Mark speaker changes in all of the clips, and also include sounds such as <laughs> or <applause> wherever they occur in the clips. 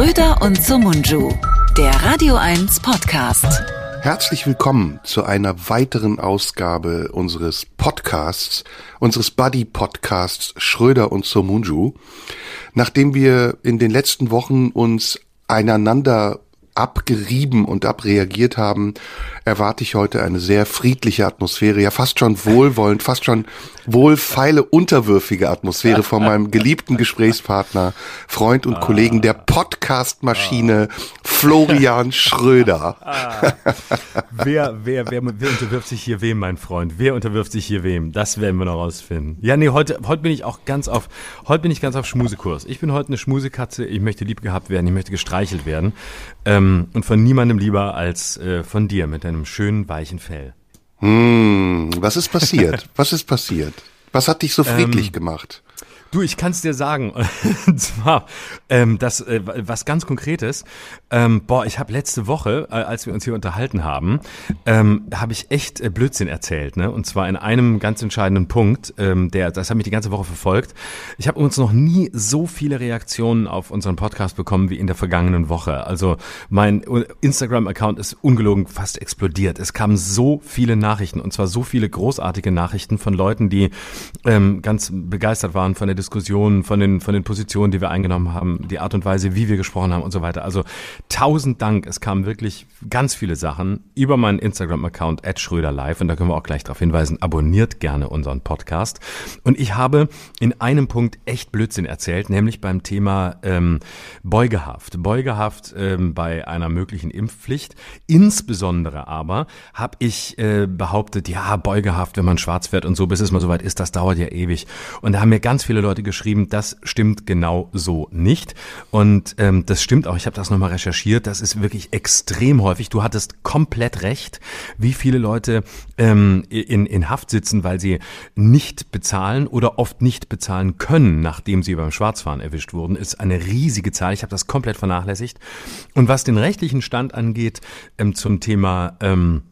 Speaker 1: Schröder und Sumunju, der Radio 1 Podcast.
Speaker 2: Herzlich willkommen zu einer weiteren Ausgabe unseres Podcasts, unseres Buddy Podcasts Schröder und Somunju. Nachdem wir in den letzten Wochen uns einander abgerieben und abreagiert haben, erwarte ich heute eine sehr friedliche Atmosphäre, ja fast schon wohlwollend, fast schon wohlfeile, unterwürfige Atmosphäre von meinem geliebten Gesprächspartner, Freund und ah. Kollegen der Podcast-Maschine ah. Florian Schröder.
Speaker 3: Ah. Wer, wer, wer, wer unterwirft sich hier wem, mein Freund? Wer unterwirft sich hier wem? Das werden wir noch rausfinden. Ja, nee, heute, heute bin ich auch ganz auf, heute bin ich ganz auf Schmusekurs. Ich bin heute eine Schmusekatze, ich möchte lieb gehabt werden, ich möchte gestreichelt werden. Ähm, und von niemandem lieber als äh, von dir mit deinem schönen, weichen Fell.
Speaker 2: Hm, was ist passiert? <laughs> was ist passiert? Was hat dich so friedlich ähm, gemacht?
Speaker 3: Du, ich kann es dir sagen. <laughs> Und zwar, ähm, das, äh, was ganz Konkretes. Ähm, boah, ich habe letzte Woche, äh, als wir uns hier unterhalten haben, ähm, habe ich echt äh, Blödsinn erzählt. Ne? Und zwar in einem ganz entscheidenden Punkt, ähm, der, das hat mich die ganze Woche verfolgt. Ich habe uns noch nie so viele Reaktionen auf unseren Podcast bekommen wie in der vergangenen Woche. Also mein Instagram-Account ist ungelogen fast explodiert. Es kamen so viele Nachrichten und zwar so viele großartige Nachrichten von Leuten, die ähm, ganz begeistert waren von der Diskussionen, von den, von den Positionen, die wir eingenommen haben, die Art und Weise, wie wir gesprochen haben und so weiter. Also tausend Dank. Es kamen wirklich ganz viele Sachen über meinen Instagram-Account @schröderlive und da können wir auch gleich darauf hinweisen. Abonniert gerne unseren Podcast. Und ich habe in einem Punkt echt Blödsinn erzählt, nämlich beim Thema ähm, Beugehaft. Beugehaft ähm, bei einer möglichen Impfpflicht. Insbesondere aber habe ich äh, behauptet, ja, Beugehaft, wenn man schwarz fährt und so, bis es mal soweit ist, das dauert ja ewig. Und da haben mir ganz viele Leute geschrieben, das stimmt genau so nicht. Und ähm, das stimmt auch, ich habe das nochmal recherchiert, das ist wirklich extrem häufig. Du hattest komplett recht, wie viele Leute ähm, in, in Haft sitzen, weil sie nicht bezahlen oder oft nicht bezahlen können, nachdem sie beim Schwarzfahren erwischt wurden, ist eine riesige Zahl. Ich habe das komplett vernachlässigt. Und was den rechtlichen Stand angeht ähm, zum Thema ähm,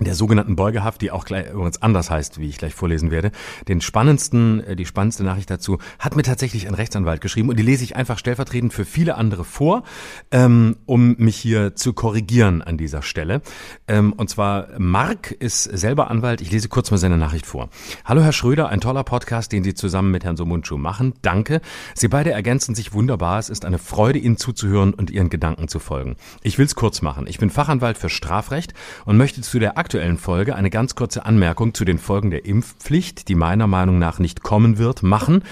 Speaker 3: der sogenannten Beugehaft, die auch gleich übrigens anders heißt, wie ich gleich vorlesen werde. Den spannendsten, äh, die spannendste Nachricht dazu hat mir tatsächlich ein Rechtsanwalt geschrieben und die lese ich einfach stellvertretend für viele andere vor, ähm, um mich hier zu korrigieren an dieser Stelle. Ähm, und zwar Mark ist selber Anwalt. Ich lese kurz mal seine Nachricht vor. Hallo Herr Schröder, ein toller Podcast, den Sie zusammen mit Herrn Somunchu machen. Danke. Sie beide ergänzen sich wunderbar. Es ist eine Freude, Ihnen zuzuhören und Ihren Gedanken zu folgen. Ich will es kurz machen. Ich bin Fachanwalt für Strafrecht und möchte zu der aktuellen Folge eine ganz kurze Anmerkung zu den Folgen der Impfpflicht, die meiner Meinung nach nicht kommen wird, machen,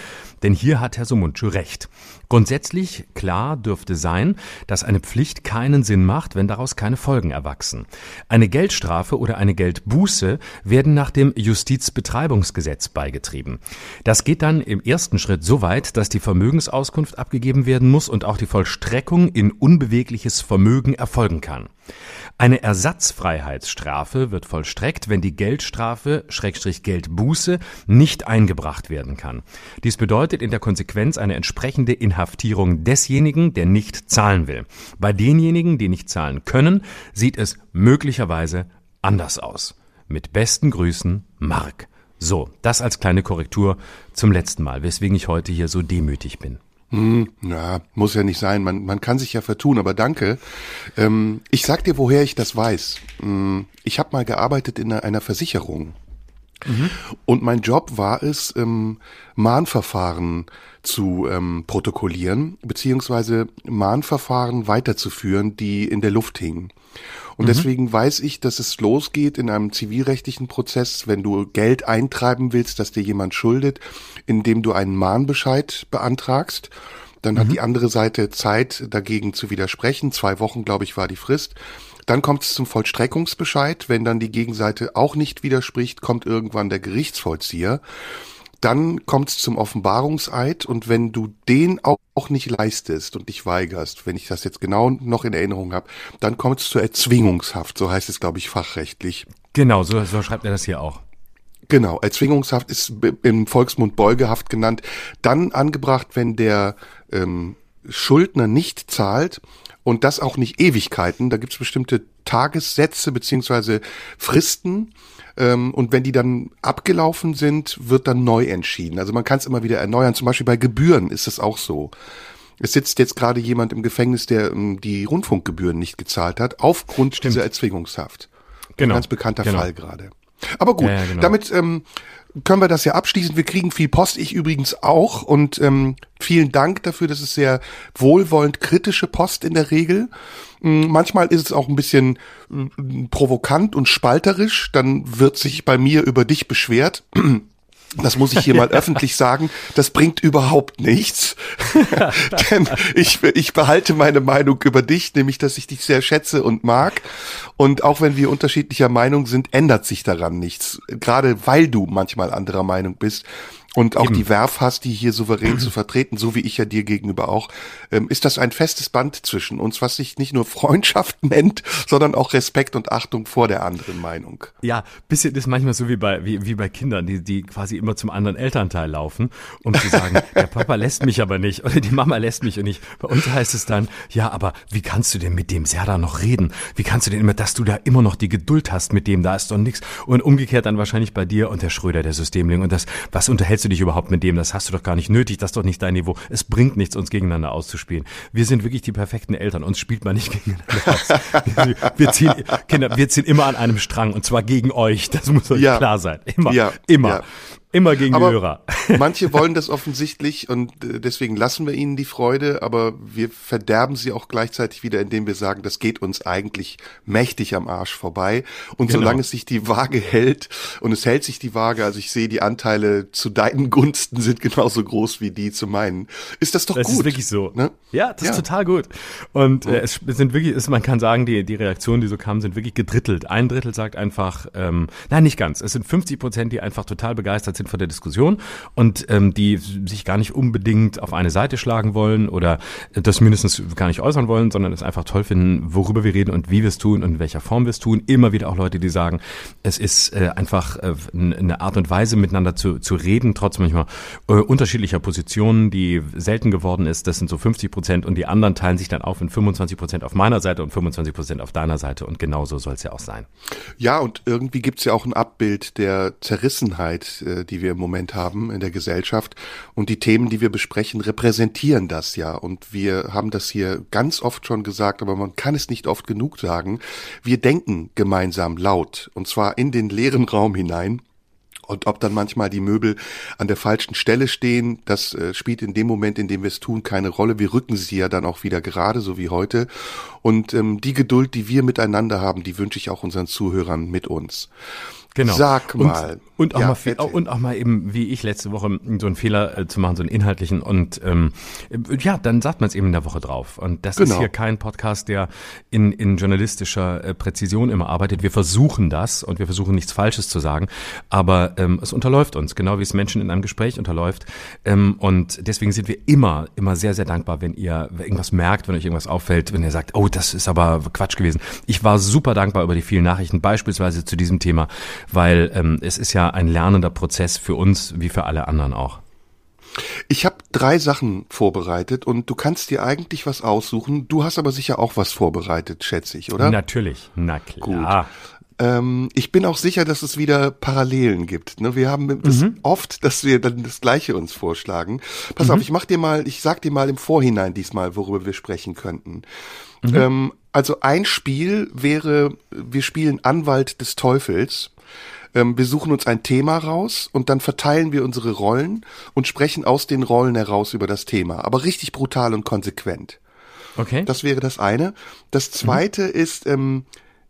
Speaker 3: denn hier hat Herr Sumuncu recht. Grundsätzlich klar dürfte sein, dass eine Pflicht keinen Sinn macht, wenn daraus keine Folgen erwachsen. Eine Geldstrafe oder eine Geldbuße werden nach dem Justizbetreibungsgesetz beigetrieben. Das geht dann im ersten Schritt so weit, dass die Vermögensauskunft abgegeben werden muss und auch die Vollstreckung in unbewegliches Vermögen erfolgen kann. Eine Ersatzfreiheitsstrafe wird vollstreckt, wenn die Geldstrafe Schrägstrich Geldbuße nicht eingebracht werden kann. Dies bedeutet in der Konsequenz eine entsprechende Inhaftierung desjenigen, der nicht zahlen will. Bei denjenigen, die nicht zahlen können, sieht es möglicherweise anders aus. Mit besten Grüßen, Mark. So, das als kleine Korrektur zum letzten Mal, weswegen ich heute hier so demütig bin.
Speaker 2: Hm, na, muss ja nicht sein. Man, man kann sich ja vertun, aber danke. Ähm, ich sag dir, woher ich das weiß. Hm, ich habe mal gearbeitet in einer, einer Versicherung. Mhm. Und mein Job war es, ähm, Mahnverfahren zu ähm, protokollieren, beziehungsweise Mahnverfahren weiterzuführen, die in der Luft hingen. Und mhm. deswegen weiß ich, dass es losgeht in einem zivilrechtlichen Prozess, wenn du Geld eintreiben willst, dass dir jemand schuldet, indem du einen Mahnbescheid beantragst. Dann mhm. hat die andere Seite Zeit, dagegen zu widersprechen. Zwei Wochen, glaube ich, war die Frist. Dann kommt es zum Vollstreckungsbescheid. Wenn dann die Gegenseite auch nicht widerspricht, kommt irgendwann der Gerichtsvollzieher dann kommt es zum Offenbarungseid und wenn du den auch, auch nicht leistest und dich weigerst, wenn ich das jetzt genau noch in Erinnerung habe, dann kommt es zur Erzwingungshaft, so heißt es, glaube ich, fachrechtlich.
Speaker 3: Genau, so, so schreibt er das hier auch.
Speaker 2: Genau, Erzwingungshaft ist im Volksmund Beugehaft genannt. Dann angebracht, wenn der ähm, Schuldner nicht zahlt und das auch nicht Ewigkeiten. Da gibt es bestimmte Tagessätze beziehungsweise Fristen ähm, und wenn die dann abgelaufen sind, wird dann neu entschieden. Also man kann es immer wieder erneuern. Zum Beispiel bei Gebühren ist es auch so. Es sitzt jetzt gerade jemand im Gefängnis, der ähm, die Rundfunkgebühren nicht gezahlt hat, aufgrund
Speaker 3: Stimmt.
Speaker 2: dieser Erzwingungshaft.
Speaker 3: Genau.
Speaker 2: Ein ganz bekannter
Speaker 3: Genau.
Speaker 2: Fall gerade. Aber gut,
Speaker 3: Ja, ja, genau.
Speaker 2: damit ähm, können wir das ja abschließen. Wir kriegen viel Post, ich übrigens auch. Und ähm, vielen Dank dafür. Das ist sehr wohlwollend kritische Post in der Regel. Mm, Manchmal ist es auch ein bisschen mm, provokant und spalterisch. Dann wird sich bei mir über dich beschwert. Das muss ich hier mal <laughs> öffentlich sagen. Das bringt überhaupt nichts. <laughs> <laughs> Denn ich, ich behalte meine Meinung über dich, nämlich, dass ich dich sehr schätze und mag. Und auch wenn wir unterschiedlicher Meinung sind, ändert sich daran nichts. Gerade weil du manchmal anderer Meinung bist und auch die Werf hast, die hier souverän zu vertreten, so wie ich ja dir gegenüber auch, ähm, ist das ein festes Band zwischen uns, was sich nicht nur Freundschaft <laughs> nennt, sondern auch Respekt und Achtung vor der anderen Meinung.
Speaker 3: Ja, bisschen ist manchmal so wie bei, wie, wie bei Kindern, die, die quasi immer zum anderen Elternteil laufen, um zu sagen, <laughs> der Papa lässt mich aber nicht oder die Mama lässt mich und nicht. Bei uns heißt es dann, ja, aber wie kannst du denn mit dem Serda noch reden? Wie kannst du denn immer, dass du da immer noch die Geduld hast mit dem, da ist doch nichts. Und umgekehrt dann wahrscheinlich bei dir und der Schröder, der Systemling und das, was unterhältst du dich überhaupt mit dem? Das hast du doch gar nicht nötig, das ist doch nicht dein Niveau. Es bringt nichts, uns gegeneinander auszuspielen. Wir sind wirklich die perfekten Eltern, uns spielt man nicht <laughs> gegeneinander aus. Wir, wir ziehen, Kinder, wir ziehen immer an einem Strang und zwar gegen euch, das muss euch
Speaker 2: Ja.
Speaker 3: klar sein. Immer,
Speaker 2: Ja,
Speaker 3: immer.
Speaker 2: ja.
Speaker 3: Immer gegen die
Speaker 2: Aber
Speaker 3: Hörer. <laughs>
Speaker 2: manche wollen das offensichtlich und äh, deswegen lassen wir ihnen die Freude, aber wir verderben sie auch gleichzeitig wieder, indem wir sagen, das geht uns eigentlich mächtig am Arsch vorbei. Und
Speaker 3: Genau.
Speaker 2: solange es sich die Waage hält und es hält sich die Waage, also ich sehe die Anteile zu deinen Gunsten sind genauso groß wie die zu meinen, ist das doch
Speaker 3: Das
Speaker 2: gut.
Speaker 3: ist wirklich so.
Speaker 2: Ne?
Speaker 3: Ja, das
Speaker 2: Ja.
Speaker 3: ist total gut. Und äh, es sind wirklich, es, man kann sagen, die, die Reaktionen, die so kamen, sind wirklich gedrittelt. Ein Drittel sagt einfach, ähm, nein, nicht ganz. Es sind 50 Prozent, die einfach total begeistert sind von der Diskussion und ähm, die sich gar nicht unbedingt auf eine Seite schlagen wollen oder das mindestens gar nicht äußern wollen, sondern es einfach toll finden, worüber wir reden und wie wir es tun und in welcher Form wir es tun. Immer wieder auch Leute, die sagen, es ist äh, einfach äh, eine Art und Weise, miteinander zu, zu reden, trotz manchmal äh, unterschiedlicher Positionen, die selten geworden ist. Das sind so 50 Prozent und die anderen teilen sich dann auf in 25 Prozent auf meiner Seite und 25 Prozent auf deiner Seite und genauso soll es ja auch sein.
Speaker 2: Ja, und irgendwie gibt's ja auch ein Abbild der Zerrissenheit, äh, die wir im Moment haben in der Gesellschaft. Und die Themen, die wir besprechen, repräsentieren das ja. Und wir haben das hier ganz oft schon gesagt, aber man kann es nicht oft genug sagen. Wir denken gemeinsam laut, und zwar in den leeren Raum hinein. Und ob dann manchmal die Möbel an der falschen Stelle stehen, das äh, spielt in dem Moment, in dem wir es tun, keine Rolle. Wir rücken sie ja dann auch wieder gerade, so wie heute. Und ähm, die Geduld, die wir miteinander haben, die wünsche ich auch unseren Zuhörern mit uns.
Speaker 3: Genau.
Speaker 2: Sag
Speaker 3: Und-
Speaker 2: mal.
Speaker 3: Und auch,
Speaker 2: Ja,
Speaker 3: mal, viel- und auch mal eben, wie ich letzte Woche, so einen Fehler äh, zu machen, so einen inhaltlichen. Und ähm, äh, ja, dann sagt man es eben in der Woche drauf. Und das ist
Speaker 2: Genau.
Speaker 3: hier kein Podcast, der in, in journalistischer äh, Präzision immer arbeitet. Wir versuchen das und wir versuchen nichts Falsches zu sagen. Aber ähm, es unterläuft uns, genau wie es Menschen in einem Gespräch unterläuft. Ähm, und deswegen sind wir immer, immer sehr, sehr dankbar, wenn ihr irgendwas merkt, wenn euch irgendwas auffällt, wenn ihr sagt, oh, das ist aber Quatsch gewesen. Ich war super dankbar über die vielen Nachrichten, beispielsweise zu diesem Thema, weil ähm, es ist ja ein lernender Prozess für uns wie für alle anderen auch.
Speaker 2: Ich habe drei Sachen vorbereitet und du kannst dir eigentlich was aussuchen. Du hast aber sicher auch was vorbereitet, schätze ich, oder?
Speaker 3: Natürlich, na klar.
Speaker 2: Ähm, ich bin auch sicher, dass es wieder Parallelen gibt. Ne? Wir haben das oft, dass wir dann das Gleiche uns vorschlagen. Pass auf, ich mach dir mal, ich sag dir mal im Vorhinein diesmal, worüber wir sprechen könnten. Ähm, also ein Spiel wäre, wir spielen Anwalt des Teufels. Ähm, wir suchen uns ein Thema raus und dann verteilen wir unsere Rollen und sprechen aus den Rollen heraus über das Thema. Aber richtig brutal und konsequent.
Speaker 3: Okay.
Speaker 2: Das wäre das eine. Das zweite ist, ähm,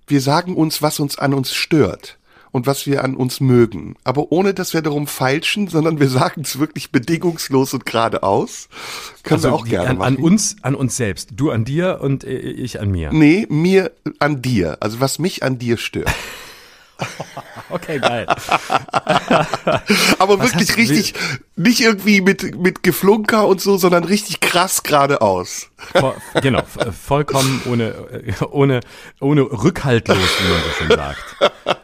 Speaker 2: wir sagen uns, was uns an uns stört und was wir an uns mögen. Aber ohne, dass wir darum feilschen, sondern wir sagen es wirklich bedingungslos und geradeaus. Können wir auch gerne
Speaker 3: Also an,
Speaker 2: machen.
Speaker 3: an uns, an uns selbst. Du an dir und äh, ich an mir.
Speaker 2: Nee, mir an dir. Also was mich an dir stört. <laughs> <laughs>
Speaker 3: Okay, geil. <laughs>
Speaker 2: Aber
Speaker 3: Was
Speaker 2: wirklich richtig, nicht irgendwie mit, mit Geflunker und so, sondern richtig krass geradeaus.
Speaker 3: Genau, vollkommen ohne, äh, ohne, ohne rückhaltlos, wie man so schön sagt. <laughs>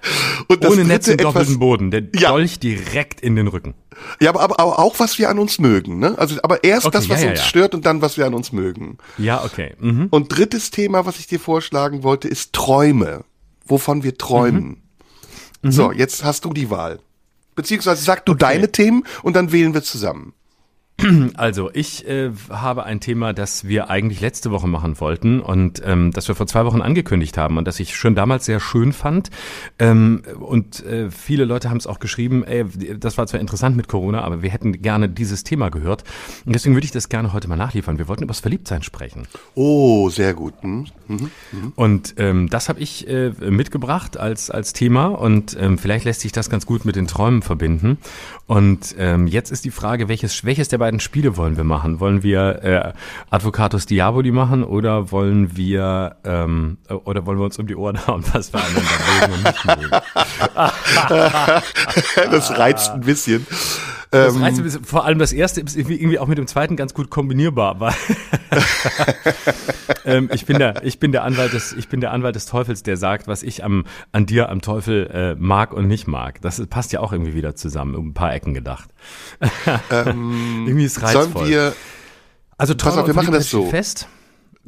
Speaker 2: Und
Speaker 3: Ohne Netz und doppelten Boden. Der
Speaker 2: Ja.
Speaker 3: Dolch direkt in den Rücken.
Speaker 2: Ja, aber, aber, auch was wir an uns mögen, ne? Also, aber erst
Speaker 3: Okay,
Speaker 2: das, was
Speaker 3: ja, ja,
Speaker 2: uns
Speaker 3: ja.
Speaker 2: stört und dann, was wir an uns mögen.
Speaker 3: Ja, okay. Mhm.
Speaker 2: Und drittes Thema, was ich dir vorschlagen wollte, ist Träume. Wovon wir träumen.
Speaker 3: Mhm.
Speaker 2: So, jetzt hast du die Wahl. Beziehungsweise sag du deine Themen und dann wählen wir zusammen. <clears throat>
Speaker 3: Also, ich äh, habe ein Thema, das wir eigentlich letzte Woche machen wollten und ähm, das wir vor zwei Wochen angekündigt haben und das ich schon damals sehr schön fand. Ähm, und äh, viele Leute haben es auch geschrieben, ey, das war zwar interessant mit Corona, aber wir hätten gerne dieses Thema gehört. Und deswegen würde ich das gerne heute mal nachliefern. Wir wollten über das Verliebtsein sprechen.
Speaker 2: Oh, sehr gut. Mhm.
Speaker 3: Mhm. Und ähm, das habe ich äh, mitgebracht als, als Thema und ähm, vielleicht lässt sich das ganz gut mit den Träumen verbinden. Und ähm, jetzt ist die Frage, welches, welches der beiden beiden Spiele wollen wir machen? Wollen wir äh, Advocatus Diaboli machen oder wollen wir ähm, oder wollen wir uns um die Ohren hauen, was wir einander mögen und nicht mögen? <laughs>
Speaker 2: das reizt ein bisschen.
Speaker 3: Das ähm, reizt ein bisschen. Vor allem das erste ist irgendwie auch mit dem zweiten ganz gut kombinierbar, weil <laughs> ähm, ich bin der ich bin der Anwalt des ich bin der Anwalt des Teufels, der sagt, was ich am an dir am Teufel äh, mag und nicht mag. Das passt ja auch irgendwie wieder zusammen, um ein paar Ecken gedacht.
Speaker 2: Ähm, <laughs> irgendwie ist reizvoll. Sollen wir
Speaker 3: also Pass auf, wir machen das so. Fest.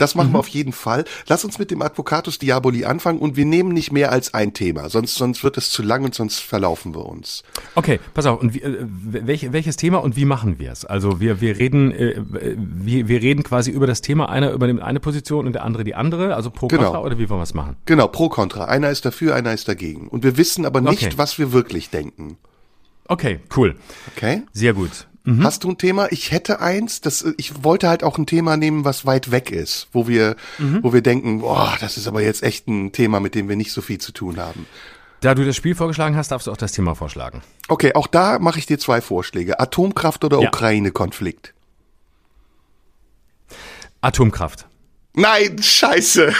Speaker 2: Das machen mhm. wir auf jeden Fall. Lass uns mit dem Advocatus Diaboli anfangen und wir nehmen nicht mehr als ein Thema, sonst, sonst wird es zu lang und sonst verlaufen wir uns.
Speaker 3: Okay, pass auf. Und wie, äh, welch, welches Thema und wie machen wir es? Also wir, wir reden, äh, wir, wir reden quasi über das Thema, einer übernimmt eine Position und der andere die andere, also pro
Speaker 2: genau.
Speaker 3: Contra oder wie wollen wir es machen?
Speaker 2: Genau, pro Contra. Einer ist dafür, einer ist dagegen. Und wir wissen aber nicht, okay. was wir wirklich denken.
Speaker 3: Okay, cool.
Speaker 2: Okay.
Speaker 3: Sehr gut.
Speaker 2: Mhm. Hast du ein Thema? Ich hätte eins, das, ich wollte halt auch ein Thema nehmen, was weit weg ist, wo wir, mhm. wo wir denken, boah, das ist aber jetzt echt ein Thema, mit dem wir nicht so viel zu tun haben.
Speaker 3: Da du das Spiel vorgeschlagen hast, darfst du auch das Thema vorschlagen.
Speaker 2: Okay, auch da mache ich dir zwei Vorschläge. Atomkraft oder ja. Ukraine-Konflikt?
Speaker 3: Atomkraft.
Speaker 2: Nein, scheiße.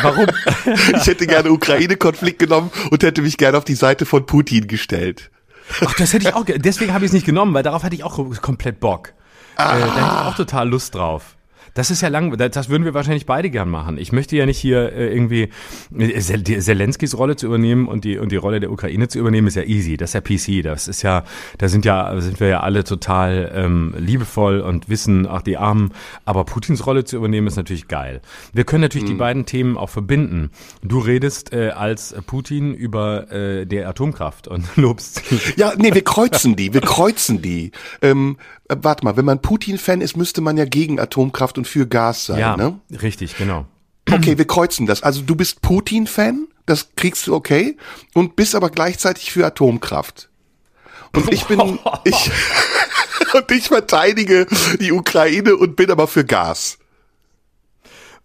Speaker 3: Warum? <laughs>
Speaker 2: ich hätte gerne Ukraine-Konflikt genommen und hätte mich gerne auf die Seite von Putin gestellt.
Speaker 3: Ach, das hätte ich auch, deswegen habe ich es nicht genommen, weil darauf hätte ich auch komplett Bock. Ah. Äh, da hätte ich auch total Lust drauf. Das ist ja lang, das würden wir wahrscheinlich beide gern machen. Ich möchte ja nicht hier äh, irgendwie äh, Zelenskis Rolle zu übernehmen und die und die Rolle der Ukraine zu übernehmen ist ja easy. Das ist ja PC. Das ist ja, da sind ja sind wir ja alle total ähm, liebevoll und wissen, ach die Armen. Aber Putins Rolle zu übernehmen ist natürlich geil. Wir können natürlich mhm. die beiden Themen auch verbinden. Du redest äh, als Putin über äh, der Atomkraft und <laughs> lobst.
Speaker 2: Ja, nee, wir kreuzen die. Wir kreuzen die. Ähm, äh, warte mal, wenn man Putin-Fan ist, müsste man ja gegen Atomkraft und für Gas sein,
Speaker 3: ja,
Speaker 2: ne?
Speaker 3: Richtig, genau.
Speaker 2: Okay, wir kreuzen das. Also du bist Putin-Fan, das kriegst du okay, und bist aber gleichzeitig für Atomkraft. Und ich bin, ich, <laughs> und ich verteidige die Ukraine und bin aber für Gas.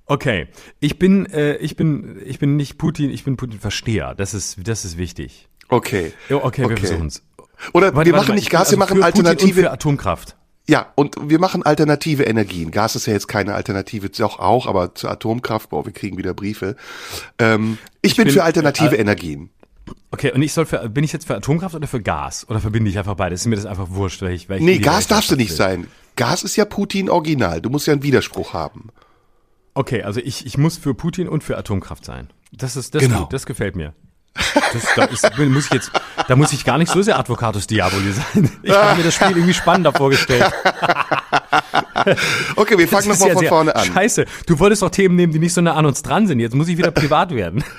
Speaker 3: Okay, ich bin, äh, ich bin, ich bin nicht Putin, ich bin Putin-Versteher. Das ist, das ist wichtig.
Speaker 2: Okay.
Speaker 3: Okay, okay. wir versuchen's.
Speaker 2: Oder warte, wir machen nicht Gas, also wir machen Alternative.
Speaker 3: für Atomkraft.
Speaker 2: Ja, und wir machen alternative Energien. Gas ist ja jetzt keine Alternative, doch auch, aber zur Atomkraft, boah, wir kriegen wieder Briefe. Ähm, ich, ich bin, bin, für alternative äh, Energien.
Speaker 3: Okay, und ich soll für, bin ich jetzt für Atomkraft oder für Gas? Oder verbinde ich einfach beides? Ist mir das einfach wurscht, weil ich, weil ich
Speaker 2: Nee, Gas darfst du nicht will. sein. Gas ist ja Putin original. Du musst ja einen Widerspruch haben.
Speaker 3: Okay, also ich, ich muss für Putin und für Atomkraft sein. Das ist, das
Speaker 2: genau.
Speaker 3: gut, das gefällt mir. Das, da ist, muss ich jetzt, da muss ich gar nicht so sehr Advocatus Diaboli sein. Ich habe mir das Spiel irgendwie spannender vorgestellt. <laughs>
Speaker 2: Okay, wir fangen nochmal von vorne an.
Speaker 3: Scheiße, du wolltest doch Themen nehmen, die nicht so nah an uns dran sind. Jetzt muss ich wieder privat werden. <laughs>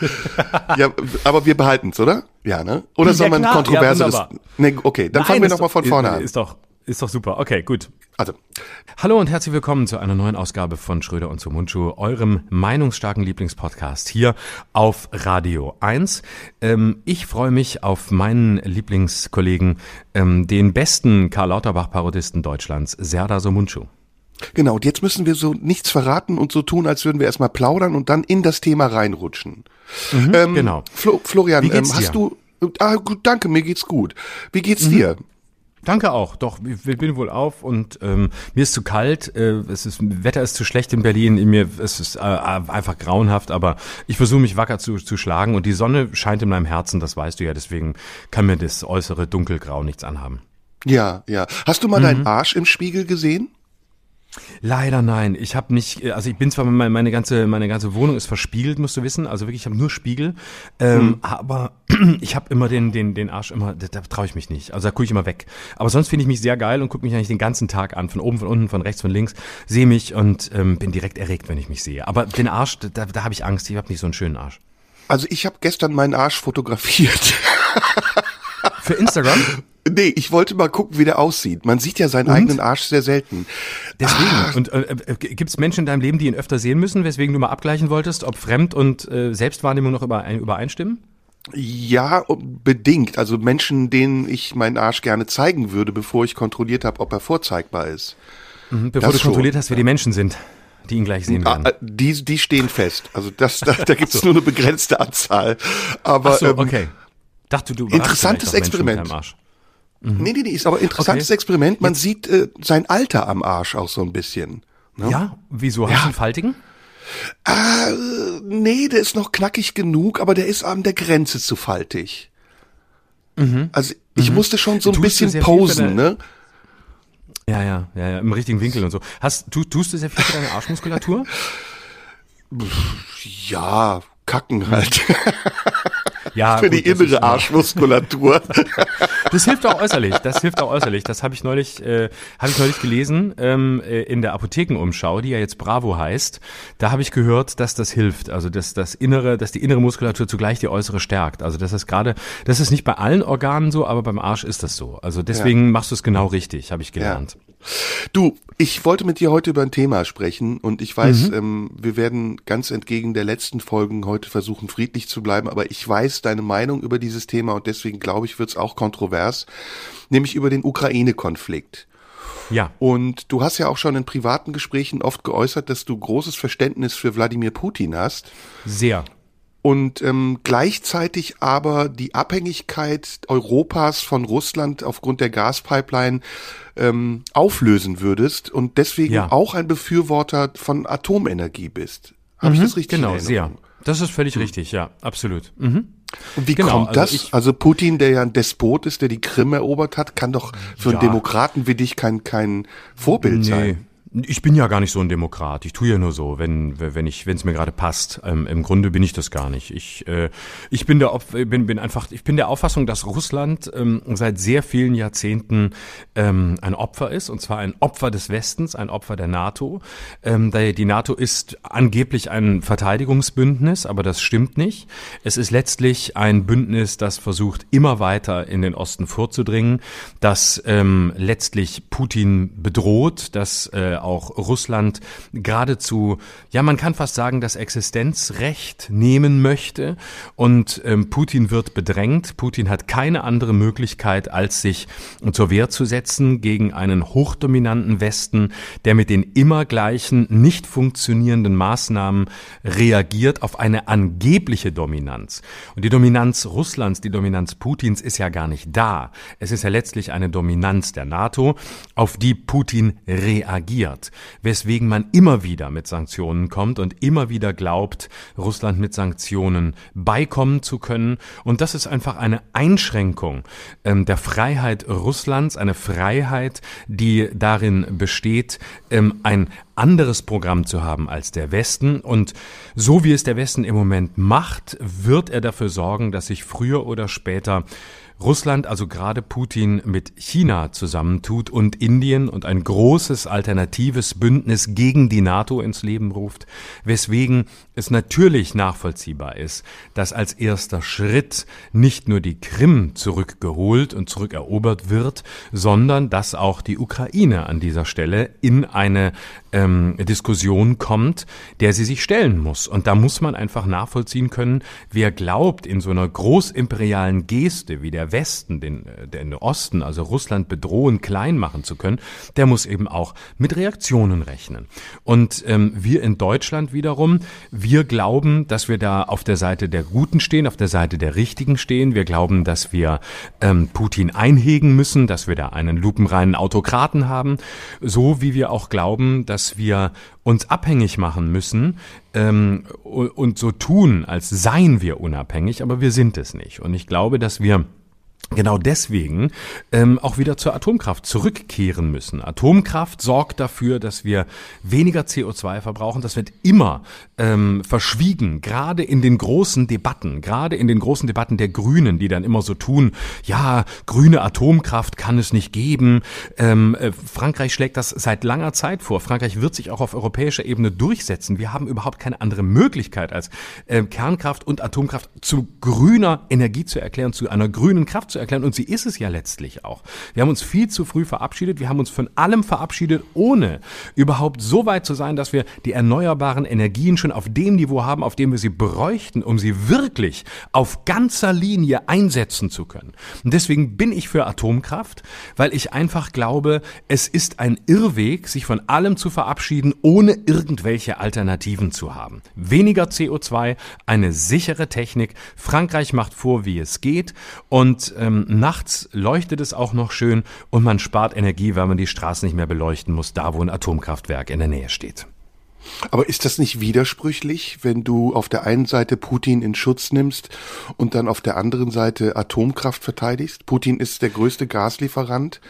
Speaker 2: Ja, aber wir behalten es, oder? Ja, ne? Oder soll ja, man kontroverse ja, Nee, okay, dann Nein, fangen wir nochmal von vorne an.
Speaker 3: Ist doch, ist doch super. Okay, gut.
Speaker 2: Also.
Speaker 3: Hallo und herzlich willkommen zu einer neuen Ausgabe von Schröder und zum Mundschuh, eurem meinungsstarken Lieblingspodcast hier auf Radio 1. Ähm, ich freue mich auf meinen Lieblingskollegen, ähm, den besten Karl Lauterbach-Parodisten Deutschlands, Serdar Somuncu.
Speaker 2: Genau, und jetzt müssen wir so nichts verraten und so tun, als würden wir erstmal plaudern und dann in das Thema reinrutschen.
Speaker 3: Mhm, ähm, genau.
Speaker 2: Flo, Florian, ähm, hast dir? du Ah, gut, danke, mir geht's gut. Wie geht's mhm. dir?
Speaker 3: Danke auch. Doch, ich bin wohl auf und ähm, mir ist zu kalt. Äh, es ist Wetter ist zu schlecht in Berlin. In mir es ist äh, einfach grauenhaft, aber ich versuche mich wacker zu, zu schlagen und die Sonne scheint in meinem Herzen. Das weißt du ja. Deswegen kann mir das äußere dunkelgrau nichts anhaben.
Speaker 2: Ja, ja. Hast du mal mhm. deinen Arsch im Spiegel gesehen?
Speaker 3: Leider nein. Ich habe nicht, also ich bin zwar meine, meine ganze meine ganze Wohnung ist verspiegelt, musst du wissen. Also wirklich, ich habe nur Spiegel, ähm, mhm. aber <clears throat> ich habe immer den den den Arsch immer, da, da traue ich mich nicht. Also da gucke ich immer weg. Aber sonst finde ich mich sehr geil und gucke mich eigentlich den ganzen Tag an, von oben, von unten, von rechts, von links, sehe mich und ähm, bin direkt erregt, wenn ich mich sehe. Aber den Arsch, da, da habe ich Angst. Ich habe nicht so einen schönen Arsch.
Speaker 2: Also ich habe gestern meinen Arsch fotografiert. <laughs>
Speaker 3: Für Instagram? <laughs>
Speaker 2: Nee, ich wollte mal gucken, wie der aussieht. Man sieht ja seinen
Speaker 3: Und?
Speaker 2: eigenen Arsch sehr selten.
Speaker 3: Deswegen.
Speaker 2: Ah.
Speaker 3: Und äh, äh, gibt es Menschen in deinem Leben, die ihn öfter sehen müssen, weswegen du mal abgleichen wolltest, ob Fremd- und äh, Selbstwahrnehmung noch überein, übereinstimmen?
Speaker 2: Ja, bedingt. Also Menschen, denen ich meinen Arsch gerne zeigen würde, bevor ich kontrolliert habe, ob er vorzeigbar ist.
Speaker 3: Mhm, bevor
Speaker 2: Das
Speaker 3: du kontrolliert
Speaker 2: schon,
Speaker 3: hast, wer die Menschen sind, die ihn gleich sehen
Speaker 2: Ah,
Speaker 3: werden.
Speaker 2: äh, die, die stehen fest. Also das, <laughs> da, da gibt es nur eine begrenzte Anzahl. Aber
Speaker 3: so,
Speaker 2: ähm,
Speaker 3: okay. Dachte du,
Speaker 2: interessantes Experiment.
Speaker 3: Arsch.
Speaker 2: nee, nee, nee, ist aber interessantes
Speaker 3: Okay.
Speaker 2: Experiment. Man sieht äh, sein Alter am Arsch auch so ein bisschen. Ne?
Speaker 3: Ja, wieso? Hast du einen faltigen?
Speaker 2: Äh, nee, der ist noch knackig genug, aber der ist an der Grenze zu faltig. Also ich musste schon so ein
Speaker 3: Mhm. Tust
Speaker 2: bisschen posen, ne?
Speaker 3: Ja, ja, ja, ja, im richtigen Winkel und so. Hast du tust du sehr viel für deine Arschmuskulatur? <laughs>
Speaker 2: Ja, kacken halt. <laughs>
Speaker 3: Ja,
Speaker 2: Für
Speaker 3: gut,
Speaker 2: die
Speaker 3: ist
Speaker 2: innere
Speaker 3: immer-
Speaker 2: Arschmuskulatur. <laughs>
Speaker 3: Das hilft auch äußerlich. Das hilft auch äußerlich. Das habe ich neulich, äh, habe ich neulich gelesen ähm, äh, in der Apothekenumschau, die ja jetzt Bravo heißt. Da habe ich gehört, dass das hilft. Also dass das innere, dass die innere Muskulatur zugleich die äußere stärkt. Also das ist gerade, das ist nicht bei allen Organen so, aber beim Arsch ist das so. Also deswegen machst du es genau richtig, habe ich gelernt.
Speaker 2: Du, ich wollte mit dir heute über ein Thema sprechen und ich weiß, ähm, wir werden ganz entgegen der letzten Folgen heute versuchen, friedlich zu bleiben, aber ich weiß deine Meinung über dieses Thema und deswegen glaube ich, wird es auch kontrovers, nämlich über den Ukraine-Konflikt.
Speaker 3: Ja.
Speaker 2: Und du hast ja auch schon in privaten Gesprächen oft geäußert, dass du großes Verständnis für Wladimir Putin hast
Speaker 3: Sehr.
Speaker 2: Und ähm, gleichzeitig aber die Abhängigkeit Europas von Russland aufgrund der Gaspipeline ähm, auflösen würdest und deswegen
Speaker 3: Ja.
Speaker 2: auch ein Befürworter von Atomenergie bist. Habe ich das richtig
Speaker 3: Genau, sehr. Das ist völlig richtig, ja, absolut. Mhm.
Speaker 2: Und wie
Speaker 3: Genau,
Speaker 2: kommt
Speaker 3: also
Speaker 2: das?
Speaker 3: ich-
Speaker 2: also Putin, der ja ein Despot ist, der die Krim erobert hat, kann doch für
Speaker 3: Ja.
Speaker 2: einen Demokraten wie dich kein, kein Vorbild sein.
Speaker 3: Ich bin ja gar nicht so ein Demokrat. Ich tue ja nur so, wenn wenn ich wenn es mir gerade passt. Ähm, Im Grunde bin ich das gar nicht. Ich äh, ich bin der bin bin einfach ich bin der Auffassung, dass Russland ähm, seit sehr vielen Jahrzehnten ähm, ein Opfer ist und zwar ein Opfer des Westens, ein Opfer der NATO. Ähm, da- die NATO ist angeblich ein Verteidigungsbündnis, aber das stimmt nicht. Es ist letztlich ein Bündnis, das versucht immer weiter in den Osten vorzudringen, das ähm, letztlich Putin bedroht, das äh, auch Russland geradezu, ja man kann fast sagen, das Existenzrecht nehmen möchte und ähm, Putin wird bedrängt. Putin hat keine andere Möglichkeit, als sich zur Wehr zu setzen gegen einen hochdominanten Westen, der mit den immer gleichen, nicht funktionierenden Maßnahmen reagiert auf eine angebliche Dominanz. Und die Dominanz Russlands, die Dominanz Putins ist ja gar nicht da. Es ist ja letztlich eine Dominanz der NATO, auf die Putin reagiert, weswegen man immer wieder mit Sanktionen kommt und immer wieder glaubt, Russland mit Sanktionen beikommen zu können. Und das ist einfach eine Einschränkung ähm, der Freiheit Russlands, eine Freiheit, die darin besteht, ähm, ein anderes Programm zu haben als der Westen. Und so wie es der Westen im Moment macht, wird er dafür sorgen, dass sich früher oder später Russland, also gerade Putin, mit China zusammentut und Indien und ein großes alternatives Bündnis gegen die NATO ins Leben ruft, weswegen es natürlich nachvollziehbar ist, dass als erster Schritt nicht nur die Krim zurückgeholt und zurückerobert wird, sondern dass auch die Ukraine an dieser Stelle in eine ähm, Diskussion kommt, der sie sich stellen muss. Und da muss man einfach nachvollziehen können, wer glaubt, in so einer großimperialen Geste wie der Westen, den, äh, den Osten, also Russland bedrohen, klein machen zu können, der muss eben auch mit Reaktionen rechnen. Und ähm, wir in Deutschland wiederum, wir glauben, dass wir da auf der Seite der Guten stehen, auf der Seite der Richtigen stehen. Wir glauben, dass wir ähm, Putin einhegen müssen, dass wir da einen lupenreinen Autokraten haben, so wie wir auch glauben, dass wir uns abhängig machen müssen ähm, und so tun, als seien wir unabhängig, aber wir sind es nicht. Und ich glaube, dass wir Genau deswegen ähm, auch wieder zur Atomkraft zurückkehren müssen. Atomkraft sorgt dafür, dass wir weniger CO2 verbrauchen. Das wird immer ähm, verschwiegen, gerade in den großen Debatten, gerade in den großen Debatten der Grünen, die dann immer so tun, ja, grüne Atomkraft kann es nicht geben. Ähm, äh, Frankreich schlägt das seit langer Zeit vor. Frankreich wird sich auch auf europäischer Ebene durchsetzen. Wir haben überhaupt keine andere Möglichkeit, als äh, Kernkraft und Atomkraft zu grüner Energie zu erklären, zu einer grünen Kraft zu erklären und sie ist es ja letztlich auch. Wir haben uns viel zu früh verabschiedet, wir haben uns von allem verabschiedet, ohne überhaupt so weit zu sein, dass wir die erneuerbaren Energien schon auf dem Niveau haben, auf dem wir sie bräuchten, um sie wirklich auf ganzer Linie einsetzen zu können. Und deswegen bin ich für Atomkraft, weil ich einfach glaube, es ist ein Irrweg, sich von allem zu verabschieden, ohne irgendwelche Alternativen zu haben. Weniger CO2, eine sichere Technik. Frankreich macht vor, wie es geht. Und ähm, nachts leuchtet es auch noch schön und man spart Energie, weil man die Straßen nicht mehr beleuchten muss, da wo ein Atomkraftwerk in der Nähe steht.
Speaker 2: Aber ist das nicht widersprüchlich, wenn du auf der einen Seite Putin in Schutz nimmst und dann auf der anderen Seite Atomkraft verteidigst? Putin ist der größte Gaslieferant,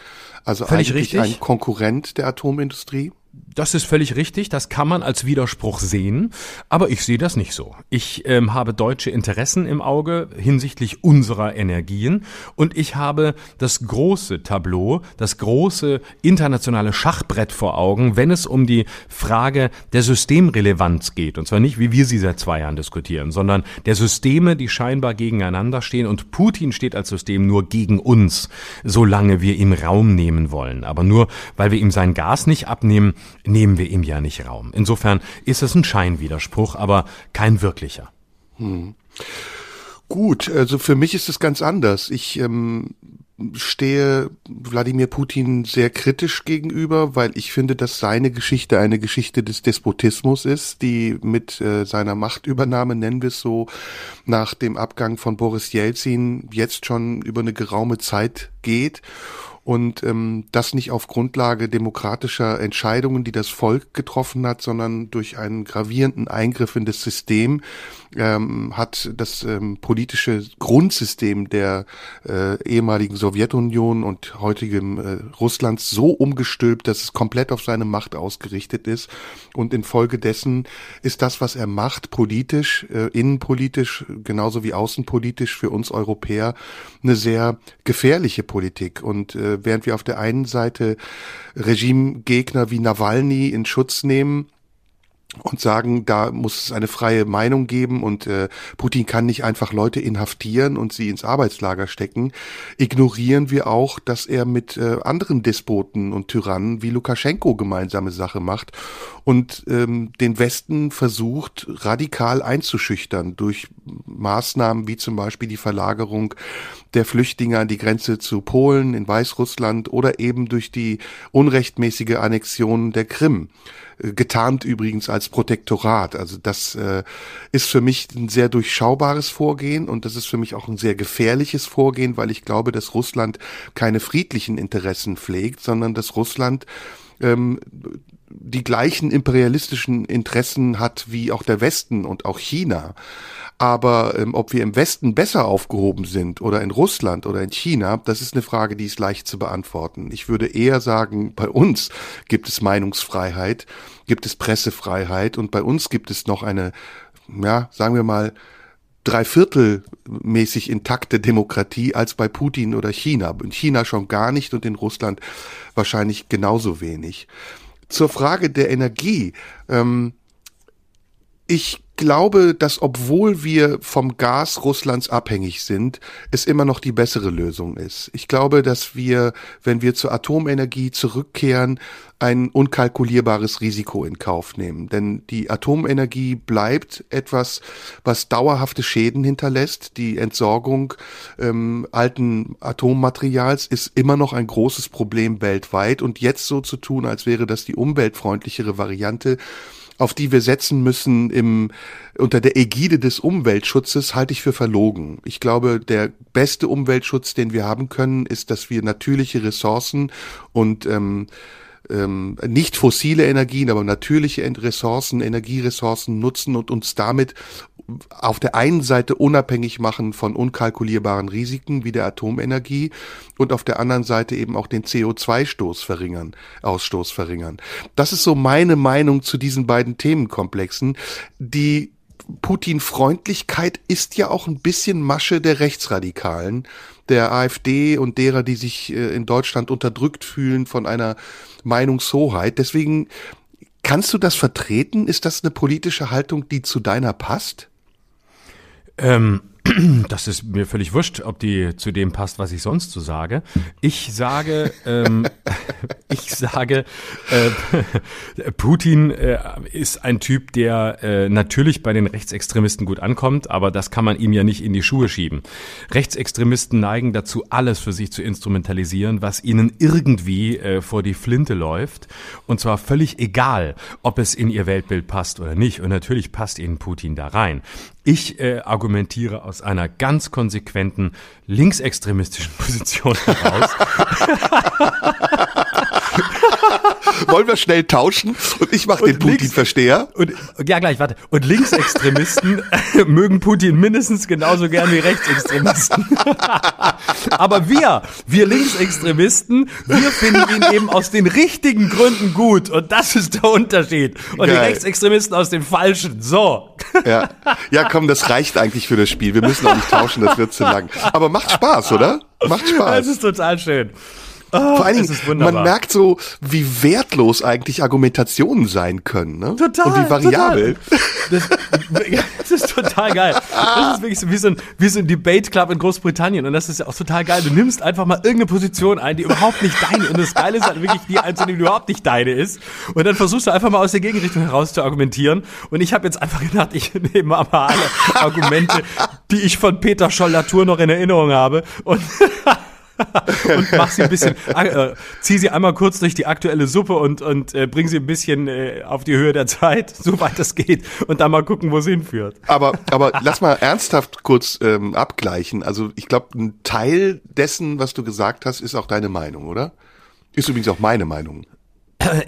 Speaker 2: also
Speaker 3: Völlig
Speaker 2: eigentlich
Speaker 3: richtig.
Speaker 2: ein Konkurrent der Atomindustrie.
Speaker 3: Das ist völlig richtig, das kann man als Widerspruch sehen, aber ich sehe das nicht so. Ich ähm, habe deutsche Interessen im Auge hinsichtlich unserer Energien und ich habe das große Tableau, das große internationale Schachbrett vor Augen, wenn es um die Frage der Systemrelevanz geht. Und zwar nicht, wie wir sie seit zwei Jahren diskutieren, sondern der Systeme, die scheinbar gegeneinander stehen und Putin steht als System nur gegen uns, solange wir ihm Raum nehmen wollen. Aber nur, weil wir ihm sein Gas nicht abnehmen, nehmen wir ihm ja nicht Raum. Insofern ist es ein Scheinwiderspruch, aber kein wirklicher.
Speaker 2: Gut, also für mich ist es ganz anders. Ich ähm, stehe Wladimir Putin sehr kritisch gegenüber, weil ich finde, dass seine Geschichte eine Geschichte des Despotismus ist, die mit äh, seiner Machtübernahme, nennen wir es so, nach dem Abgang von Boris Jelzin jetzt schon über eine geraume Zeit geht und ähm, das nicht auf Grundlage demokratischer Entscheidungen, die das Volk getroffen hat, sondern durch einen gravierenden Eingriff in das System ähm, hat das ähm, politische Grundsystem der äh, ehemaligen Sowjetunion und heutigem äh, Russlands so umgestülpt, dass es komplett auf seine Macht ausgerichtet ist. Und infolgedessen ist das, was er macht, politisch, äh, innenpolitisch, genauso wie außenpolitisch für uns Europäer eine sehr gefährliche Politik. Und äh, während wir auf der einen Seite Regimegegner wie Nawalny in Schutz nehmen, und sagen, da muss es eine freie Meinung geben und äh, Putin kann nicht einfach Leute inhaftieren und sie ins Arbeitslager stecken, ignorieren wir auch, dass er mit äh, anderen Despoten und Tyrannen wie Lukaschenko gemeinsame Sache macht und ähm, den Westen versucht radikal einzuschüchtern durch Maßnahmen wie zum Beispiel die Verlagerung der Flüchtlinge an die Grenze zu Polen in Weißrussland oder eben durch die unrechtmäßige Annexion der Krim getarnt übrigens als Protektorat. Also das äh, ist für mich ein sehr durchschaubares Vorgehen und das ist für mich auch ein sehr gefährliches Vorgehen, weil ich glaube, dass Russland keine friedlichen Interessen pflegt, sondern dass Russland ähm, die gleichen imperialistischen Interessen hat wie auch der Westen und auch China. Aber ähm, ob wir im Westen besser aufgehoben sind oder in Russland oder in China, das ist eine Frage, die ist leicht zu beantworten. Ich würde eher sagen, bei uns gibt es Meinungsfreiheit, gibt es Pressefreiheit und bei uns gibt es noch eine, ja, sagen wir mal, dreiviertelmäßig intakte Demokratie als bei Putin oder China. In China schon gar nicht und in Russland wahrscheinlich genauso wenig. Zur Frage der Energie. Ähm, ich glaube, dass obwohl wir vom Gas Russlands abhängig sind, es immer noch die bessere Lösung ist. Ich glaube, dass wir, wenn wir zur Atomenergie zurückkehren, ein unkalkulierbares Risiko in Kauf nehmen. Denn die Atomenergie bleibt etwas, was dauerhafte Schäden hinterlässt. Die Entsorgung ähm, alten Atommaterials ist immer noch ein großes Problem weltweit. Und jetzt so zu tun, als wäre das die umweltfreundlichere Variante, auf die wir setzen müssen im, unter der Ägide des Umweltschutzes, halte ich für verlogen. Ich glaube, der beste Umweltschutz, den wir haben können, ist, dass wir natürliche Ressourcen und ähm, ähm, nicht fossile Energien, aber natürliche Ressourcen, Energieressourcen nutzen und uns damit auf der einen Seite unabhängig machen von unkalkulierbaren Risiken wie der Atomenergie und auf der anderen Seite eben auch den CO2-Stoß verringern, Ausstoß verringern. Das ist so meine Meinung zu diesen beiden Themenkomplexen, die Putin-Freundlichkeit ist ja auch ein bisschen Masche der Rechtsradikalen, der AfD und derer, die sich äh, in Deutschland unterdrückt fühlen von einer Meinungshoheit. Deswegen kannst du das vertreten? Ist das eine politische Haltung, die zu deiner passt?
Speaker 3: Ähm, <clears throat> das ist mir völlig wurscht, ob die zu dem passt, was ich sonst so sage. Ich sage, ähm, <laughs> ich sage, äh, <laughs> Putin äh, ist ein Typ, der äh, natürlich bei den Rechtsextremisten gut ankommt, aber das kann man ihm ja nicht in die Schuhe schieben. Rechtsextremisten neigen dazu, alles für sich zu instrumentalisieren, was ihnen irgendwie äh, vor die Flinte läuft. Und zwar völlig egal, ob es in ihr Weltbild passt oder nicht. Und natürlich passt ihnen Putin da rein. Ich äh, argumentiere aus einer ganz konsequenten linksextremistischen <laughs> Position heraus. <laughs>
Speaker 2: Wollen wir schnell tauschen und ich mache den Putin-Versteher?
Speaker 3: Und ja gleich, warte. Und Linksextremisten <laughs> mögen Putin mindestens genauso gern wie Rechtsextremisten. <laughs> Aber wir, wir Linksextremisten, wir finden ihn eben aus den richtigen Gründen gut und das ist der Unterschied. Und Geil. die Rechtsextremisten aus den falschen. So.
Speaker 2: Ja. ja, komm, das reicht eigentlich für das Spiel. Wir müssen auch nicht tauschen, das wird zu lang. Aber macht Spaß, oder? Macht <laughs> Spaß.
Speaker 3: Das ist total schön.
Speaker 2: Oh, Vor allen Dingen, man merkt so, wie wertlos eigentlich Argumentationen sein können. Ne?
Speaker 3: Total.
Speaker 2: Und wie variabel.
Speaker 3: Das, <laughs> das, ist total geil. Das ist wirklich so wie so, ein, wie so ein Debate Club in Großbritannien. Und das ist ja auch total geil. Du nimmst einfach mal irgendeine Position ein, die überhaupt nicht deine ist. Und das Geile ist halt wirklich die einzunehmen, die überhaupt nicht deine ist. Und dann versuchst du einfach mal aus der Gegenrichtung heraus zu argumentieren. Und ich habe jetzt einfach gedacht, ich nehme mal alle Argumente, die ich von Peter Scholl-Latour noch in Erinnerung habe. Und <laughs> <laughs> und mach sie ein bisschen, äh, zieh sie einmal kurz durch die aktuelle Suppe und, und äh, bring sie ein bisschen äh, auf die Höhe der Zeit, <laughs> soweit das geht, und dann mal gucken, wo sie hinführt.
Speaker 2: Aber, aber lass mal ernsthaft kurz ähm, abgleichen. Also ich glaube, ein Teil dessen, was du gesagt hast, ist auch deine Meinung, oder? Ist übrigens auch meine Meinung.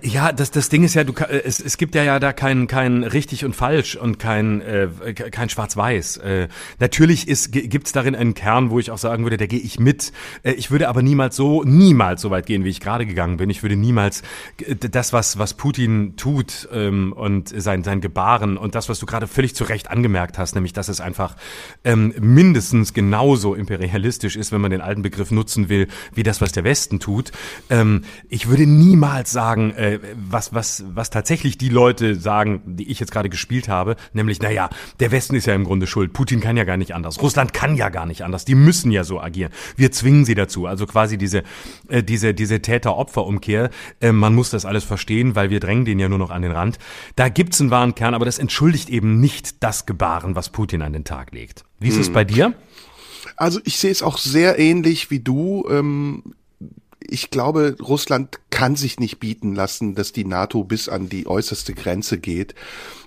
Speaker 3: Ja, das, das Ding ist ja, du, es, es gibt ja, ja da kein, kein richtig und falsch und kein, äh, kein Schwarz-Weiß. Äh, natürlich ist, gibt's darin einen Kern, wo ich auch sagen würde, da gehe ich mit. Äh, ich würde aber niemals so, niemals so weit gehen, wie ich gerade gegangen bin. Ich würde niemals das, was, was Putin tut ähm, und sein, sein Gebaren und das, was du gerade völlig zu Recht angemerkt hast, nämlich, dass es einfach ähm, mindestens genauso imperialistisch ist, wenn man den alten Begriff nutzen will, wie das, was der Westen tut. Ähm, ich würde niemals sagen, sagen, äh, was, was, was tatsächlich die Leute sagen, die ich jetzt gerade gespielt habe, nämlich, naja, der Westen ist ja im Grunde schuld. Putin kann ja gar nicht anders. Russland kann ja gar nicht anders. Die müssen ja so agieren. Wir zwingen sie dazu. Also quasi diese, äh, diese, diese Täter-Opfer-Umkehr. Äh, man muss das alles verstehen, weil wir drängen den ja nur noch an den Rand. Da gibt's einen wahren Kern, aber das entschuldigt eben nicht das Gebaren, was Putin an den Tag legt. Wie ist hm. es bei dir?
Speaker 2: Also ich sehe es auch sehr ähnlich wie du. Ähm ich glaube, Russland kann sich nicht bieten lassen, dass die NATO bis an die äußerste Grenze geht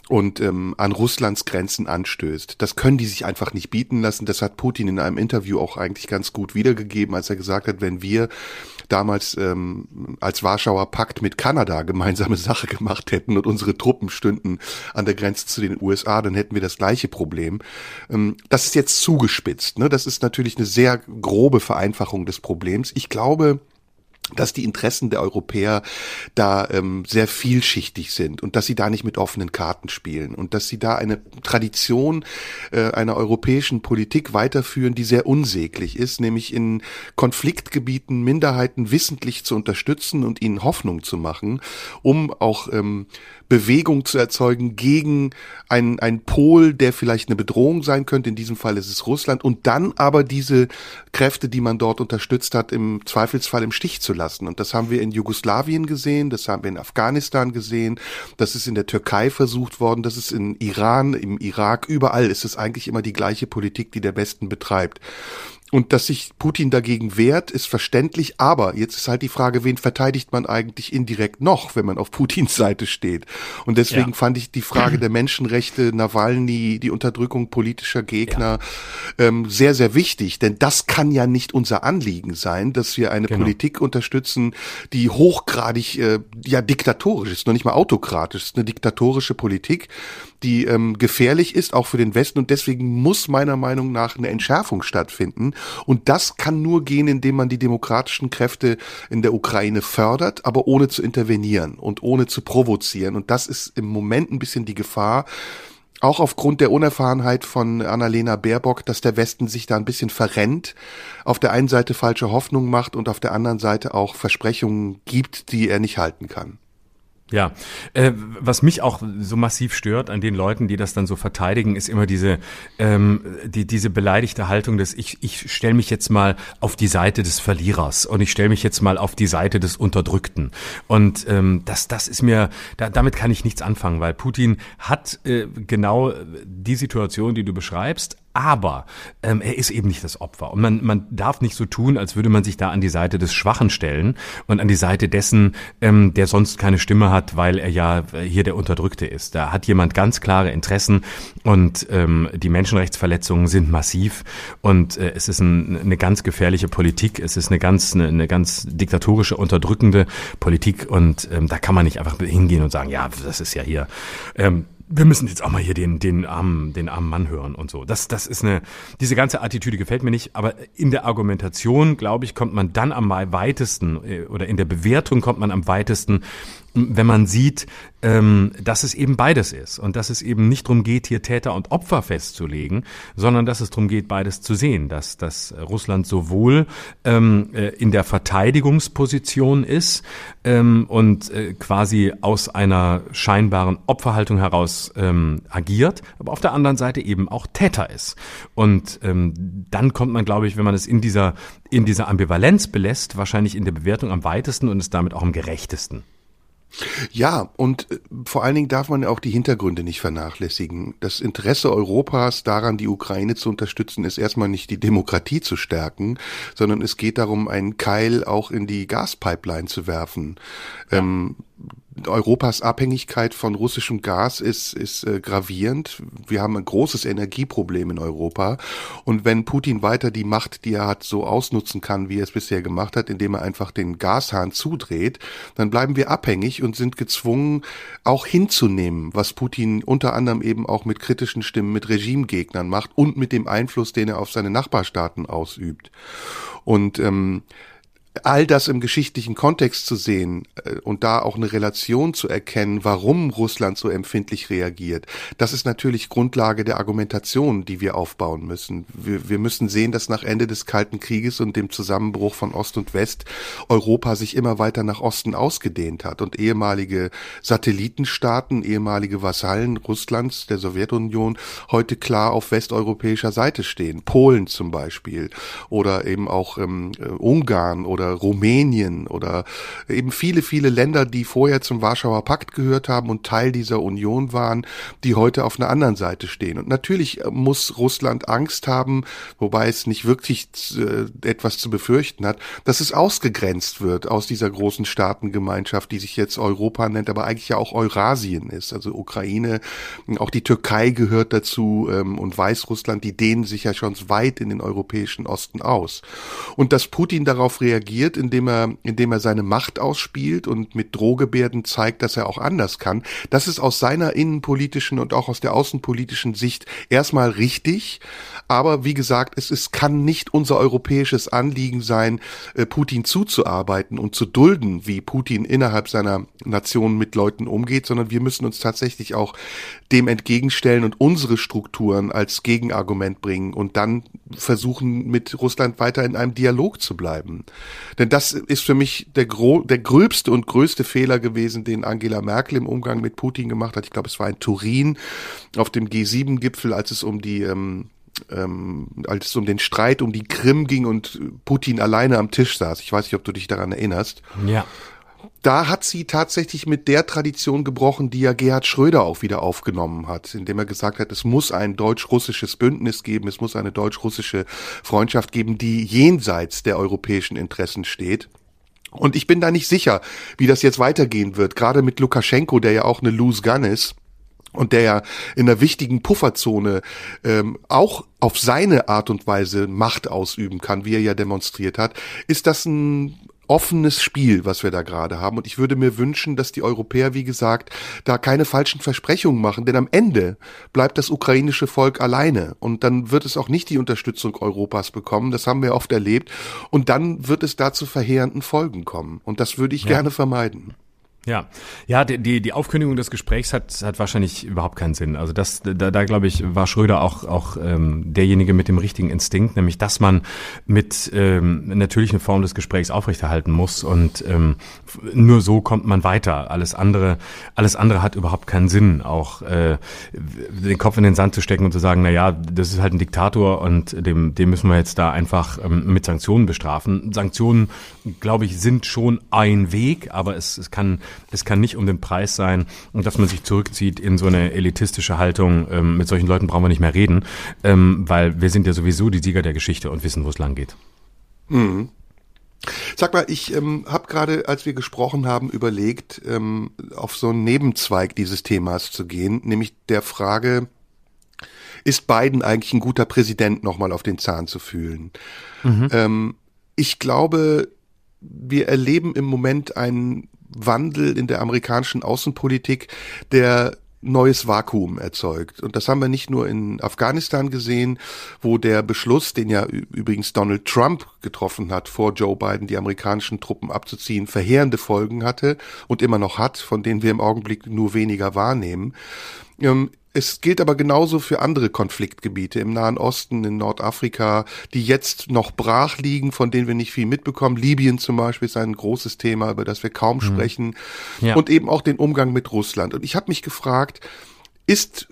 Speaker 2: und ähm, an Russlands Grenzen anstößt. Das können die sich einfach nicht bieten lassen. Das hat Putin in einem Interview auch eigentlich ganz gut wiedergegeben, als er gesagt hat, wenn wir damals ähm, als Warschauer Pakt mit Kanada gemeinsame Sache gemacht hätten und unsere Truppen stünden an der Grenze zu den USA, dann hätten wir das gleiche Problem. Ähm, das ist jetzt zugespitzt. Ne? Das ist natürlich eine sehr grobe Vereinfachung des Problems. Ich glaube, dass die Interessen der Europäer da ähm, sehr vielschichtig sind und dass sie da nicht mit offenen Karten spielen und dass sie da eine Tradition äh, einer europäischen Politik weiterführen, die sehr unsäglich ist, nämlich in Konfliktgebieten Minderheiten wissentlich zu unterstützen und ihnen Hoffnung zu machen, um auch ähm, Bewegung zu erzeugen gegen einen, einen Pol, der vielleicht eine Bedrohung sein könnte. In diesem Fall ist es Russland. Und dann aber diese Kräfte, die man dort unterstützt hat, im Zweifelsfall im Stich zu lassen. Und das haben wir in Jugoslawien gesehen, das haben wir in Afghanistan gesehen, das ist in der Türkei versucht worden, das ist in Iran, im Irak, überall ist es eigentlich immer die gleiche Politik, die der Westen betreibt. Und dass sich Putin dagegen wehrt, ist verständlich. Aber jetzt ist halt die Frage, wen verteidigt man eigentlich indirekt noch, wenn man auf <laughs> Putins Seite steht? Und deswegen ja. fand ich die Frage der Menschenrechte, Nawalny, die Unterdrückung politischer Gegner ja. ähm, sehr, sehr wichtig. Denn das kann ja nicht unser Anliegen sein, dass wir eine genau. Politik unterstützen, die hochgradig, äh, ja, diktatorisch ist, noch nicht mal autokratisch, ist eine diktatorische Politik, die ähm, gefährlich ist, auch für den Westen. Und deswegen muss meiner Meinung nach eine Entschärfung stattfinden. Und das kann nur gehen, indem man die demokratischen Kräfte in der Ukraine fördert, aber ohne zu intervenieren und ohne zu provozieren. Und das ist im Moment ein bisschen die Gefahr, auch aufgrund der Unerfahrenheit von Annalena Baerbock, dass der Westen sich da ein bisschen verrennt, auf der einen Seite falsche Hoffnung macht und auf der anderen Seite auch Versprechungen gibt, die er nicht halten kann.
Speaker 3: Ja, äh, was mich auch so massiv stört an den Leuten, die das dann so verteidigen, ist immer diese ähm, die, diese beleidigte Haltung, dass ich ich stelle mich jetzt mal auf die Seite des Verlierers und ich stelle mich jetzt mal auf die Seite des Unterdrückten. Und ähm, das das ist mir da, damit kann ich nichts anfangen, weil Putin hat äh, genau die Situation, die du beschreibst, aber ähm, er ist eben nicht das Opfer. Und man, man darf nicht so tun, als würde man sich da an die Seite des Schwachen stellen und an die Seite dessen, ähm, der sonst keine Stimme hat, weil er ja hier der Unterdrückte ist. Da hat jemand ganz klare Interessen und ähm, die Menschenrechtsverletzungen sind massiv und äh, es ist ein, eine ganz gefährliche Politik. Es ist eine ganz, eine, eine ganz diktatorische, unterdrückende Politik und ähm, da kann man nicht einfach hingehen und sagen, ja, das ist ja hier. Ähm, wir müssen jetzt auch mal hier den, den armen, den armen Mann hören und so. Das, das ist eine, diese ganze Attitüde gefällt mir nicht, aber in der Argumentation, glaube ich, kommt man dann am weitesten, äh, oder in der Bewertung kommt man am weitesten, wenn man sieht, ähm, dass es eben beides ist und dass es eben nicht darum geht, hier Täter und Opfer festzulegen, sondern dass es darum geht, beides zu sehen, dass, dass Russland sowohl ähm, äh, in der Verteidigungsposition ist ähm, und äh, quasi aus einer scheinbaren Opferhaltung heraus agiert, aber auf der anderen Seite eben auch Täter ist. Und dann kommt man, glaube ich, wenn man es in dieser, in dieser Ambivalenz belässt, wahrscheinlich in der Bewertung am weitesten und ist damit auch am gerechtesten.
Speaker 2: Ja, und äh, vor allen Dingen darf man auch die Hintergründe nicht vernachlässigen. Das Interesse Europas daran, die Ukraine zu unterstützen, ist erstmal nicht die Demokratie zu stärken, sondern es geht darum, einen Keil auch in die Gaspipeline zu werfen. Ja. Ähm, Europas Abhängigkeit von russischem Gas ist, ist äh, gravierend. Wir haben ein großes Energieproblem in Europa. Und wenn Putin weiter die Macht, die er hat, so ausnutzen kann, wie er es bisher gemacht hat, indem er einfach den Gashahn zudreht, dann bleiben wir abhängig und sind gezwungen, auch hinzunehmen, was Putin unter anderem eben auch mit kritischen Stimmen, mit Regimegegnern macht und mit dem Einfluss, den er auf seine Nachbarstaaten ausübt. Und ähm, all das im geschichtlichen Kontext zu sehen äh, und da auch eine Relation zu erkennen, warum Russland so empfindlich reagiert, das ist natürlich Grundlage der Argumentation, die wir aufbauen müssen. Wir, wir müssen sehen, dass nach Ende des Kalten Krieges und dem Zusammenbruch von Ost und West Europa sich immer weiter nach Osten ausgedehnt hat und ehemalige Satellitenstaaten, ehemalige Vasallen Russlands, der Sowjetunion, heute klar auf westeuropäischer Seite stehen. Polen zum Beispiel oder eben auch ähm, äh, Ungarn oder oder Rumänien oder eben viele, viele Länder, die vorher zum Warschauer Pakt gehört haben und Teil dieser Union waren, die heute auf einer anderen Seite stehen. Und natürlich muss Russland Angst haben, wobei es nicht wirklich äh, etwas zu befürchten hat, dass es ausgegrenzt wird aus dieser großen Staatengemeinschaft, die sich jetzt Europa nennt, aber eigentlich ja auch Eurasien ist. Also Ukraine, auch die Türkei gehört dazu ähm, und Weißrussland, die dehnen sich ja schon weit in den europäischen Osten aus. Und dass Putin darauf reagiert, reagiert, indem er, indem er seine Macht ausspielt und mit Drohgebärden zeigt, dass er auch anders kann. Das ist aus seiner innenpolitischen und auch aus der außenpolitischen Sicht erstmal richtig. Aber wie gesagt, es, es kann nicht unser europäisches Anliegen sein, äh, Putin zuzuarbeiten und zu dulden, wie Putin innerhalb seiner Nation mit Leuten umgeht, sondern wir müssen uns tatsächlich auch dem entgegenstellen und unsere Strukturen als Gegenargument bringen und dann versuchen, mit Russland weiter in einem Dialog zu bleiben. Denn das ist für mich der, gro der gröbste und größte Fehler gewesen, den Angela Merkel im Umgang mit Putin gemacht hat. Ich glaube, es war in Turin auf dem G7-Gipfel, als es um die ähm, ähm, als es um den Streit um die Krim ging und Putin alleine am Tisch saß. Ich weiß nicht, ob du dich daran erinnerst.
Speaker 3: Ja
Speaker 2: da hat sie tatsächlich mit der Tradition gebrochen, die ja Gerhard Schröder auch wieder aufgenommen hat, indem er gesagt hat, es muss ein deutsch-russisches Bündnis geben, es muss eine deutsch-russische Freundschaft geben, die jenseits der europäischen Interessen steht. Und ich bin da nicht sicher, wie das jetzt weitergehen wird, gerade mit Lukaschenko, der ja auch eine Loose Gun ist und der ja in einer wichtigen Pufferzone ähm, auch auf seine Art und Weise Macht ausüben kann, wie er ja demonstriert hat, ist das ein offenes Spiel, was wir da gerade haben. Und ich würde mir wünschen, dass die Europäer, wie gesagt, da keine falschen Versprechungen machen. Denn am Ende bleibt das ukrainische Volk alleine. Und dann wird es auch nicht die Unterstützung Europas bekommen. Das haben wir oft erlebt. Und dann wird es da zu verheerenden Folgen kommen. Und das würde ich ja. gerne vermeiden.
Speaker 3: Ja, ja, die, die, die Aufkündigung des Gesprächs hat, hat wahrscheinlich überhaupt keinen Sinn. Also das, da, da glaube ich, war Schröder auch, auch ähm, derjenige mit dem richtigen Instinkt, nämlich dass man mit ähm, natürlichen Form des Gesprächs aufrechterhalten muss und ähm, nur so kommt man weiter. Alles andere, alles andere hat überhaupt keinen Sinn. Auch äh, den Kopf in den Sand zu stecken und zu sagen, na ja, das ist halt ein Diktator und dem, dem müssen wir jetzt da einfach ähm, mit Sanktionen bestrafen. Sanktionen, glaube ich, sind schon ein Weg, aber es, es kann es kann nicht um den Preis sein und dass man sich zurückzieht in so eine elitistische Haltung. Ähm, mit solchen Leuten brauchen wir nicht mehr reden, ähm, weil wir sind ja sowieso die Sieger der Geschichte und wissen, wo es lang geht.
Speaker 2: Mhm. Sag mal, ich ähm, habe gerade, als wir gesprochen haben, überlegt, ähm, auf so einen Nebenzweig dieses Themas zu gehen, nämlich der Frage, ist Biden eigentlich ein guter Präsident, nochmal auf den Zahn zu fühlen? Mhm. Ähm, ich glaube, wir erleben im Moment einen Wandel in der amerikanischen Außenpolitik, der neues Vakuum erzeugt. Und das haben wir nicht nur in Afghanistan gesehen, wo der Beschluss, den ja übrigens Donald Trump getroffen hat, vor Joe Biden die amerikanischen Truppen abzuziehen, verheerende Folgen hatte und immer noch hat, von denen wir im Augenblick nur weniger wahrnehmen. Ähm, es gilt aber genauso für andere Konfliktgebiete im Nahen Osten, in Nordafrika, die jetzt noch brach liegen, von denen wir nicht viel mitbekommen. Libyen zum Beispiel ist ein großes Thema, über das wir kaum mhm. sprechen. Ja. Und eben auch den Umgang mit Russland. Und ich habe mich gefragt, ist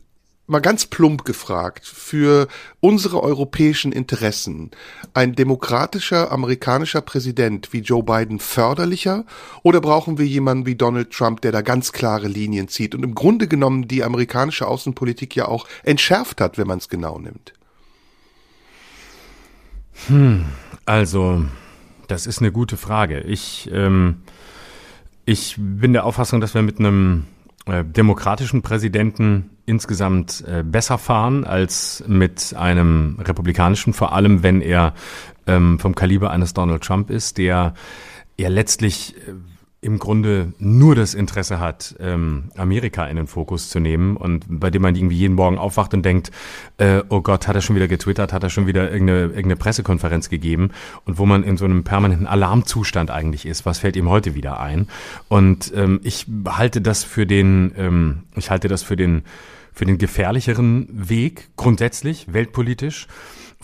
Speaker 2: mal ganz plump gefragt, für unsere europäischen Interessen ein demokratischer amerikanischer Präsident wie Joe Biden förderlicher oder brauchen wir jemanden wie Donald Trump, der da ganz klare Linien zieht und im Grunde genommen die amerikanische Außenpolitik ja auch entschärft hat, wenn man es genau nimmt?
Speaker 3: Hm, also, das ist eine gute Frage. Ich, ähm, ich bin der Auffassung, dass wir mit einem äh, demokratischen Präsidenten insgesamt äh, besser fahren als mit einem republikanischen, vor allem wenn er ähm, vom Kaliber eines Donald Trump ist, der ja letztlich äh, im Grunde nur das Interesse hat, ähm, Amerika in den Fokus zu nehmen und bei dem man irgendwie jeden Morgen aufwacht und denkt, äh, oh Gott, hat er schon wieder getwittert, hat er schon wieder irgendeine, irgendeine Pressekonferenz gegeben und wo man in so einem permanenten Alarmzustand eigentlich ist, was fällt ihm heute wieder ein? Und ähm, ich halte das für den, ähm, ich halte das für den, für den gefährlicheren Weg grundsätzlich, weltpolitisch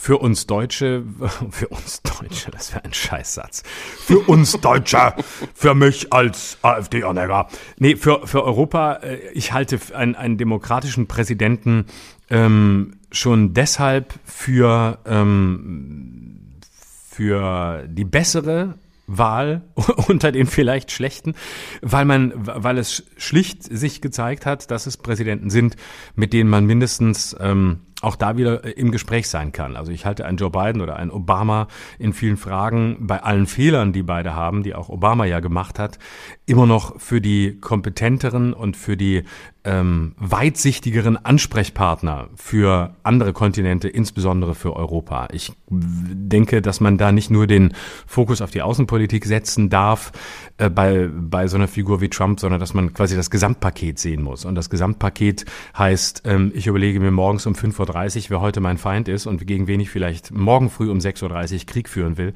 Speaker 3: für uns Deutsche, <laughs> für uns Deutsche, das wäre ein Scheißsatz. Für uns Deutsche, für mich als AfD-Anhänger. Nee, für, für Europa, äh, ich halte einen, einen demokratischen Präsidenten ähm, schon deshalb für, ähm, für die bessere Wahl <laughs> unter den vielleicht schlechten, weil man, weil es schlicht sich gezeigt hat, dass es Präsidenten sind, mit denen man mindestens ähm, auch da wieder äh, im Gespräch sein kann. Also ich halte einen Joe Biden oder einen Obama in vielen Fragen, bei allen Fehlern, die beide haben, die auch Obama ja gemacht hat, immer noch für die kompetenteren und für die ähm, weitsichtigeren Ansprechpartner für andere Kontinente, insbesondere für Europa. Ich denke, dass man da nicht nur den Fokus auf die Außenpolitik setzen darf äh, bei, bei so einer Figur wie Trump, sondern dass man quasi das Gesamtpaket sehen muss. Und das Gesamtpaket heißt, ähm, ich überlege mir morgens um 5.30 Uhr, wer heute mein Feind ist und gegen wen ich vielleicht morgen früh um 6.30 Uhr Krieg führen will.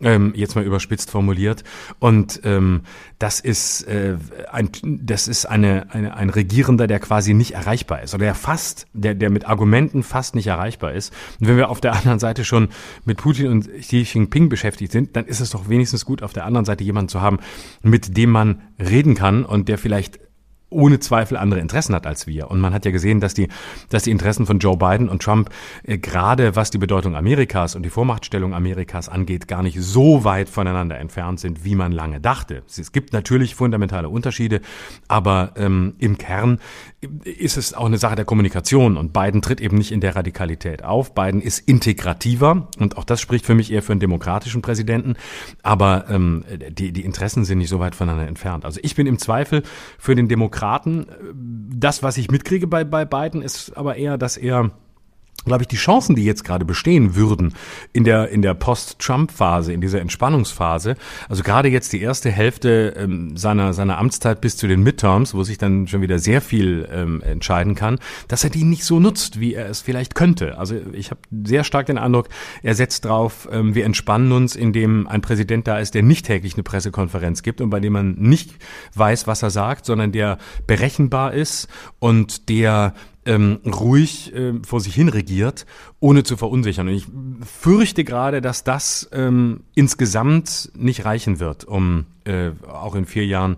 Speaker 3: Ähm, jetzt mal überspitzt formuliert. Und ähm, das ist, äh, ein, das ist eine, eine, ein Regierender, der quasi nicht erreichbar ist oder der fast, der, der mit Argumenten fast nicht erreichbar ist. Und wenn wir auf der anderen Seite schon mit Putin und Xi Jinping beschäftigt sind, dann ist es doch wenigstens gut, auf der anderen Seite jemanden zu haben, mit dem man reden kann und der vielleicht ohne Zweifel andere Interessen hat als wir. Und man hat ja gesehen, dass die, dass die Interessen von Joe Biden und Trump äh, gerade was die Bedeutung Amerikas und die Vormachtstellung Amerikas angeht, gar nicht so weit voneinander entfernt sind, wie man lange dachte. Es gibt natürlich fundamentale Unterschiede, aber ähm, im Kern ist es auch eine Sache der Kommunikation und Biden tritt eben nicht in der Radikalität auf. Biden ist integrativer und auch das spricht für mich eher für einen demokratischen Präsidenten, aber ähm, die, die Interessen sind nicht so weit voneinander entfernt. Also ich bin im Zweifel für den Demokraten Demokraten. Das, was ich mitkriege bei, bei Biden, ist aber eher, dass er glaube ich, die Chancen, die jetzt gerade bestehen würden in der, in der Post-Trump-Phase, in dieser Entspannungsphase, also gerade jetzt die erste Hälfte ähm, seiner, seiner Amtszeit bis zu den Midterms, wo sich dann schon wieder sehr viel ähm, entscheiden kann, dass er die nicht so nutzt, wie er es vielleicht könnte. Also ich habe sehr stark den Eindruck, er setzt drauf, ähm, wir entspannen uns, indem ein Präsident da ist, der nicht täglich eine Pressekonferenz gibt und bei dem man nicht weiß, was er sagt, sondern der berechenbar ist und der ähm, ruhig äh, vor sich hin regiert, ohne zu verunsichern. Und ich fürchte gerade, dass das ähm, insgesamt nicht reichen wird, um äh, auch in vier Jahren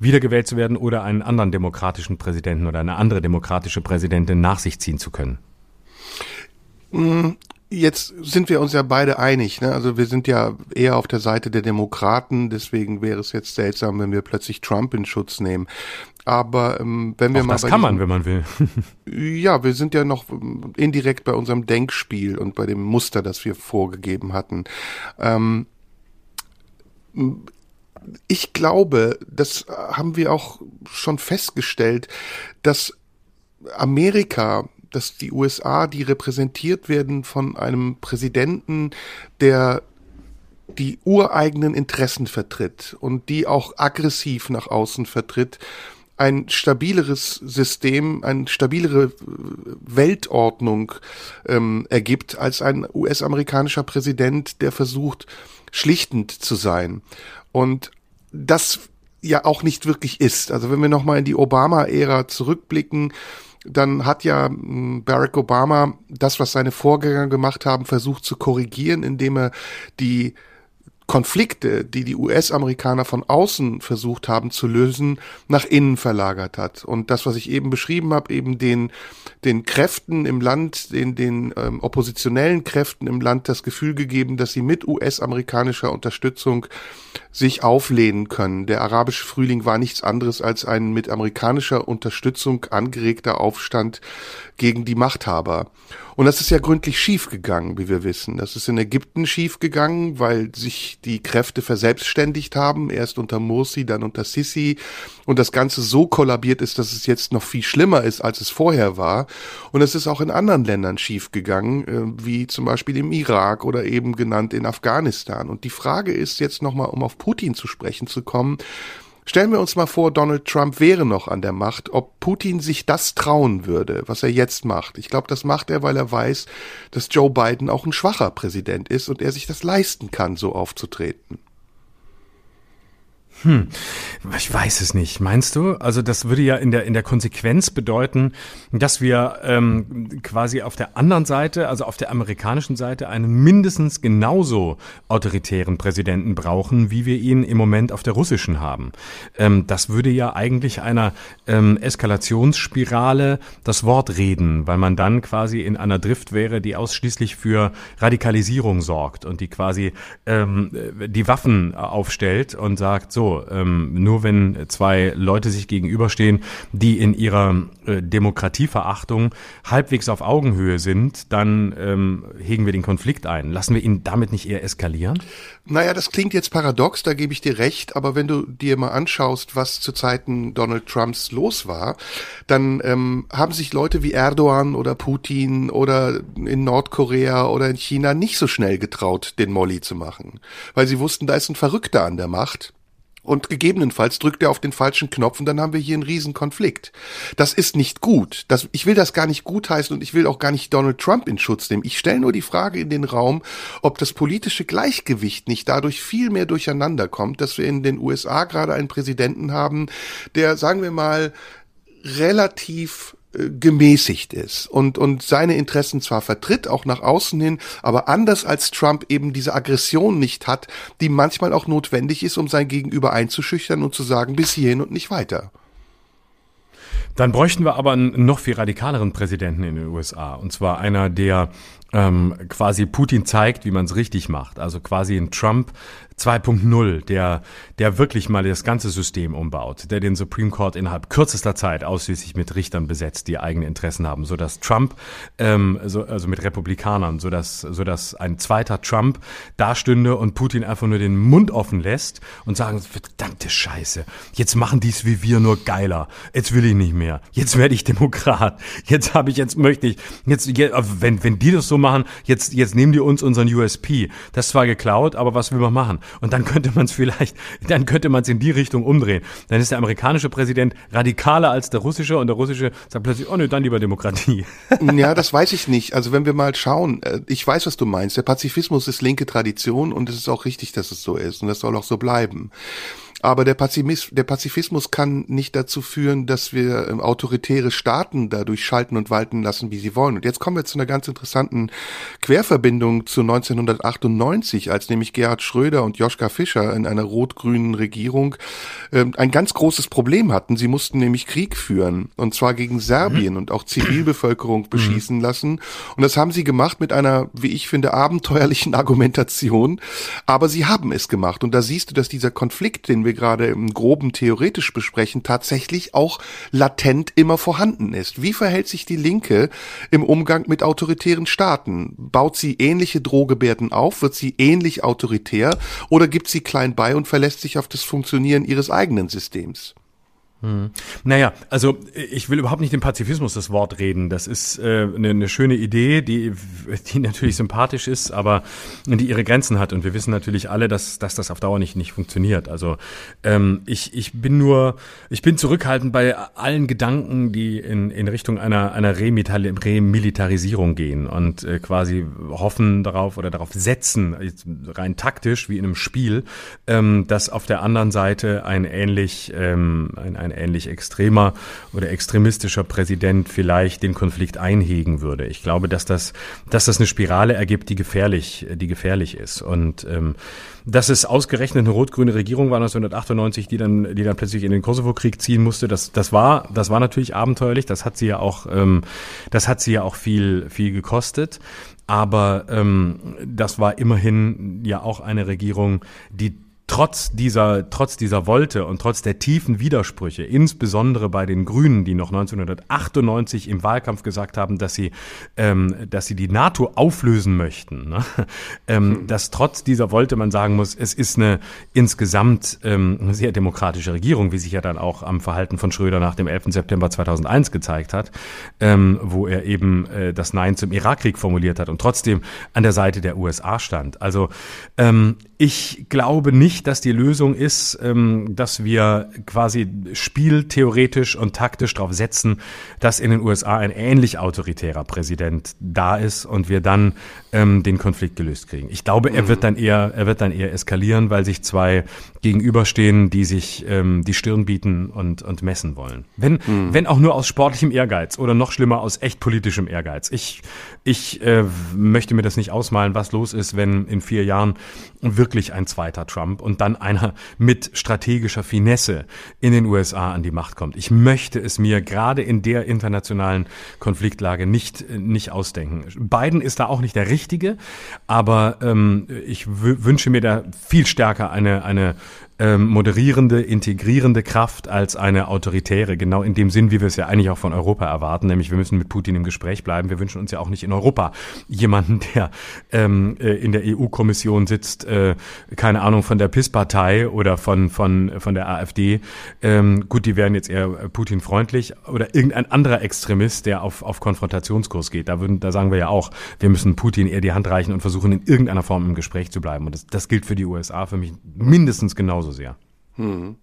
Speaker 3: wiedergewählt zu werden oder einen anderen demokratischen Präsidenten oder eine andere demokratische Präsidentin nach sich ziehen zu können.
Speaker 2: Jetzt sind wir uns ja beide einig, ne? Also wir sind ja eher auf der Seite der Demokraten, deswegen wäre es jetzt seltsam, wenn wir plötzlich Trump in Schutz nehmen. Aber ähm, wenn wir
Speaker 3: Auch
Speaker 2: mal
Speaker 3: das kann
Speaker 2: diesem,
Speaker 3: man, wenn man will. <laughs>
Speaker 2: ja, wir sind ja noch ähm, indirekt bei unserem Denkspiel und bei dem Muster, das wir vorgegeben hatten. Ähm, ich glaube, das haben wir auch schon festgestellt, dass Amerika dass die USA, die repräsentiert werden von einem Präsidenten, der die ureigenen Interessen vertritt und die auch aggressiv nach außen vertritt, ein stabileres System, eine stabilere Weltordnung ähm, ergibt als ein US-amerikanischer Präsident, der versucht, schlichtend zu sein. Und das ja auch nicht wirklich ist. Also wenn wir nochmal in die Obama-Ära zurückblicken, dann hat ja hm, Barack Obama das, was seine Vorgänger gemacht haben, versucht zu korrigieren, indem er die Konflikte, die die US-Amerikaner von außen versucht haben zu lösen, nach innen verlagert hat. Und das, was ich eben beschrieben habe, eben den, den Kräften im Land, den, den ähm, oppositionellen Kräften im Land das Gefühl gegeben, dass sie mit US-amerikanischer Unterstützung sich auflehnen können. Der arabische Frühling war nichts anderes als ein mit amerikanischer Unterstützung angeregter Aufstand gegen die Machthaber. Und das ist ja gründlich schiefgegangen, wie wir wissen. Das ist in Ägypten schiefgegangen, weil sich die Kräfte verselbstständigt haben, erst unter Morsi, dann unter Sisi und das Ganze so kollabiert ist, dass es jetzt noch viel schlimmer ist, als es vorher war. Und es ist auch in anderen Ländern schiefgegangen, äh, wie zum Beispiel im Irak oder eben genannt in Afghanistan. Und die Frage ist jetzt nochmal, um auf Putin zu sprechen zu kommen, Stellen wir uns mal vor, Donald Trump wäre noch an der Macht, ob Putin sich das trauen würde, was er jetzt macht. Ich glaube, das macht er, weil er weiß, dass Joe Biden auch ein schwacher Präsident ist und er sich das leisten kann, so aufzutreten.
Speaker 3: Hm, ich weiß es nicht. Meinst du? Also das würde ja in der in der Konsequenz bedeuten, dass wir ähm, quasi auf der anderen Seite, also auf der amerikanischen Seite, einen mindestens genauso autoritären Präsidenten brauchen, wie wir ihn im Moment auf der russischen haben. Ähm, das würde ja eigentlich einer ähm, Eskalationsspirale das Wort reden, weil man dann quasi in einer Drift wäre, die ausschließlich für Radikalisierung sorgt und die quasi ähm, die Waffen aufstellt und sagt so ähm, nur wenn zwei Leute sich gegenüberstehen, die in ihrer äh, Demokratieverachtung halbwegs auf Augenhöhe sind, dann ähm, hegen wir den Konflikt ein. Lassen wir ihn damit nicht eher eskalieren?
Speaker 2: Naja, das klingt jetzt paradox, da gebe ich dir recht, aber wenn du dir mal anschaust, was zu Zeiten Donald Trumps los war, dann ähm, haben sich Leute wie Erdogan oder Putin oder in Nordkorea oder in China nicht so schnell getraut, den Molly zu machen, weil sie wussten, da ist ein Verrückter an der Macht und gegebenenfalls drückt er auf den falschen Knopf und dann haben wir hier einen riesen Konflikt. Das ist nicht gut. Das, ich will das gar nicht gutheißen und ich will auch gar nicht Donald Trump in Schutz nehmen. Ich stelle nur die Frage in den Raum, ob das politische Gleichgewicht nicht dadurch viel mehr durcheinander kommt, dass wir in den USA gerade einen Präsidenten haben, der, sagen wir mal, relativ gemäßigt ist und, und seine Interessen zwar vertritt, auch nach außen hin, aber anders als Trump eben diese Aggression nicht hat, die manchmal auch notwendig ist, um sein Gegenüber einzuschüchtern und zu sagen, bis hierhin und nicht weiter.
Speaker 3: Dann bräuchten wir aber einen noch viel radikaleren Präsidenten in den USA. Und zwar einer, der ähm, quasi Putin zeigt, wie man es richtig macht. Also quasi ein Trump 2.0, der, der wirklich mal das ganze System umbaut, der den Supreme Court innerhalb kürzester Zeit ausschließlich mit Richtern besetzt, die eigene Interessen haben, so dass Trump, ähm, so, also mit Republikanern, so dass, so dass ein zweiter Trump dastünde und Putin einfach nur den Mund offen lässt und sagen, verdammte Scheiße, jetzt machen die's wie wir nur geiler, jetzt will ich nicht mehr, jetzt werde ich Demokrat, jetzt habe ich, jetzt möchte ich, jetzt, wenn, wenn die das so machen, jetzt, jetzt nehmen die uns unseren USP, das ist zwar geklaut, aber was will man machen? Und dann könnte man es vielleicht, <laughs> dann könnte man es in die Richtung umdrehen. Dann ist der amerikanische Präsident radikaler als der russische und der russische sagt plötzlich, oh ne, dann lieber Demokratie. <laughs>
Speaker 2: Ja, das weiß ich nicht. Also wenn wir mal schauen, äh, ich weiß, was du meinst. Der Pazifismus ist linke Tradition und es ist auch richtig, dass es so ist und das soll auch so bleiben. Aber der, Pazifismus, der Pazifismus kann nicht dazu führen, dass wir ähm, autoritäre Staaten dadurch schalten und walten lassen, wie sie wollen. Und jetzt kommen wir zu einer ganz interessanten Querverbindung zu 1998, als nämlich Gerhard Schröder und Joschka Fischer in einer rot-grünen Regierung ähm, ein ganz großes Problem hatten. Sie mussten nämlich Krieg führen, und zwar gegen Serbien mhm. und auch Zivilbevölkerung beschießen mhm. lassen. Und das haben sie gemacht mit einer, wie ich finde, abenteuerlichen Argumentation. Aber sie haben es gemacht. Und da siehst du, dass dieser Konflikt, den wir wir gerade im groben theoretisch besprechen, tatsächlich auch latent immer vorhanden ist. Wie verhält sich die Linke im Umgang mit autoritären Staaten? Baut sie ähnliche Drohgebärden auf? Wird sie ähnlich autoritär? Oder gibt sie klein bei und verlässt sich auf das Funktionieren ihres eigenen Systems?
Speaker 3: Hm. Naja, also ich will überhaupt nicht den Pazifismus das Wort reden. Das ist äh, eine, eine schöne Idee, die, die natürlich sympathisch ist, aber die ihre Grenzen hat. Und wir wissen natürlich alle, dass, dass das auf Dauer nicht, nicht funktioniert. Also ähm, ich, ich bin nur, ich bin zurückhaltend bei allen Gedanken, die in, in Richtung einer, einer Remilitarisierung gehen und äh, quasi hoffen darauf oder darauf setzen, rein taktisch wie in einem Spiel, ähm, dass auf der anderen Seite ein ähnlich, ähm, ein, ein ähnlich extremer oder extremistischer Präsident vielleicht den Konflikt einhegen würde. Ich glaube, dass das, dass das eine Spirale ergibt, die gefährlich, die gefährlich ist. Und ähm, dass es ausgerechnet eine rot-grüne Regierung war 1998, die dann, die dann plötzlich in den Kosovo-Krieg ziehen musste, das, das war, das war natürlich abenteuerlich. Das hat sie ja auch, ähm, das hat sie ja auch viel, viel gekostet. Aber ähm, das war immerhin ja auch eine Regierung, die trotz dieser, trotz dieser Wolte und trotz der tiefen Widersprüche, insbesondere bei den Grünen, die noch 1998 im Wahlkampf gesagt haben, dass sie, ähm, dass sie die NATO auflösen möchten, ne? ähm, hm. dass trotz dieser Wolte man sagen muss, es ist eine insgesamt ähm, sehr demokratische Regierung, wie sich ja dann auch am Verhalten von Schröder nach dem 11. September 2001 gezeigt hat, ähm, wo er eben äh, das Nein zum Irakkrieg formuliert hat und trotzdem an der Seite der USA stand. Also ähm, ich glaube nicht, dass die Lösung ist, ähm, dass wir quasi spieltheoretisch und taktisch darauf setzen, dass in den USA ein ähnlich autoritärer Präsident da ist und wir dann ähm, den Konflikt gelöst kriegen. Ich glaube, er wird mhm. dann eher, er wird dann eher eskalieren, weil sich zwei gegenüberstehen, die sich ähm, die Stirn bieten und, und messen wollen. Wenn, mhm. wenn auch nur aus sportlichem Ehrgeiz oder noch schlimmer aus echt politischem Ehrgeiz. Ich, ich äh, möchte mir das nicht ausmalen, was los ist, wenn in vier Jahren wirklich ein zweiter Trump und dann einer mit strategischer Finesse in den USA an die Macht kommt. Ich möchte es mir gerade in der internationalen Konfliktlage nicht, nicht ausdenken. Biden ist da auch nicht der Richtige, aber ähm, ich wünsche mir da viel stärker eine, eine ähm, moderierende, integrierende Kraft als eine autoritäre, genau in dem Sinn, wie wir es ja eigentlich auch von Europa erwarten, nämlich wir müssen mit Putin im Gespräch bleiben. Wir wünschen uns ja auch nicht in Europa jemanden, der ähm, äh, in der EU-Kommission sitzt, äh, keine Ahnung, von der PIS-Partei oder von, von, von der AfD. Ähm, gut, die wären jetzt eher Putin-freundlich oder irgendein anderer Extremist, der auf, auf Konfrontationskurs geht. Da, würden, da sagen wir ja auch, wir müssen Putin eher die Hand reichen und versuchen, in irgendeiner Form im Gespräch zu bleiben. Und das, das gilt für die USA für mich mindestens genauso sehr.
Speaker 2: Hm.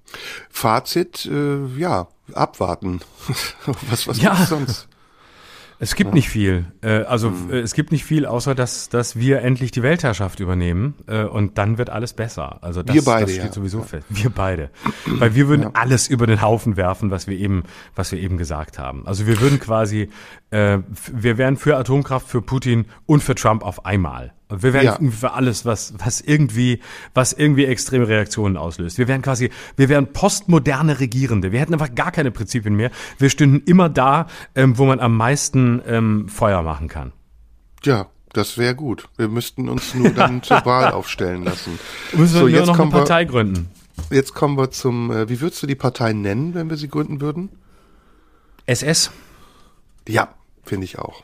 Speaker 2: Fazit, äh, ja, abwarten. <laughs> was was
Speaker 3: ja. sonst? Es gibt ja. nicht viel. Äh, also hm. Äh, es gibt nicht viel, außer dass, dass wir endlich die Weltherrschaft übernehmen äh, und dann wird alles besser. Also das,
Speaker 2: wir beide,
Speaker 3: das steht
Speaker 2: ja.
Speaker 3: sowieso fest. Wir beide. Weil wir würden ja. alles über den Haufen werfen, was wir eben, was wir eben gesagt haben. Also wir würden quasi, äh, wir wären für Atomkraft, für Putin und für Trump auf einmal. Wir wären ja. für alles, was, was irgendwie, was irgendwie extreme Reaktionen auslöst. Wir wären quasi, wir wären postmoderne Regierende. Wir hätten einfach gar keine Prinzipien mehr. Wir stünden immer da, ähm, wo man am meisten ähm, Feuer machen kann.
Speaker 2: Ja, Das wäre gut. Wir müssten uns nur dann zur <laughs> Wahl aufstellen lassen.
Speaker 3: Müssen wir
Speaker 2: So,
Speaker 3: nur
Speaker 2: jetzt
Speaker 3: noch eine
Speaker 2: kommen wir-
Speaker 3: Partei gründen.
Speaker 2: Jetzt kommen wir zum, äh, wie würdest du die Partei nennen, wenn wir sie gründen würden?
Speaker 3: SS.
Speaker 2: Ja, finde ich auch.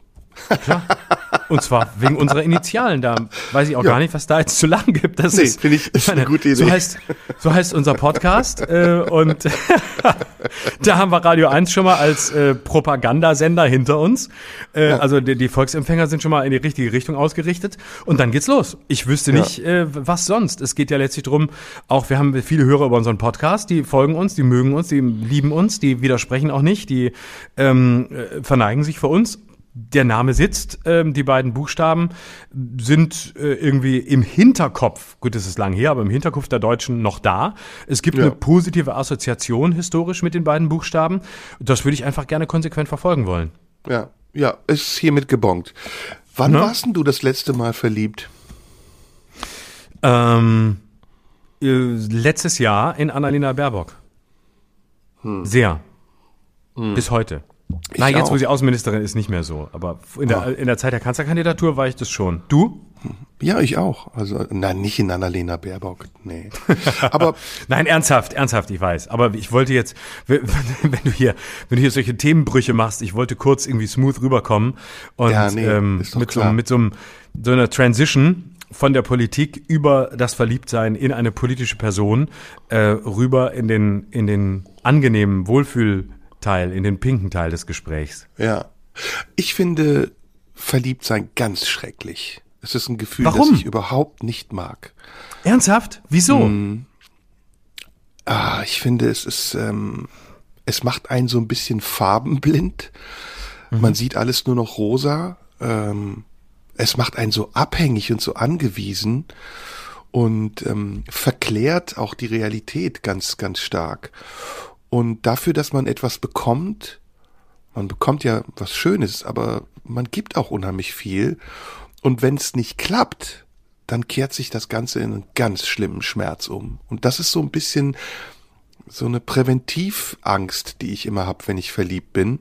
Speaker 3: Und zwar wegen unserer Initialen. Da weiß ich auch
Speaker 2: Ja.
Speaker 3: gar nicht, was da jetzt zu lachen gibt. Das
Speaker 2: Nee, finde ich- <laughs> ist eine gute
Speaker 3: So
Speaker 2: Idee.
Speaker 3: heißt, so heißt unser Podcast. äh, und <laughs> da haben wir Radio 1 schon mal als äh, Propagandasender hinter uns. Äh, Also die, die Volksempfänger sind schon mal in die richtige Richtung ausgerichtet. Und dann geht's los. Ich wüsste
Speaker 2: Ja.
Speaker 3: nicht, äh, was sonst. Es geht ja letztlich drum. auch wir haben viele Hörer über unseren Podcast, die folgen uns, die mögen uns, die lieben uns, die widersprechen auch nicht, die ähm, äh, verneigen sich vor uns der Name sitzt, ähm, die beiden Buchstaben sind äh, irgendwie im Hinterkopf, gut, es ist lang her, aber im Hinterkopf der Deutschen noch da. Es gibt
Speaker 2: Ja.
Speaker 3: eine positive Assoziation historisch mit den beiden Buchstaben. Das würde ich einfach gerne konsequent verfolgen wollen.
Speaker 2: Ja, ja, ist hiermit gebongt. Wann
Speaker 3: Ne?
Speaker 2: warst denn du das letzte Mal verliebt?
Speaker 3: Ähm, äh, letztes Jahr in Annalena Baerbock. Sehr. Bis heute. Na, jetzt, wo
Speaker 2: auch.
Speaker 3: sie Außenministerin ist, nicht mehr so. Aber in der, in der Zeit der Kanzlerkandidatur war ich das schon. Du?
Speaker 2: Ja, ich auch. Also, nein, nicht in Annalena Baerbock, nee. Aber <laughs>
Speaker 3: Nein, ernsthaft, ernsthaft, ich weiß. Aber ich wollte jetzt, <laughs> wenn du hier, wenn du hier solche Themenbrüche machst, ich wollte kurz irgendwie smooth rüberkommen und
Speaker 2: Ja, nee,
Speaker 3: ähm, mit so,
Speaker 2: klar.
Speaker 3: mit so, einem- so einer Transition von der Politik über das Verliebtsein in eine politische Person äh, rüber in den in den angenehmen Wohlfühlteil, in den pinken Teil des Gesprächs.
Speaker 2: Ja. Ich finde verliebt sein ganz schrecklich. Es ist ein Gefühl,
Speaker 3: Warum?
Speaker 2: das ich überhaupt nicht mag.
Speaker 3: Ernsthaft? Wieso?
Speaker 2: Hm. Ah, ich finde, es ist, ähm, es macht einen so ein bisschen farbenblind. Man sieht alles nur noch rosa. Ähm, es macht einen so abhängig und so angewiesen und ähm, verklärt auch die Realität ganz, ganz stark. Und dafür, dass man etwas bekommt, man bekommt ja was Schönes, aber man gibt auch unheimlich viel. Und wenn es nicht klappt, dann kehrt sich das Ganze in einen ganz schlimmen Schmerz um. Und das ist so ein bisschen so eine Präventivangst, die ich immer habe, wenn ich verliebt bin,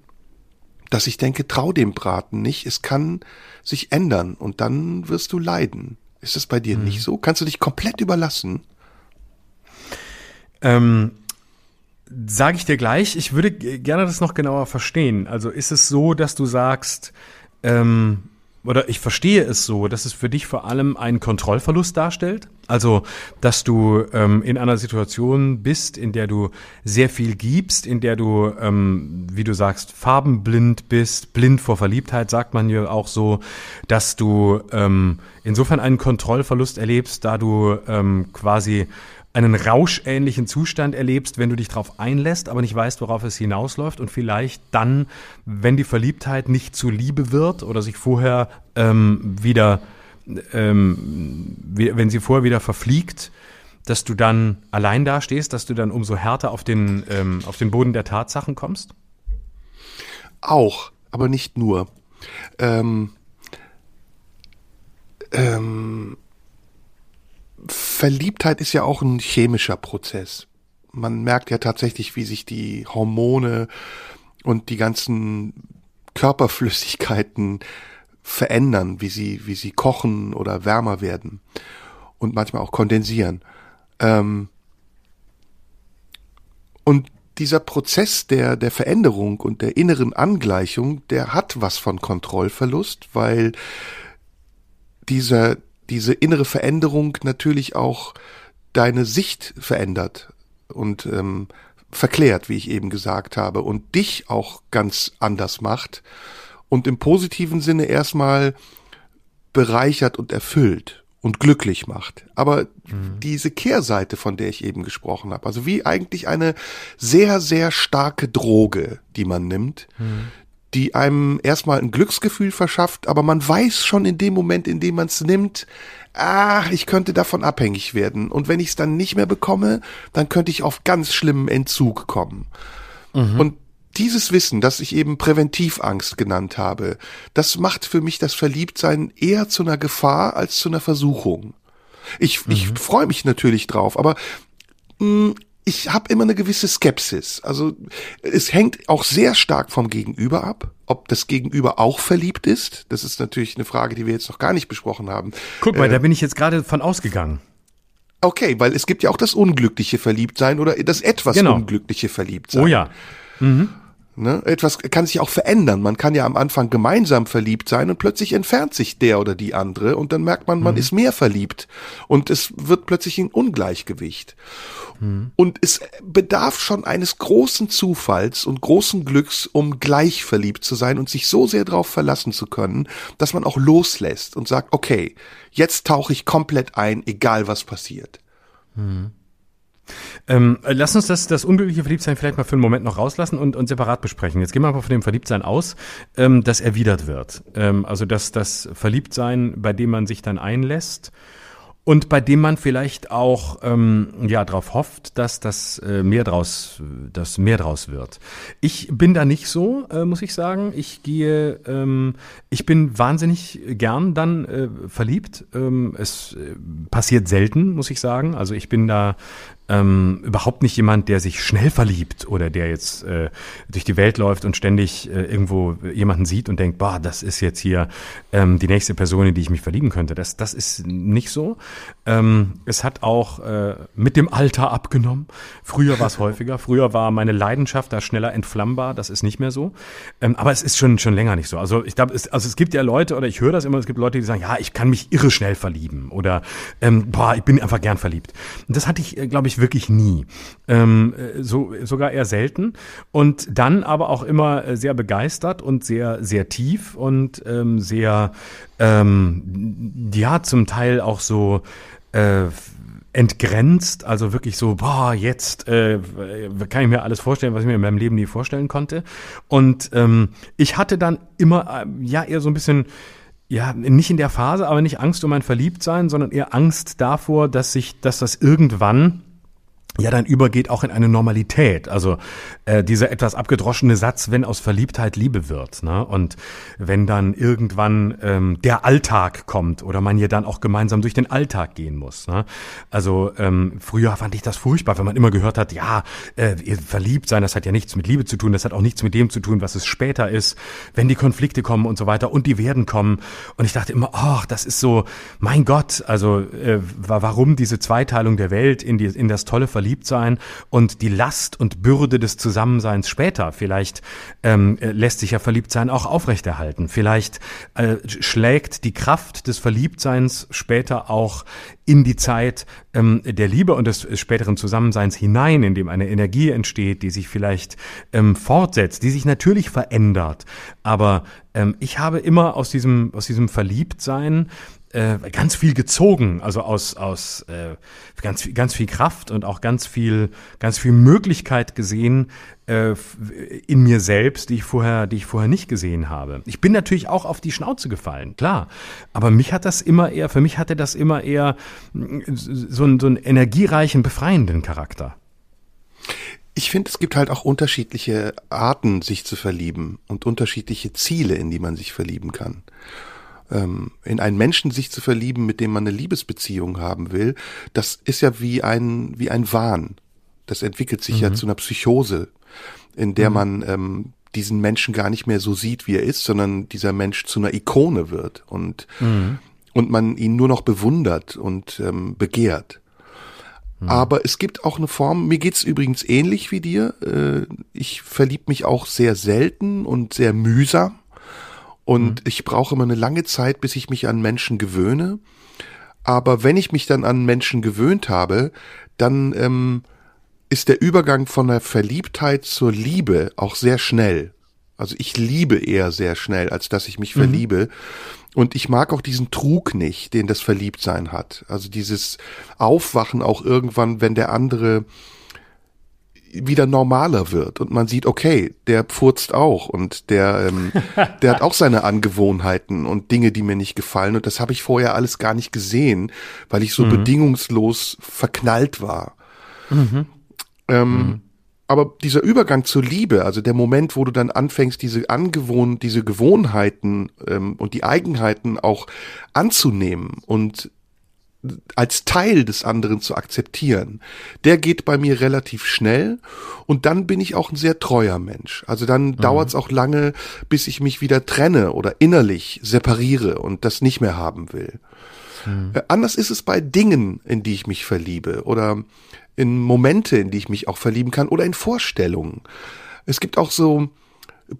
Speaker 2: dass ich denke, trau dem Braten nicht, es kann sich ändern und dann wirst du leiden. Ist das bei dir nicht so? Kannst du dich komplett überlassen?
Speaker 3: Ähm, Sage ich dir gleich, ich würde gerne das noch genauer verstehen. Also ist es so, dass du sagst, ähm, oder ich verstehe es so, dass es für dich vor allem einen Kontrollverlust darstellt? Also, dass du ähm, in einer Situation bist, in der du sehr viel gibst, in der du, ähm, wie du sagst, farbenblind bist, blind vor Verliebtheit, sagt man ja auch so, dass du ähm, insofern einen Kontrollverlust erlebst, da du ähm, quasi einen rauschähnlichen Zustand erlebst, wenn du dich darauf einlässt, aber nicht weißt, worauf es hinausläuft und vielleicht dann, wenn die Verliebtheit nicht zu Liebe wird oder sich vorher ähm, wieder, ähm, wie, wenn sie vorher wieder verfliegt, dass du dann allein dastehst, dass du dann umso härter auf den, ähm, auf den Boden der Tatsachen kommst?
Speaker 2: Auch, aber nicht nur. Ähm, ähm, Verliebtheit ist ja auch ein chemischer Prozess. Man merkt ja tatsächlich, wie sich die Hormone und die ganzen Körperflüssigkeiten verändern, wie sie, wie sie kochen oder wärmer werden und manchmal auch kondensieren. Ähm, und dieser Prozess der, der Veränderung und der inneren Angleichung, der hat was von Kontrollverlust, weil dieser, diese innere Veränderung natürlich auch deine Sicht verändert und ähm, verklärt, wie ich eben gesagt habe, und dich auch ganz anders macht und im positiven Sinne erstmal bereichert und erfüllt und glücklich macht. Aber diese Kehrseite, von der ich eben gesprochen habe, also wie eigentlich eine sehr, sehr starke Droge, die man nimmt, die einem erstmal ein Glücksgefühl verschafft, aber man weiß schon in dem Moment, in dem man es nimmt, ah, ich könnte davon abhängig werden. Und wenn ich es dann nicht mehr bekomme, dann könnte ich auf ganz schlimmen Entzug kommen. Und dieses Wissen, das ich eben Präventivangst genannt habe, das macht für mich das Verliebtsein eher zu einer Gefahr als zu einer Versuchung. Ich, ich freue mich natürlich drauf, aber mh, ich habe immer eine gewisse Skepsis. Also es hängt auch sehr stark vom Gegenüber ab. ob das Gegenüber auch verliebt ist. Das ist natürlich eine Frage, die wir jetzt noch gar nicht besprochen haben.
Speaker 3: Guck mal, äh, da bin ich jetzt gerade von ausgegangen.
Speaker 2: Okay, weil es gibt ja auch das unglückliche Verliebtsein oder das etwas genau. unglückliche Verliebtsein.
Speaker 3: Oh ja. Mhm.
Speaker 2: Ne? Etwas kann sich auch verändern. Man kann ja am Anfang gemeinsam verliebt sein und plötzlich entfernt sich der oder die andere und dann merkt man, man mhm. ist mehr verliebt und es wird plötzlich ein Ungleichgewicht. Mhm. Und es bedarf schon eines großen Zufalls und großen Glücks, um gleich verliebt zu sein und sich so sehr darauf verlassen zu können, dass man auch loslässt und sagt, okay, jetzt tauche ich komplett ein, egal was passiert. Mhm.
Speaker 3: Ähm, lass uns das, das unglückliche Verliebtsein vielleicht mal für einen Moment noch rauslassen und, und separat besprechen. Jetzt gehen wir mal von dem Verliebtsein aus, ähm, das erwidert wird. Ähm, also dass das Verliebtsein, bei dem man sich dann einlässt und bei dem man vielleicht auch ähm, ja darauf hofft, dass das äh, mehr draus, dass mehr draus wird. Ich bin da nicht so, äh, muss ich sagen. Ich gehe, ähm, ich bin wahnsinnig gern dann äh, verliebt. Ähm, es äh, passiert selten, muss ich sagen. Also ich bin da ähm, überhaupt nicht jemand, der sich schnell verliebt oder der jetzt äh, durch die Welt läuft und ständig äh, irgendwo jemanden sieht und denkt, boah, das ist jetzt hier ähm, die nächste Person, in die ich mich verlieben könnte. Das, das ist nicht so. Ähm, es hat auch äh, mit dem Alter abgenommen. Früher war es häufiger. Früher war meine Leidenschaft da schneller entflammbar. Das ist nicht mehr so. Ähm, aber es ist schon schon länger nicht so. Also ich glaube, es, also es gibt ja Leute oder ich höre das immer. Es gibt Leute, die sagen, ja, ich kann mich irre schnell verlieben oder ähm, boah, ich bin einfach gern verliebt. Und das hatte ich, äh, glaube ich, wirklich nie. Ähm, äh, so sogar eher selten. Und dann aber auch immer äh, sehr begeistert und sehr sehr tief und ähm, sehr ähm, ja zum Teil auch so äh, entgrenzt, also wirklich so, boah, jetzt äh, kann ich mir alles vorstellen, was ich mir in meinem Leben nie vorstellen konnte. Und ähm, ich hatte dann immer, äh, ja, eher so ein bisschen, ja, nicht in der Phase, aber nicht Angst um mein Verliebtsein, sondern eher Angst davor, dass sich, dass das irgendwann ja dann übergeht auch in eine Normalität. Also äh, dieser etwas abgedroschene Satz, wenn aus Verliebtheit Liebe wird. Ne? Und wenn dann irgendwann ähm, der Alltag kommt oder man hier dann auch gemeinsam durch den Alltag gehen muss. Ne? Also ähm, früher fand ich das furchtbar, wenn man immer gehört hat, ja, äh, verliebt sein, das hat ja nichts mit Liebe zu tun, das hat auch nichts mit dem zu tun, was es später ist, wenn die Konflikte kommen und so weiter und die werden kommen. Und ich dachte immer, ach, das ist so, mein Gott, also äh, warum diese Zweiteilung der Welt in, die, in das tolle Verliebtsein Verliebtsein und die Last und Bürde des Zusammenseins später. Vielleicht ähm, äh, lässt sich ja Verliebtsein auch aufrechterhalten. Vielleicht äh, schlägt die Kraft des Verliebtseins später auch in die Zeit ähm, der Liebe und des späteren Zusammenseins hinein, in dem eine Energie entsteht, die sich vielleicht ähm, fortsetzt, die sich natürlich verändert. Aber ähm, ich habe immer aus diesem, aus diesem Verliebtsein äh, ganz viel gezogen, also aus, aus äh, ganz, ganz viel Kraft und auch ganz viel, ganz viel Möglichkeit gesehen äh, in mir selbst, die ich vorher, die ich vorher nicht gesehen habe. Ich bin natürlich auch auf die Schnauze gefallen, klar. Aber mich hat das immer eher, für mich hatte das immer eher so einen, so einen energiereichen, befreienden Charakter.
Speaker 2: Ich finde, es gibt halt auch unterschiedliche Arten, sich zu verlieben und unterschiedliche Ziele, in die man sich verlieben kann ähm, in einen Menschen sich zu verlieben, mit dem man eine Liebesbeziehung haben will, das ist ja wie ein, wie ein Wahn. Das entwickelt sich mhm. ja zu einer Psychose, in der mhm. man ähm, diesen Menschen gar nicht mehr so sieht, wie er ist, sondern dieser Mensch zu einer Ikone wird und, mhm. und man ihn nur noch bewundert und ähm, begehrt. Mhm. Aber es gibt auch eine Form, mir geht's übrigens ähnlich wie dir. Äh, ich verlieb mich auch sehr selten und sehr mühsam. Und mhm. ich brauche immer eine lange Zeit, bis ich mich an Menschen gewöhne. Aber wenn ich mich dann an Menschen gewöhnt habe, dann ähm, ist der Übergang von der Verliebtheit zur Liebe auch sehr schnell. Also ich liebe eher sehr schnell, als dass ich mich mhm. verliebe. Und ich mag auch diesen Trug nicht, den das Verliebtsein hat. Also dieses Aufwachen auch irgendwann, wenn der andere wieder normaler wird und man sieht, okay, der pfurzt auch und der, ähm, <laughs> der hat auch seine Angewohnheiten und Dinge, die mir nicht gefallen und das habe ich vorher alles gar nicht gesehen, weil ich so mhm. bedingungslos verknallt war. Mhm. Ähm, mhm. Aber dieser Übergang zur Liebe, also der Moment, wo du dann anfängst, diese Angewohn, diese Gewohnheiten ähm, und die Eigenheiten auch anzunehmen und als Teil des anderen zu akzeptieren, der geht bei mir relativ schnell und dann bin ich auch ein sehr treuer Mensch. Also dann mhm. dauert es auch lange, bis ich mich wieder trenne oder innerlich separiere und das nicht mehr haben will. Mhm. Äh, anders ist es bei Dingen, in die ich mich verliebe oder in Momente, in die ich mich auch verlieben kann oder in Vorstellungen. Es gibt auch so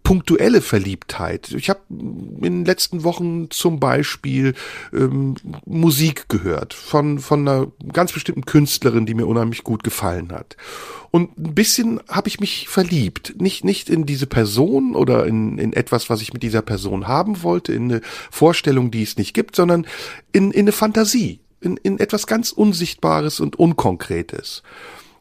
Speaker 2: punktuelle Verliebtheit. Ich habe in den letzten Wochen zum Beispiel ähm, Musik gehört von, von einer ganz bestimmten Künstlerin, die mir unheimlich gut gefallen hat. Und ein bisschen habe ich mich verliebt. Nicht, nicht in diese Person oder in, in etwas, was ich mit dieser Person haben wollte, in eine Vorstellung, die es nicht gibt, sondern in, in eine Fantasie, in, in etwas ganz Unsichtbares und Unkonkretes.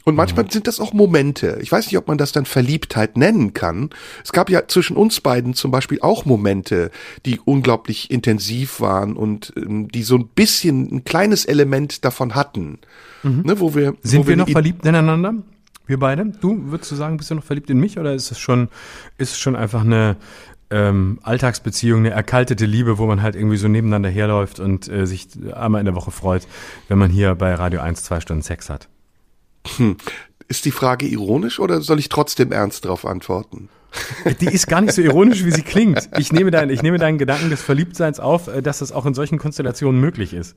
Speaker 2: Und manchmal mhm. sind das auch Momente. Ich weiß nicht, ob man das dann Verliebtheit nennen kann. Es gab ja zwischen uns beiden zum Beispiel auch Momente, die unglaublich intensiv waren und ähm, die so ein bisschen ein kleines Element davon hatten.
Speaker 3: Mhm. Ne, wo wir, sind wo wir, wir noch verliebt ineinander? Wir beide? Du, würdest du sagen, bist du noch verliebt in mich oder ist es schon, ist es schon einfach eine ähm, Alltagsbeziehung, eine erkaltete Liebe, wo man halt irgendwie so nebeneinander herläuft und äh, sich einmal in der Woche freut, wenn man hier bei Radio 1 zwei Stunden Sex hat?
Speaker 2: Hm. Ist die Frage ironisch oder soll ich trotzdem ernst darauf antworten? <laughs>
Speaker 3: Die ist gar nicht so ironisch, wie sie klingt. Ich nehme, dein, ich nehme deinen Gedanken des Verliebtseins auf, äh, dass das auch in solchen Konstellationen möglich ist.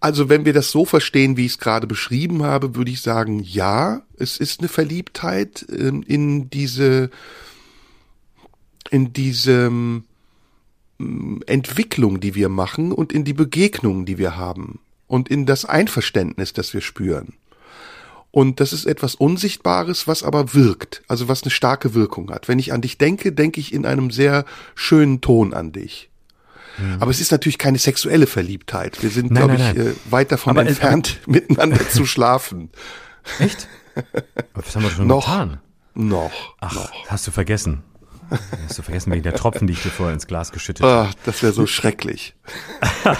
Speaker 2: Also wenn wir das so verstehen, wie ich es gerade beschrieben habe, würde ich sagen, ja, es ist eine Verliebtheit ähm, in diese, in diese ähm, Entwicklung, die wir machen und in die Begegnungen, die wir haben und in das Einverständnis, das wir spüren. Und das ist etwas Unsichtbares, was aber wirkt, also was eine starke Wirkung hat. Wenn ich an dich denke, denke ich in einem sehr schönen Ton an dich. Mhm. Aber es ist natürlich keine sexuelle Verliebtheit. Wir sind, glaube ich, nein. Äh, weit davon aber entfernt, <laughs> miteinander zu schlafen.
Speaker 3: Echt? <laughs> Was haben wir schon
Speaker 2: noch,
Speaker 3: getan?
Speaker 2: Noch.
Speaker 3: Ach,
Speaker 2: noch.
Speaker 3: hast du vergessen. Hast du vergessen wegen der Tropfen, die ich dir vorher ins Glas geschüttet habe?
Speaker 2: Ach, das wäre so schrecklich.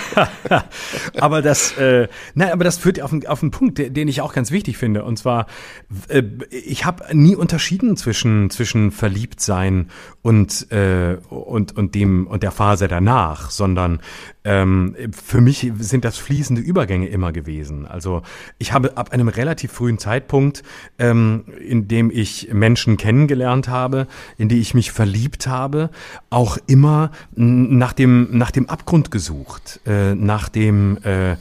Speaker 2: <laughs>
Speaker 3: aber das, äh, nein, aber das führt auf, einen, auf einen Punkt, den ich auch ganz wichtig finde. Und zwar, äh, ich habe nie unterschieden zwischen zwischen Verliebtsein und äh, und und dem und der Phase danach, sondern ähm, für mich sind das fließende Übergänge immer gewesen. Also ich habe ab einem relativ frühen Zeitpunkt, ähm, in dem ich Menschen kennengelernt habe, in die ich mich verliebt habe, auch immer nach dem nach dem Abgrund gesucht, äh, nach dem äh,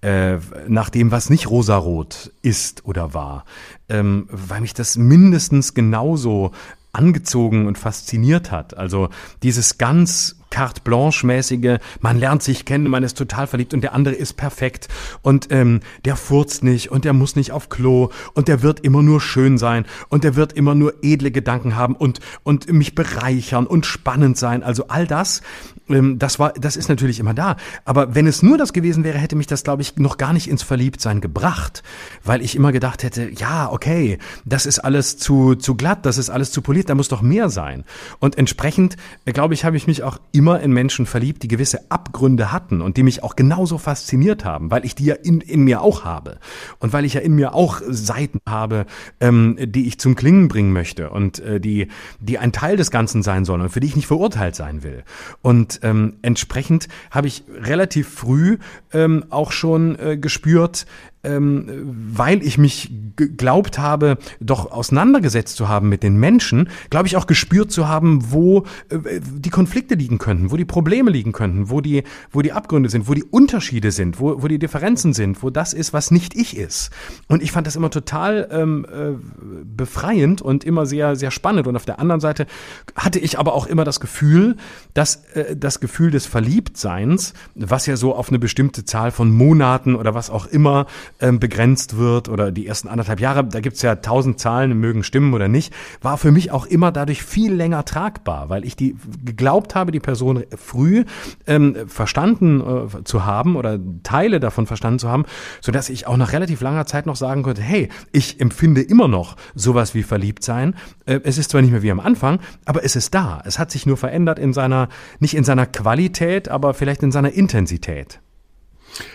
Speaker 3: äh, nach dem, was nicht rosarot ist oder war, ähm, weil mich das mindestens genauso angezogen und fasziniert hat. Also dieses ganz carte blanche mäßige, man lernt sich kennen, man ist total verliebt und der andere ist perfekt und ähm, der furzt nicht und der muss nicht auf Klo und der wird immer nur schön sein und der wird immer nur edle Gedanken haben und und mich bereichern und spannend sein. Also all das, das war, das ist natürlich immer da. Aber wenn es nur das gewesen wäre, hätte mich das, glaube ich, noch gar nicht ins Verliebtsein gebracht, weil ich immer gedacht hätte, ja, okay, das ist alles zu zu glatt, das ist alles zu poliert, da muss doch mehr sein. Und entsprechend, äh, glaube ich, habe ich mich auch immer in Menschen verliebt, die gewisse Abgründe hatten und die mich auch genauso fasziniert haben, weil ich die ja in, in mir auch habe und weil ich ja in mir auch Seiten habe, ähm, die ich zum Klingen bringen möchte und äh, die, die ein Teil des Ganzen sein sollen und für die ich nicht verurteilt sein will. Und ähm, entsprechend habe ich relativ früh ähm, auch schon äh, gespürt, ähm, weil ich mich geglaubt habe, doch auseinandergesetzt zu haben mit den Menschen, glaube ich auch gespürt zu haben, wo äh, die Konflikte liegen könnten, wo die Probleme liegen könnten, wo die, wo die Abgründe sind, wo die Unterschiede sind, wo, wo die Differenzen sind, wo das ist, was nicht ich ist. Und ich fand das immer total ähm, äh, befreiend und immer sehr, sehr spannend. Und auf der anderen Seite hatte ich aber auch immer das Gefühl, dass äh, das Gefühl des Verliebtseins, was ja so auf eine bestimmte Zahl von Monaten oder was auch immer ähm, begrenzt wird oder die ersten anderthalb Jahre, da gibt's ja tausend Zahlen, mögen stimmen oder nicht, war für mich auch immer dadurch viel länger tragbar, weil ich die geglaubt habe, die Person früh ähm, verstanden äh, zu haben oder Teile davon verstanden zu haben, so dass ich auch nach relativ langer Zeit noch sagen konnte, hey, ich empfinde immer noch sowas wie verliebt sein. Äh, es ist zwar nicht mehr wie am Anfang, aber es ist da. Es hat sich nur verändert in seiner, nicht in seiner Qualität, aber vielleicht in seiner Intensität.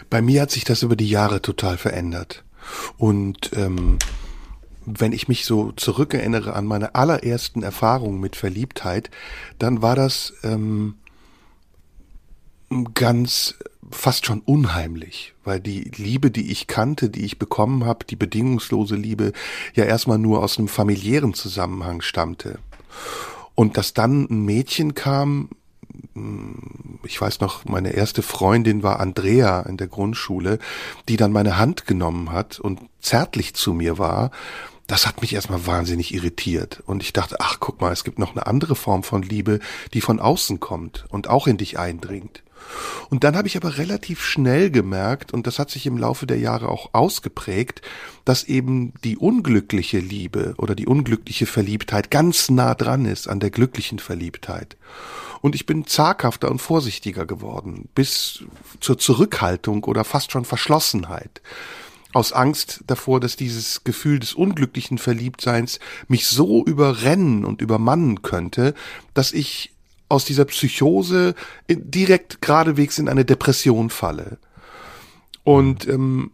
Speaker 2: Bei mir hat sich das über die Jahre total verändert. Und ähm, wenn ich mich so zurückerinnere an meine allerersten Erfahrungen mit Verliebtheit, dann war das ähm, ganz fast schon unheimlich, weil die Liebe, die ich kannte, die ich bekommen habe, die bedingungslose Liebe, ja erstmal nur aus einem familiären Zusammenhang stammte. Und dass dann ein Mädchen kam, ich weiß noch, meine erste Freundin war Andrea in der Grundschule, die dann meine Hand genommen hat und zärtlich zu mir war, das hat mich erstmal wahnsinnig irritiert. Und ich dachte, ach, guck mal, es gibt noch eine andere Form von Liebe, die von außen kommt und auch in dich eindringt. Und dann habe ich aber relativ schnell gemerkt, und das hat sich im Laufe der Jahre auch ausgeprägt, dass eben die unglückliche Liebe oder die unglückliche Verliebtheit ganz nah dran ist an der glücklichen Verliebtheit. Und ich bin zaghafter und vorsichtiger geworden, bis zur Zurückhaltung oder fast schon Verschlossenheit aus Angst davor, dass dieses Gefühl des unglücklichen Verliebtseins mich so überrennen und übermannen könnte, dass ich aus dieser Psychose direkt geradewegs in eine Depression falle. Und ähm,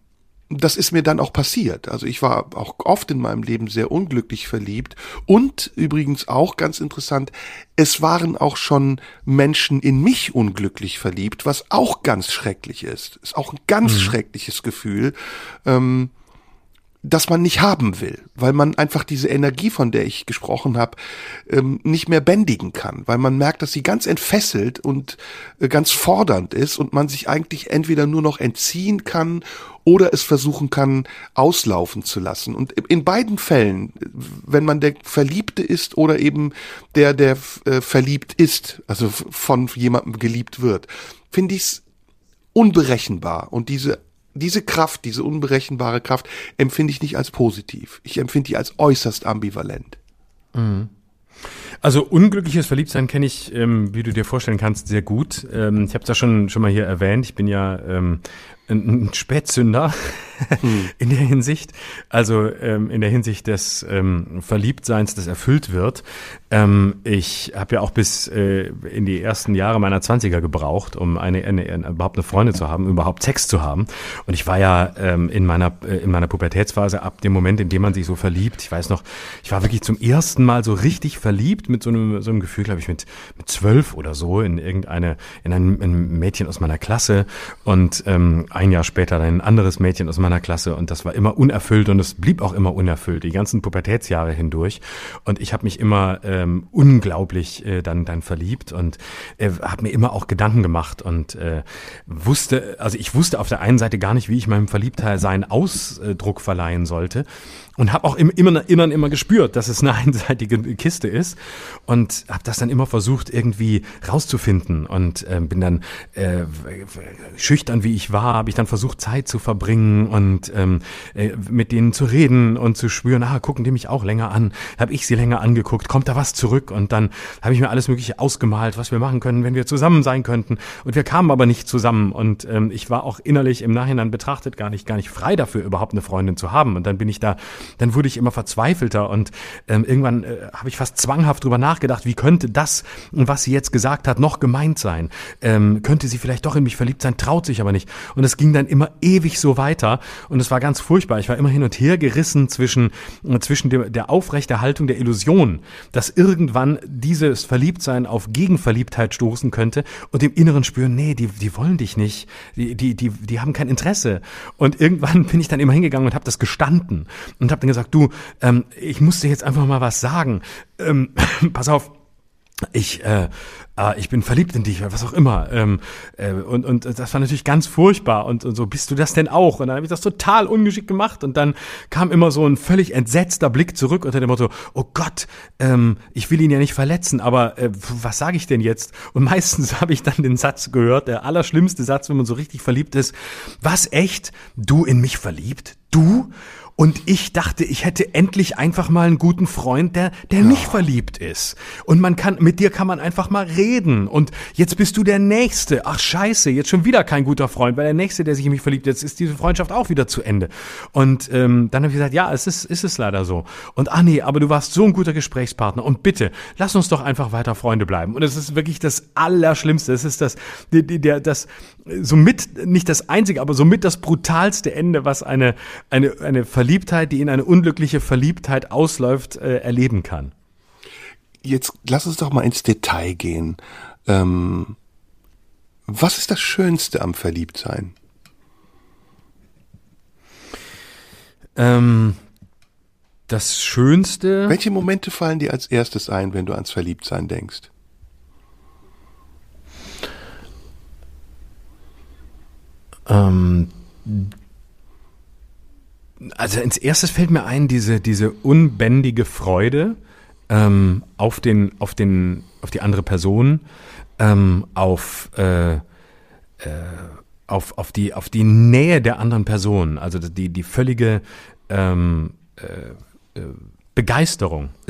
Speaker 2: das ist mir dann auch passiert. Also ich war auch oft in meinem Leben sehr unglücklich verliebt und übrigens auch ganz interessant, es waren auch schon Menschen in mich unglücklich verliebt, was auch ganz schrecklich ist. Ist auch ein ganz mhm. schreckliches Gefühl. Ähm, das man nicht haben will, weil man einfach diese Energie, von der ich gesprochen habe, ähm, nicht mehr bändigen kann, weil man merkt, dass sie ganz entfesselt und äh, ganz fordernd ist und man sich eigentlich entweder nur noch entziehen kann oder es versuchen kann, auslaufen zu lassen. Und in beiden Fällen, wenn man der Verliebte ist oder eben der, der äh, verliebt ist, also von jemandem geliebt wird, finde ich es unberechenbar. Und diese diese Kraft, diese unberechenbare Kraft, empfinde ich nicht als positiv. Ich empfinde die als äußerst ambivalent.
Speaker 3: Mhm. Also unglückliches Verliebtsein kenne ich, ähm, wie du dir vorstellen kannst, sehr gut. Ähm, ich habe es ja schon schon mal hier erwähnt. Ich bin ja ähm, ein Spätzünder hm. <laughs> in der Hinsicht, also ähm, in der Hinsicht des ähm, Verliebtseins, das erfüllt wird. Ähm, ich habe ja auch bis äh, in die ersten Jahre meiner Zwanziger gebraucht, um eine, eine, eine, überhaupt eine Freundin zu haben, überhaupt Sex zu haben. Und ich war ja in meiner äh, in meiner Pubertätsphase ab dem Moment, in dem man sich so verliebt. Ich weiß noch, ich war wirklich zum ersten Mal so richtig verliebt mit so einem so einem Gefühl, glaube ich, mit mit zwölf oder so in irgendeine in ein, ein Mädchen aus meiner Klasse und ähm, ein Jahr später dann ein anderes Mädchen aus meiner Klasse und das war immer unerfüllt und es blieb auch immer unerfüllt, die ganzen Pubertätsjahre hindurch. Und ich habe mich immer ähm, unglaublich äh, dann, dann verliebt und äh, habe mir immer auch Gedanken gemacht und äh, wusste, also ich wusste auf der einen Seite gar nicht, wie ich meinem Verliebtsein Ausdruck verleihen sollte und habe auch im Innern immer gespürt, dass es eine <laughs> einseitige Kiste ist und habe das dann immer versucht irgendwie rauszufinden und äh, bin dann äh, schüchtern wie ich war, habe ich dann versucht Zeit zu verbringen und ähm, äh, mit denen zu reden und zu spüren, ah, gucken die mich auch länger an, habe ich sie länger angeguckt, kommt da was zurück? Und dann habe ich mir alles mögliche ausgemalt, was wir machen können, wenn wir zusammen sein könnten. Und wir kamen aber nicht zusammen. Und ähm, ich war auch innerlich im Nachhinein betrachtet gar nicht gar nicht frei dafür überhaupt eine Freundin zu haben. Und dann bin ich da dann wurde ich immer verzweifelter und ähm, irgendwann äh, habe ich fast zwanghaft drüber nachgedacht, wie könnte das, was sie jetzt gesagt hat, noch gemeint sein? Ähm, könnte sie vielleicht doch in mich verliebt sein, traut sich aber nicht. Und es ging dann immer ewig so weiter und es war ganz furchtbar. Ich war immer hin und her gerissen zwischen, zwischen der, der Aufrechterhaltung der Illusion, dass irgendwann dieses Verliebtsein auf Gegenverliebtheit stoßen könnte und dem inneren spüren, nee, die, die wollen dich nicht, die, die, die, die haben kein Interesse. Und irgendwann bin ich dann immer hingegangen und habe das gestanden und habe dann gesagt, du, ähm, ich muss dir jetzt einfach mal was sagen. Ähm, <laughs> pass auf, ich, äh, äh, ich bin verliebt in dich, was auch immer. Ähm, äh, und, und das war natürlich ganz furchtbar. Und, und so, bist du das denn auch? Und dann habe ich das total ungeschickt gemacht. Und dann kam immer so ein völlig entsetzter Blick zurück unter dem Motto, oh Gott, ähm, ich will ihn ja nicht verletzen, aber äh, was sage ich denn jetzt? Und meistens <laughs> habe ich dann den Satz gehört, der allerschlimmste Satz, wenn man so richtig verliebt ist. Was echt? Du in mich verliebt? Du? Und ich dachte, ich hätte endlich einfach mal einen guten Freund, der, der nicht verliebt ist. Und man kann, mit dir kann man einfach mal reden. Und jetzt bist du der Nächste. Ach scheiße, jetzt schon wieder kein guter Freund, weil der Nächste, der sich in mich verliebt, jetzt ist diese Freundschaft auch wieder zu Ende. Und ähm, dann habe ich gesagt, ja, es ist, ist es leider so. Und ah nee, aber du warst so ein guter Gesprächspartner. Und bitte, lass uns doch einfach weiter Freunde bleiben. Und es ist wirklich das Allerschlimmste. Es ist das, der, der, das, somit nicht das einzige, aber somit das brutalste Ende, was eine, eine, eine Verliebtheit, die in eine unglückliche Verliebtheit ausläuft, äh, erleben kann.
Speaker 2: Jetzt lass uns doch mal ins Detail gehen. Ähm, Was ist das Schönste am Verliebtsein?
Speaker 3: Ähm, das Schönste.
Speaker 2: Welche Momente fallen dir als erstes ein, wenn du ans Verliebtsein denkst?
Speaker 3: Ähm, also ins erstes fällt mir ein, diese, diese unbändige Freude ähm, auf den, auf den, auf die andere Person, ähm, auf, äh, äh, auf, auf die, auf die Nähe der anderen Person, also die, die völlige ähm, äh, äh,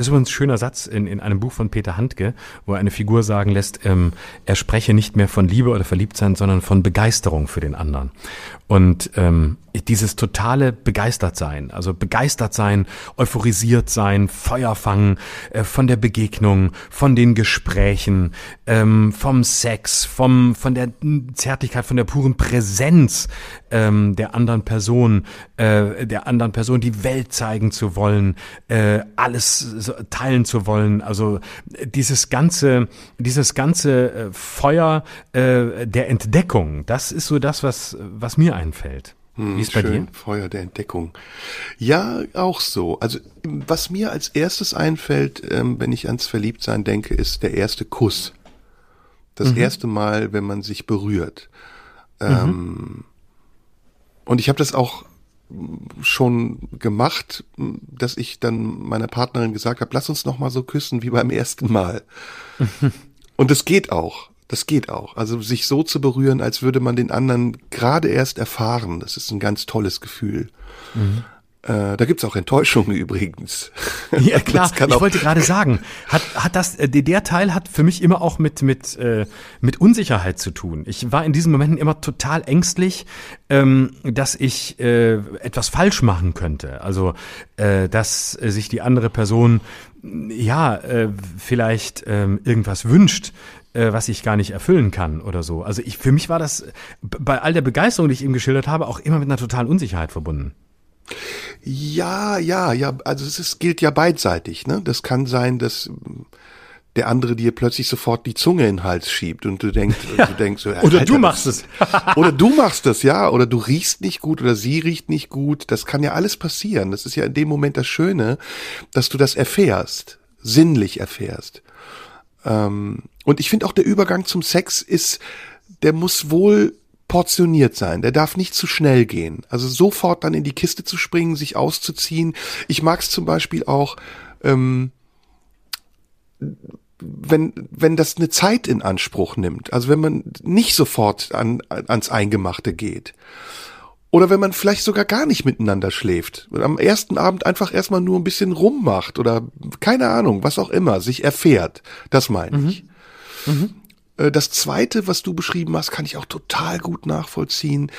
Speaker 3: Begeisterung. Ist übrigens ein schöner Satz in, in einem Buch von Peter Handke, wo er eine Figur sagen lässt, ähm, er spreche nicht mehr von Liebe oder Verliebtsein, sondern von Begeisterung für den anderen. Und ähm, dieses totale begeistert sein, also begeistert sein, euphorisiert sein, Feuer fangen äh, von der Begegnung, von den Gesprächen, ähm, vom Sex, vom von der Zärtlichkeit, von der puren Präsenz ähm, der anderen Person, äh, der anderen Person die Welt zeigen zu wollen, äh, alles teilen zu wollen, also dieses ganze, dieses ganze äh, Feuer äh, der Entdeckung, das ist so das, was was mir einfällt.
Speaker 2: Hm,
Speaker 3: Wie ist bei dir?
Speaker 2: Feuer der Entdeckung. Ja, auch so. Also was mir als erstes einfällt, ähm, wenn ich ans Verliebtsein denke, ist der erste Kuss. Das erste Mal, wenn man sich berührt. Ähm, und ich habe das auch schon gemacht, dass ich dann meiner Partnerin gesagt habe, lass uns noch mal so küssen wie beim ersten Mal. <laughs> und es geht auch. Das geht auch. Also sich so zu berühren, als würde man den anderen gerade erst erfahren, das ist ein ganz tolles Gefühl. Äh, da gibt's auch Enttäuschungen <laughs> übrigens.
Speaker 3: Ja klar, ich wollte gerade sagen, hat, hat das, äh, der Teil hat für mich immer auch mit, mit, äh, mit Unsicherheit zu tun. Ich war in diesen Momenten immer total ängstlich, ähm, dass ich äh, etwas falsch machen könnte. Also, äh, dass äh, sich die andere Person, ja, äh, vielleicht ähm, irgendwas wünscht, äh, was ich gar nicht erfüllen kann oder so. Also ich, für mich war das äh, bei all der Begeisterung, die ich eben geschildert habe, auch immer mit einer totalen Unsicherheit verbunden.
Speaker 2: Ja, ja, ja, also es ist, gilt ja beidseitig, ne? Das kann sein, dass der andere dir plötzlich sofort die Zunge in den Hals schiebt und du denkst, <laughs> du denkst so,
Speaker 3: Oder
Speaker 2: Alter,
Speaker 3: du machst es. <laughs>
Speaker 2: oder du machst es, ja, oder du riechst nicht gut oder sie riecht nicht gut. Das kann ja alles passieren. Das ist ja in dem Moment das Schöne, dass du das erfährst, sinnlich erfährst. Ähm, und ich finde auch der Übergang zum Sex ist, der muss wohl portioniert sein. Der darf nicht zu schnell gehen. Also sofort dann in die Kiste zu springen, sich auszuziehen. Ich mag es zum Beispiel auch, ähm, wenn, wenn das eine Zeit in Anspruch nimmt, also wenn man nicht sofort an, ans Eingemachte geht. Oder wenn man vielleicht sogar gar nicht miteinander schläft und am ersten Abend einfach erstmal nur ein bisschen rummacht oder keine Ahnung, was auch immer, sich erfährt. Das meine ich. Äh, Das zweite, was du beschrieben hast, kann ich auch total gut nachvollziehen,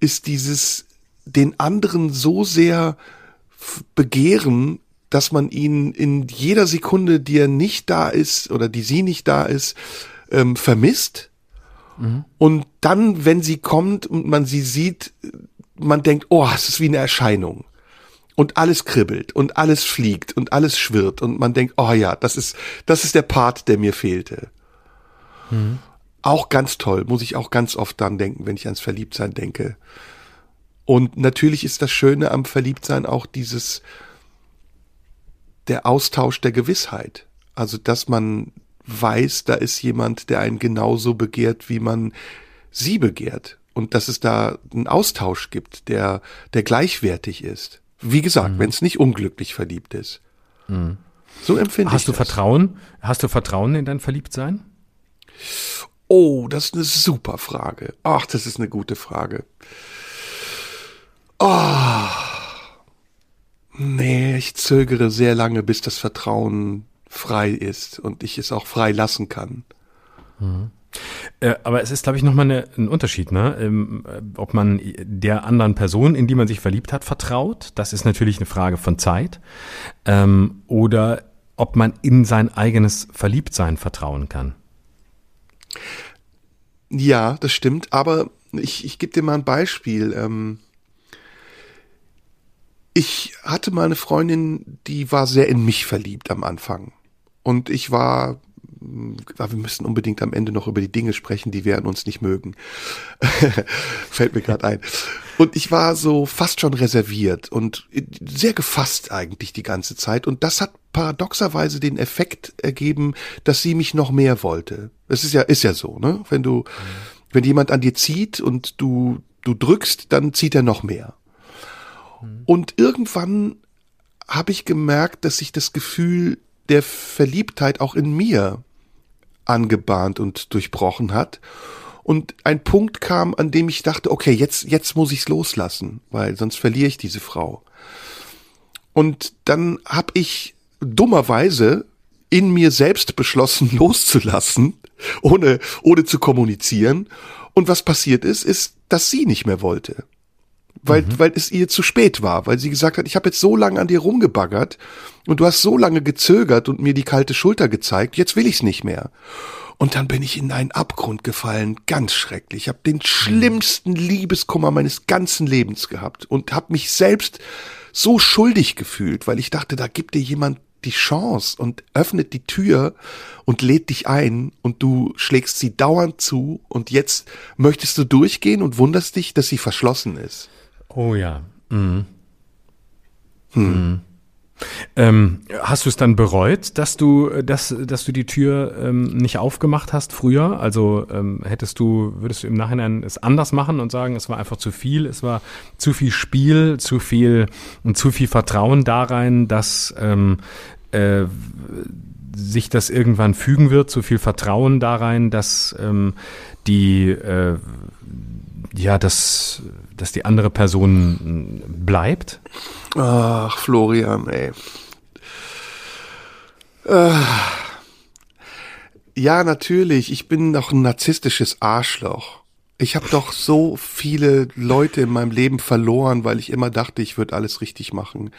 Speaker 2: ist dieses den anderen so sehr begehren, dass man ihn in jeder Sekunde, die er nicht da ist oder die sie nicht da ist, ähm, vermisst. Und dann, wenn sie kommt und man sie sieht, man denkt, oh, es ist wie eine Erscheinung. Und alles kribbelt und alles fliegt und alles schwirrt und man denkt, oh ja, das ist, das ist der Part, der mir fehlte. Auch ganz toll, muss ich auch ganz oft dran denken, wenn ich ans Verliebtsein denke. Und natürlich ist das Schöne am Verliebtsein auch dieses, der Austausch der Gewissheit. Also, dass man weiß, da ist jemand, der einen genauso begehrt, wie man sie begehrt. Und dass es da einen Austausch gibt, der, der gleichwertig ist. Wie gesagt, wenn es nicht unglücklich verliebt ist. So empfinde
Speaker 3: Hast
Speaker 2: ich
Speaker 3: du
Speaker 2: das.
Speaker 3: Vertrauen? Hast du Vertrauen in dein Verliebtsein?
Speaker 2: Oh, das ist eine super Frage. Ach, das ist eine gute Frage. Oh. Nee, ich zögere sehr lange, bis das Vertrauen frei ist und ich es auch frei lassen kann.
Speaker 3: Äh, aber es ist, glaube ich, nochmal eine, ein Unterschied, ne? Ähm, äh, ob man der anderen Person, in die man sich verliebt hat, vertraut. Das ist natürlich eine Frage von Zeit. Ähm, oder ob man in sein eigenes Verliebtsein vertrauen kann.
Speaker 2: Ja, das stimmt, aber ich, ich gebe dir mal ein Beispiel. Ähm, ich hatte mal eine Freundin, die war sehr in mich verliebt am Anfang. Und ich war wir müssen unbedingt am Ende noch über die Dinge sprechen, die wir an uns nicht mögen. <laughs> Fällt mir gerade ein. Und ich war so fast schon reserviert und sehr gefasst eigentlich die ganze Zeit. Und das hat paradoxerweise den Effekt ergeben, dass sie mich noch mehr wollte. Es ist ja, ist ja so, ne? Wenn du, wenn jemand an dir zieht und du, du drückst, dann zieht er noch mehr. Und irgendwann habe ich gemerkt, dass sich das Gefühl der Verliebtheit auch in mir angebahnt und durchbrochen hat. Und ein Punkt kam, an dem ich dachte, okay, jetzt, jetzt muss ich's loslassen, weil sonst verliere ich diese Frau. Und dann habe ich dummerweise in mir selbst beschlossen <laughs> loszulassen, ohne, ohne zu kommunizieren. Und was passiert ist, ist, dass sie nicht mehr wollte. Weil, mhm. weil es ihr zu spät war, weil sie gesagt hat, ich habe jetzt so lange an dir rumgebaggert und du hast so lange gezögert und mir die kalte Schulter gezeigt, jetzt will ich's nicht mehr. Und dann bin ich in einen Abgrund gefallen, ganz schrecklich. Ich habe den schlimmsten Liebeskummer meines ganzen Lebens gehabt und habe mich selbst so schuldig gefühlt, weil ich dachte, da gibt dir jemand die Chance und öffnet die Tür und lädt dich ein und du schlägst sie dauernd zu und jetzt möchtest du durchgehen und wunderst dich, dass sie verschlossen ist.
Speaker 3: Oh ja. Mhm. Hm. Ähm, hast du es dann bereut, dass du, dass, dass du die Tür ähm, nicht aufgemacht hast früher? Also ähm, hättest du, würdest du im Nachhinein es anders machen und sagen, es war einfach zu viel, es war zu viel Spiel, zu viel und zu viel Vertrauen da rein, dass ähm, äh, sich das irgendwann fügen wird, zu viel Vertrauen da rein, dass ähm, die äh, ja, dass, dass die andere Person bleibt?
Speaker 2: Ach, Florian, ey. Äh, ja, natürlich. Ich bin noch ein narzisstisches Arschloch. Ich habe doch so viele Leute in meinem Leben verloren, weil ich immer dachte, ich würde alles richtig machen.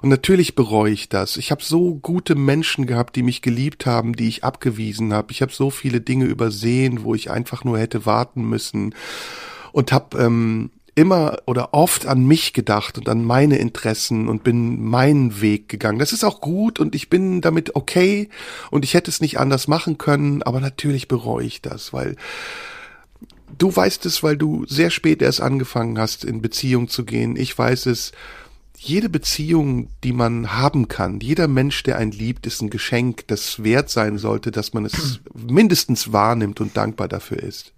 Speaker 2: Und natürlich bereue ich das. Ich habe so gute Menschen gehabt, die mich geliebt haben, die ich abgewiesen habe. Ich habe so viele Dinge übersehen, wo ich einfach nur hätte warten müssen und habe ähm, immer oder oft an mich gedacht und an meine Interessen und bin meinen Weg gegangen. Das ist auch gut und ich bin damit okay und ich hätte es nicht anders machen können, aber natürlich bereue ich das, weil du weißt es, weil du sehr spät erst angefangen hast, in Beziehung zu gehen. Ich weiß es. Jede Beziehung, die man haben kann, jeder Mensch, der einen liebt, ist ein Geschenk, das wert sein sollte, dass man es <clears throat> mindestens wahrnimmt und dankbar dafür ist.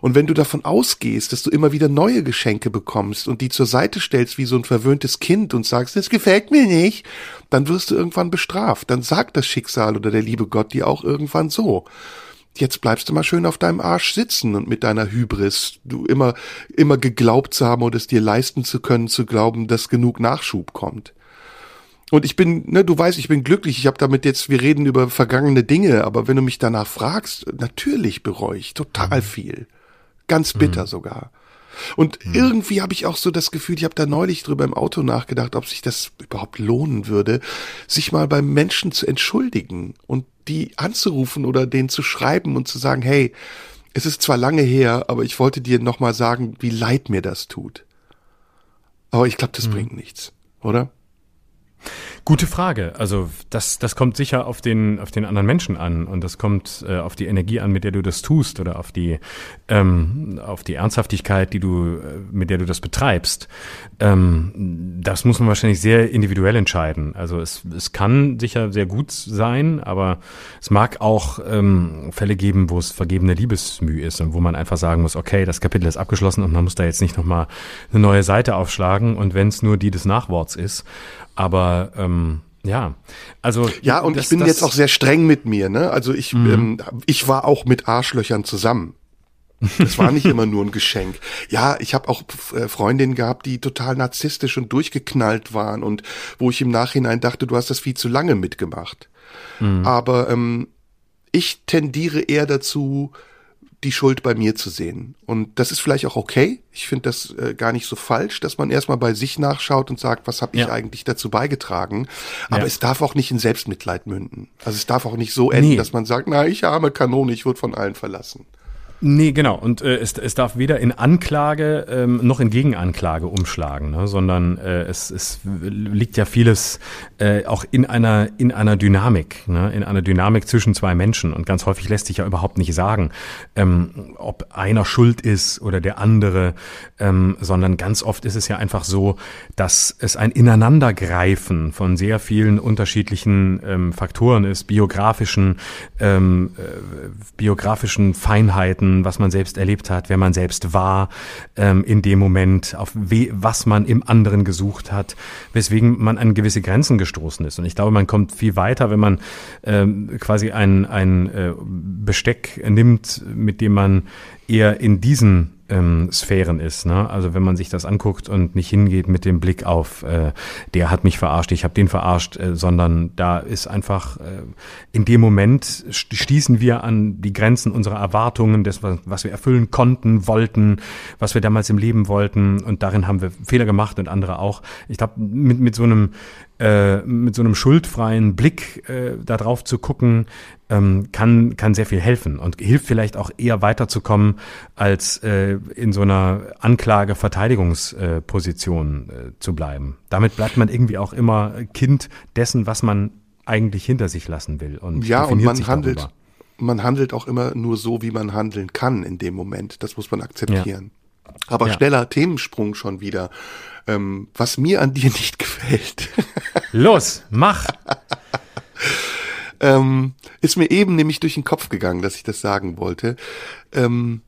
Speaker 2: Und wenn du davon ausgehst, dass du immer wieder neue Geschenke bekommst und die zur Seite stellst wie so ein verwöhntes Kind und sagst, das gefällt mir nicht, dann wirst du irgendwann bestraft. Dann sagt das Schicksal oder der liebe Gott dir auch irgendwann so. Jetzt bleibst du mal schön auf deinem Arsch sitzen und mit deiner Hybris, du immer, immer geglaubt zu haben oder es dir leisten zu können, zu glauben, dass genug Nachschub kommt. Und ich bin, ne, du weißt, ich bin glücklich. Ich habe damit jetzt, wir reden über vergangene Dinge, aber wenn du mich danach fragst, natürlich bereue ich total mhm. viel. Ganz bitter mhm. sogar. Und mhm. irgendwie habe ich auch so das Gefühl, ich habe da neulich drüber im Auto nachgedacht, ob sich das überhaupt lohnen würde, sich mal beim Menschen zu entschuldigen und die anzurufen oder denen zu schreiben und zu sagen, hey, es ist zwar lange her, aber ich wollte dir nochmal sagen, wie leid mir das tut. Aber ich glaube, das mhm. bringt nichts, oder?
Speaker 3: Gute Frage. Also das, das kommt sicher auf den, auf den anderen Menschen an und das kommt äh, auf die Energie an, mit der du das tust oder auf die, ähm, auf die Ernsthaftigkeit, die du, äh, mit der du das betreibst. Ähm, das muss man wahrscheinlich sehr individuell entscheiden. Also es, es kann sicher sehr gut sein, aber es mag auch ähm, Fälle geben, wo es vergebene Liebesmüh ist und wo man einfach sagen muss, okay, das Kapitel ist abgeschlossen und man muss da jetzt nicht nochmal eine neue Seite aufschlagen und wenn es nur die des Nachworts ist. Aber ähm, ja, also
Speaker 2: ja, und das, ich bin das, jetzt auch sehr streng mit mir. Ne? Also ich, mhm. ähm, ich war auch mit Arschlöchern zusammen. Das war nicht <laughs> immer nur ein Geschenk. Ja, ich habe auch äh, Freundinnen gehabt, die total narzisstisch und durchgeknallt waren und wo ich im Nachhinein dachte, du hast das viel zu lange mitgemacht. Mhm. Aber ähm, ich tendiere eher dazu, die Schuld bei mir zu sehen. Und das ist vielleicht auch okay. Ich finde das äh, gar nicht so falsch, dass man erstmal bei sich nachschaut und sagt, was habe ich ja. eigentlich dazu beigetragen. Aber ja. es darf auch nicht in Selbstmitleid münden. Also es darf auch nicht so enden, nee. dass man sagt, na, ich arme Kanone, ich wurde von allen verlassen.
Speaker 3: Nee, genau. Und äh, es, es darf weder in Anklage ähm, noch in Gegenanklage umschlagen, ne? sondern äh, es, es liegt ja vieles äh, auch in einer, in einer Dynamik, ne? in einer Dynamik zwischen zwei Menschen. Und ganz häufig lässt sich ja überhaupt nicht sagen, ähm, ob einer schuld ist oder der andere, ähm, sondern ganz oft ist es ja einfach so, dass es ein Ineinandergreifen von sehr vielen unterschiedlichen ähm, Faktoren ist, biografischen, ähm, äh, biografischen Feinheiten, was man selbst erlebt hat, wer man selbst war ähm, in dem Moment, auf we was man im anderen gesucht hat, weswegen man an gewisse Grenzen gestoßen ist. Und ich glaube, man kommt viel weiter, wenn man ähm, quasi ein, ein äh, Besteck nimmt, mit dem man eher in diesen ähm, Sphären ist. Ne? Also wenn man sich das anguckt und nicht hingeht mit dem Blick auf, äh, der hat mich verarscht, ich habe den verarscht, äh, sondern da ist einfach, äh, in dem Moment stießen wir an die Grenzen unserer Erwartungen, des, was wir erfüllen konnten, wollten, was wir damals im Leben wollten und darin haben wir Fehler gemacht und andere auch. Ich glaube, mit, mit so einem äh, mit so einem schuldfreien Blick äh, darauf zu gucken, ähm, kann, kann sehr viel helfen und hilft vielleicht auch eher weiterzukommen, als äh, in so einer Anklage-Verteidigungsposition äh, zu bleiben. Damit bleibt man irgendwie auch immer Kind dessen, was man eigentlich hinter sich lassen will. Und
Speaker 2: ja, und man handelt, darüber. man handelt auch immer nur so, wie man handeln kann in dem Moment. Das muss man akzeptieren. Ja. Aber ja. schneller Themensprung schon wieder. Ähm, was mir an dir <laughs> nicht gefällt.
Speaker 3: Los, mach!
Speaker 2: ähm, ist mir eben nämlich durch den Kopf gegangen, dass ich das sagen wollte. Ähm,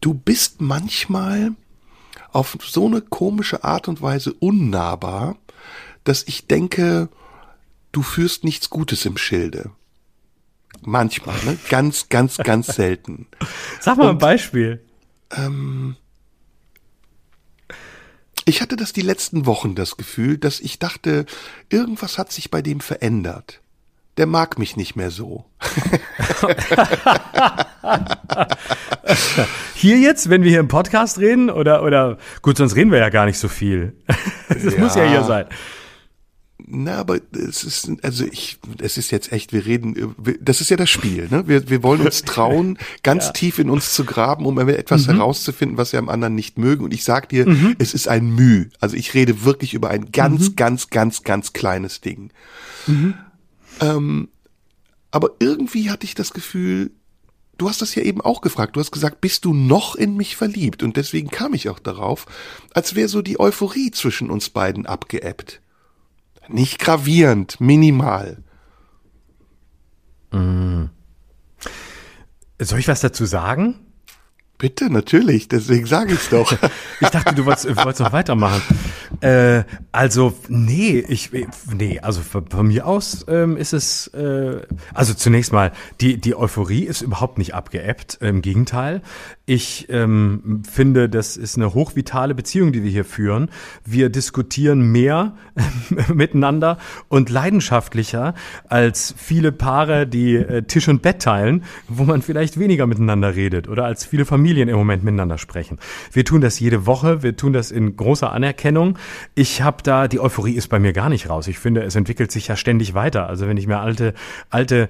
Speaker 2: du bist manchmal auf so eine komische Art und Weise unnahbar, dass ich denke, du führst nichts Gutes im Schilde. Manchmal, ne? Ganz, ganz, ganz selten. <laughs>
Speaker 3: Sag mal und, ein Beispiel.
Speaker 2: Ähm, ich hatte das die letzten Wochen das Gefühl, dass ich dachte, irgendwas hat sich bei dem verändert. Der mag mich nicht mehr so. <laughs>
Speaker 3: hier jetzt, wenn wir hier im Podcast reden, oder, oder, gut, sonst reden wir ja gar nicht so viel. <laughs> Das ja. muss ja hier sein.
Speaker 2: Na, aber es ist, also ich, es ist jetzt echt, wir reden, das ist ja das Spiel, ne? Wir, wir wollen uns trauen, <laughs> ganz ja. tief in uns zu graben, um etwas mhm. herauszufinden, was wir am anderen nicht mögen. Und ich sag dir, mhm. es ist ein Müh. Also ich rede wirklich über ein ganz, mhm. ganz, ganz, ganz kleines Ding. Mhm. Ähm, aber irgendwie hatte ich das Gefühl, du hast das ja eben auch gefragt. Du hast gesagt, bist du noch in mich verliebt? Und deswegen kam ich auch darauf, als wäre so die Euphorie zwischen uns beiden abgeebbt. Nicht gravierend, minimal.
Speaker 3: Mm. Soll ich was dazu sagen?
Speaker 2: Bitte, natürlich, deswegen sage ich's doch. <laughs>
Speaker 3: ich dachte, du wolltest, wolltest noch weitermachen. Äh, also, nee, ich, nee, also von, von mir aus ähm, ist es, äh, also zunächst mal, die, die Euphorie ist überhaupt nicht abgeebbt, im Gegenteil. Ich ähm, finde, das ist eine hochvitale Beziehung, die wir hier führen. Wir diskutieren mehr <laughs> miteinander und leidenschaftlicher als viele Paare, die äh, Tisch und Bett teilen, wo man vielleicht weniger miteinander redet oder als viele Familien im Moment miteinander sprechen. Wir tun das jede Woche, wir tun das in großer Anerkennung. Ich habe da, die Euphorie ist bei mir gar nicht raus. Ich finde, es entwickelt sich ja ständig weiter. Also wenn ich mir alte, alte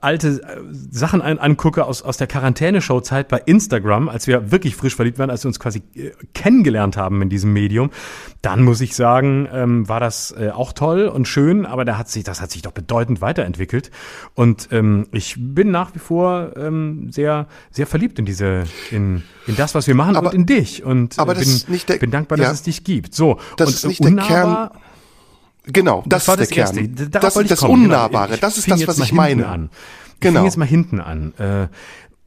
Speaker 3: alte äh, Sachen an, angucke aus, aus der Quarantäne-Show-Zeit bei Instagram, als wir wirklich frisch verliebt waren, als wir uns quasi äh, kennengelernt haben in diesem Medium, dann muss ich sagen, ähm, war das äh, auch toll und schön, aber da hat sich, das hat sich doch bedeutend weiterentwickelt. Und ähm, ich bin nach wie vor ähm, sehr, sehr verliebt in diese, in, in das, was wir machen aber, und in dich. Und
Speaker 2: aber
Speaker 3: bin,
Speaker 2: das ist nicht der,
Speaker 3: bin dankbar, dass es dich gibt. So,
Speaker 2: das
Speaker 3: und,
Speaker 2: ist nicht der Kern Genau, das, das ist der das Kern. Das, ist das Unnahbare. Genau. Das ist das, was ich meine.
Speaker 3: An. Ich genau. jetzt mal hinten an. Äh,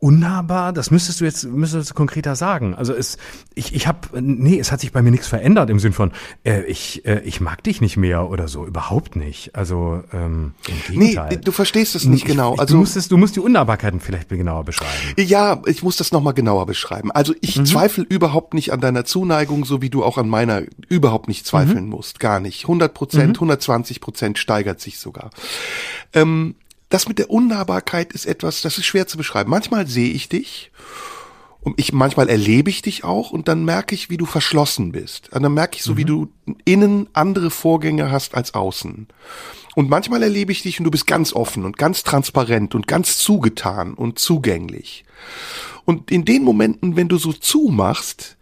Speaker 3: unnahbar, das müsstest du jetzt müsstest du konkreter sagen. Also es ich ich habe nee, es hat sich bei mir nichts verändert im Sinn von äh, ich äh, ich mag dich nicht mehr oder so, überhaupt nicht. Also ähm, im Gegenteil. Nee,
Speaker 2: du verstehst es nicht ich, genau.
Speaker 3: Also
Speaker 2: du
Speaker 3: musst es, du musst die Unnahbarkeiten vielleicht genauer beschreiben.
Speaker 2: Ja, ich muss das noch mal genauer beschreiben. Also ich mhm. zweifle überhaupt nicht an deiner Zuneigung, so wie du auch an meiner überhaupt nicht zweifeln mhm. musst, gar nicht. 100 Prozent, mhm. 120 Prozent steigert sich sogar. Ähm, das mit der Unnahbarkeit ist etwas, das ist schwer zu beschreiben. Manchmal sehe ich dich Und ich manchmal erlebe ich dich auch und dann merke ich, wie du verschlossen bist. Und dann merke ich so, mhm. wie du innen andere Vorgänge hast als außen. Und manchmal erlebe ich dich und du bist ganz offen und ganz transparent und ganz zugetan und zugänglich. Und in den Momenten, wenn du so zumachst,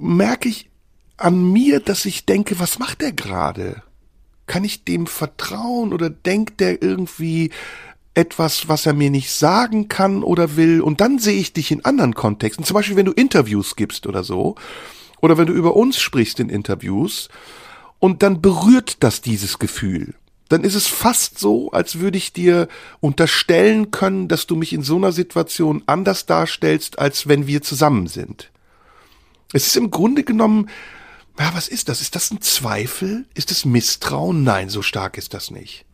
Speaker 2: merke ich an mir, dass ich denke, was macht der gerade? Kann ich dem vertrauen oder denkt der irgendwie, etwas, was er mir nicht sagen kann oder will. Und dann sehe ich dich in anderen Kontexten. Zum Beispiel, wenn du Interviews gibst oder so. Oder wenn du über uns sprichst in Interviews. Und dann berührt das dieses Gefühl. Dann ist es fast so, als würde ich dir unterstellen können, dass du mich in so einer Situation anders darstellst, als wenn wir zusammen sind. Es ist im Grunde genommen, ja, was ist das? Ist das ein Zweifel? Ist es Misstrauen? Nein, so stark ist das nicht.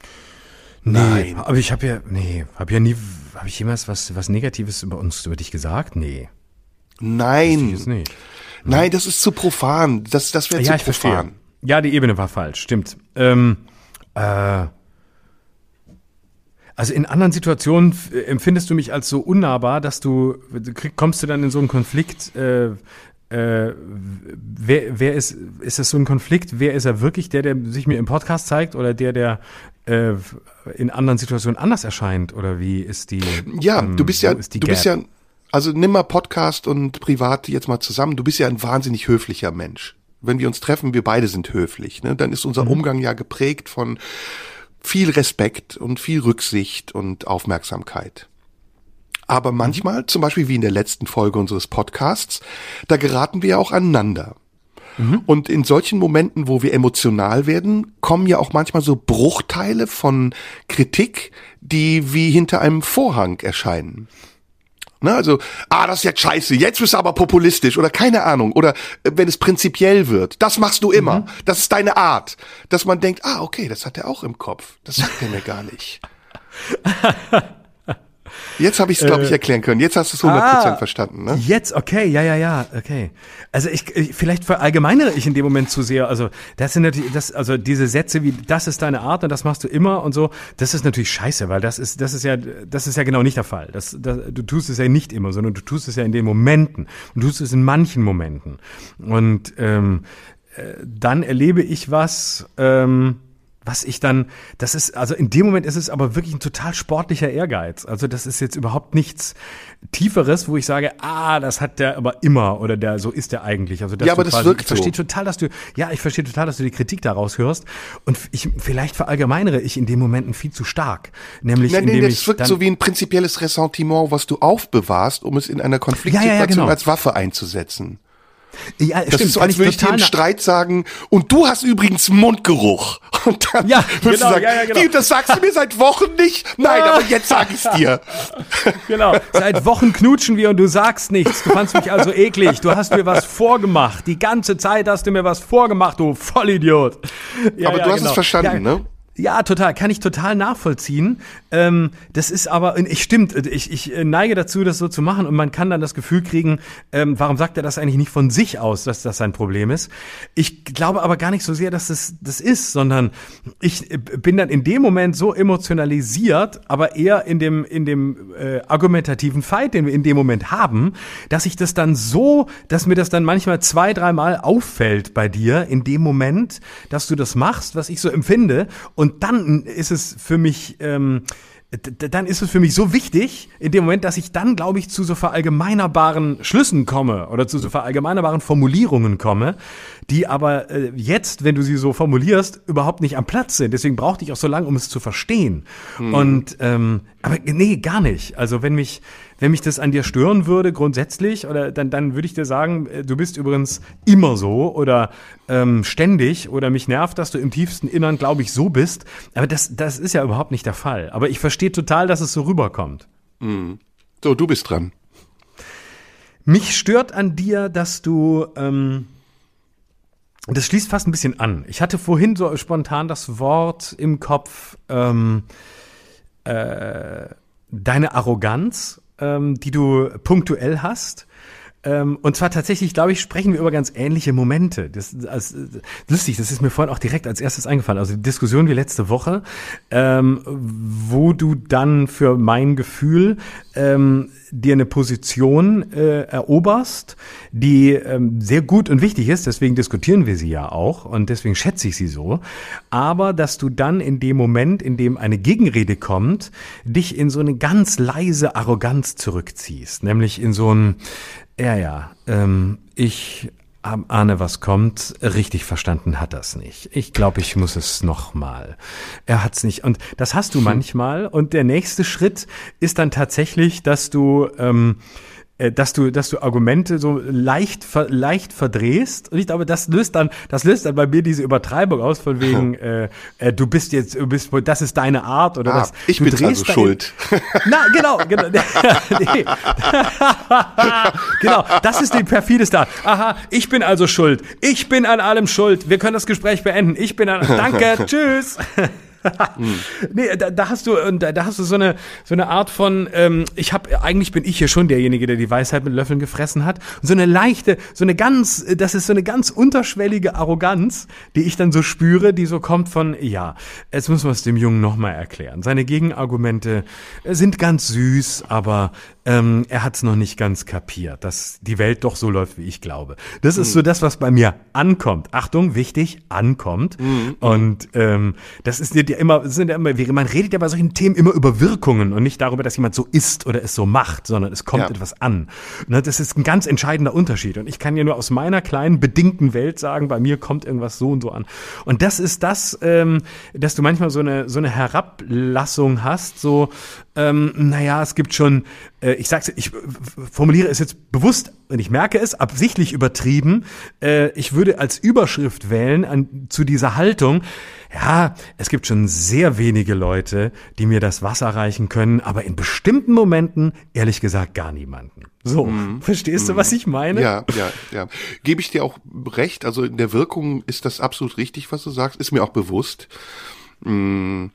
Speaker 3: Nein. aber ich habe ja, nee, habe ja nie, habe ich jemals was, was Negatives über uns, über dich gesagt? Nee.
Speaker 2: Nein. Das nicht. Nein, das ist zu profan. Das, das wäre ja, zu profan. Verstehe.
Speaker 3: Ja, die Ebene war falsch, stimmt. Ähm, äh, also in anderen Situationen empfindest du mich als so unnahbar, dass du kommst du dann in so einen Konflikt, äh, äh, wer, wer ist, ist das so ein Konflikt? Wer ist er wirklich? Der, der sich mir im Podcast zeigt oder der, der äh, in anderen Situationen anders erscheint? Oder wie ist die?
Speaker 2: Ja, ähm, du bist ja, du Gap? bist ja, also nimm mal Podcast und privat jetzt mal zusammen. Du bist ja ein wahnsinnig höflicher Mensch. Wenn wir uns treffen, wir beide sind höflich. Ne? Dann ist unser mhm. Umgang ja geprägt von viel Respekt und viel Rücksicht und Aufmerksamkeit. Aber mhm. manchmal, zum Beispiel wie in der letzten Folge unseres Podcasts, da geraten wir auch aneinander. Mhm. Und in solchen Momenten, wo wir emotional werden, kommen ja auch manchmal so Bruchteile von Kritik, die wie hinter einem Vorhang erscheinen. Ne, also, ah, das ist jetzt scheiße, jetzt bist du aber populistisch oder keine Ahnung. Oder äh, wenn es prinzipiell wird, das machst du immer. Mhm. Das ist deine Art. Dass man denkt, ah, okay, das hat er auch im Kopf. Das sagt er mir gar nicht. <laughs> Jetzt habe ich es, glaube ich, äh, erklären können. Jetzt hast du es 100% ah, verstanden, ne?
Speaker 3: Jetzt, okay, ja, ja, ja, okay. Also ich, ich vielleicht verallgemeinere ich in dem Moment zu sehr. Also das sind natürlich, das, also diese Sätze wie, das ist deine Art und das machst du immer und so, das ist natürlich scheiße, weil das ist, das ist ja, das ist ja genau nicht der Fall. Das, das, du tust es ja nicht immer, sondern du tust es ja in den Momenten. Du tust es in manchen Momenten. Und ähm, äh, dann erlebe ich was, ähm, was ich dann, das ist, also in dem Moment ist es aber wirklich ein total sportlicher Ehrgeiz. Also das ist jetzt überhaupt nichts Tieferes, wo ich sage, ah, das hat der aber immer oder der, so ist der eigentlich. Also
Speaker 2: das ja, aber das quasi, wirkt
Speaker 3: ich verstehe so. total, dass du, ja, ich verstehe total, dass du die Kritik daraus hörst und ich, vielleicht verallgemeinere ich in dem Momenten viel zu stark. Nämlich,
Speaker 2: Nein,
Speaker 3: indem
Speaker 2: nee,
Speaker 3: das
Speaker 2: wirkt so wie ein prinzipielles Ressentiment, was du aufbewahrst, um es in einer Konfliktsituation ja, ja, ja, genau. als Waffe einzusetzen. Ja, das stimmt, ist so, als würde ich dir im Streit sagen, und du hast übrigens Mundgeruch. <laughs> Und dann ja, würdest genau, du sagen, ja, ja, genau. wie, das sagst du mir seit Wochen nicht? Nein, aber jetzt sag ich's dir. <laughs>
Speaker 3: Genau, seit Wochen knutschen wir und du sagst nichts. Du fandst mich also eklig. Du hast mir was vorgemacht. Die ganze Zeit hast du mir was vorgemacht, du Vollidiot.
Speaker 2: Aber du hast genau. es verstanden, ne?
Speaker 3: Ja, total, kann ich total nachvollziehen. Ähm, das ist aber, ich stimmt, ich, ich neige dazu, das so zu machen und man kann dann das Gefühl kriegen, ähm, warum sagt er das eigentlich nicht von sich aus, dass das sein Problem ist? Ich glaube aber gar nicht so sehr, dass das das ist, sondern ich bin dann in dem Moment so emotionalisiert, aber eher in dem in dem äh, argumentativen Fight, den wir in dem Moment haben, dass ich das dann so, dass mir das dann manchmal zwei, dreimal auffällt bei dir in dem Moment, dass du das machst, was ich so empfinde dann ist es für mich, ähm, dann ist es für mich so wichtig, in dem Moment, dass ich dann, glaube ich, zu so verallgemeinerbaren Schlüssen komme oder zu so verallgemeinerbaren Formulierungen komme, die aber äh, jetzt, wenn du sie so formulierst, überhaupt nicht am Platz sind. Deswegen brauchte ich auch so lange, um es zu verstehen. Hm. Und ähm, aber nee, gar nicht. Also wenn mich wenn mich das an dir stören würde, grundsätzlich, oder dann, dann würde ich dir sagen, äh, du bist übrigens immer so oder ähm, ständig oder mich nervt, dass du im tiefsten Innern, glaube ich, so bist. Aber das, das ist ja überhaupt nicht der Fall. Aber ich verstehe total, dass es so rüberkommt.
Speaker 2: Mhm. So, du bist dran.
Speaker 3: Mich stört an dir, dass du. Ähm, das schließt fast ein bisschen an. Ich hatte vorhin so spontan das Wort im Kopf, ähm, äh, deine Arroganz ähm, die du punktuell hast. Ähm, und zwar tatsächlich, glaube ich, sprechen wir über ganz ähnliche Momente. Das, das, lustig, das ist mir vorhin auch direkt als erstes eingefallen. Also die Diskussion wie letzte Woche, ähm, wo du dann für mein Gefühl ähm, dir eine Position äh, eroberst, die ähm, sehr gut und wichtig ist, deswegen diskutieren wir sie ja auch und deswegen schätze ich sie so, aber dass du dann in dem Moment, in dem eine Gegenrede kommt, dich in so eine ganz leise Arroganz zurückziehst, nämlich in so ein, ja, ja, ähm, ich ahne, was kommt. Richtig verstanden hat das nicht. Ich glaube, ich muss es nochmal. Er hat's nicht. Und das hast du hm. manchmal. Und der nächste Schritt ist dann tatsächlich, dass du ähm, äh, dass du, dass du Argumente so leicht, leicht verdrehst. Und ich glaube, das löst dann, das löst dann bei mir diese Übertreibung aus, von wegen, <laughs> äh, äh, du bist jetzt, du bist, das ist deine Art oder
Speaker 2: ah,
Speaker 3: das.
Speaker 2: Ich
Speaker 3: du
Speaker 2: bin also schuld. <laughs>
Speaker 3: Na, genau, genau. <laughs> nee. genau, das ist die perfideste Art. Aha, ich bin also schuld. Ich bin an allem schuld. Wir können das Gespräch beenden. Ich bin an, danke, tschüss hm. <laughs> Nee, da, da hast du da, da hast du so eine so eine Art von ähm, ich habe eigentlich bin ich hier schon derjenige, der die Weisheit mit Löffeln gefressen hat. Und so eine leichte, so eine ganz das ist so eine ganz unterschwellige Arroganz, die ich dann so spüre, die so kommt von ja, jetzt müssen wir es dem Jungen noch mal erklären. Seine Gegenargumente sind ganz süß, aber ähm, er hat es noch nicht ganz kapiert, dass die Welt doch so läuft, wie ich glaube. Das ist mhm. so das, was bei mir ankommt. Achtung, wichtig, ankommt. Mhm. Und ähm, das ist ja immer, sind ja immer, man redet ja bei solchen Themen immer über Wirkungen und nicht darüber, dass jemand so ist oder es so macht, sondern es kommt ja. etwas an. Und das ist ein ganz entscheidender Unterschied. Und ich kann ja nur aus meiner kleinen, bedingten Welt sagen, bei mir kommt irgendwas so und so an. Und das ist das, ähm, dass du manchmal so eine, so eine Herablassung hast, so, ähm, naja, es gibt schon, äh, ich sag's, ich formuliere es jetzt bewusst und ich merke es, absichtlich übertrieben. Äh, ich würde als Überschrift wählen an, zu dieser Haltung, ja, es gibt schon sehr wenige Leute, die mir das Wasser reichen können, aber in bestimmten Momenten, ehrlich gesagt, gar niemanden. So, mhm. verstehst du, mhm. was ich meine?
Speaker 2: Ja, ja, ja. Gebe ich dir auch recht. Also in der Wirkung ist das absolut richtig, was du sagst. Ist mir auch bewusst. Mhm.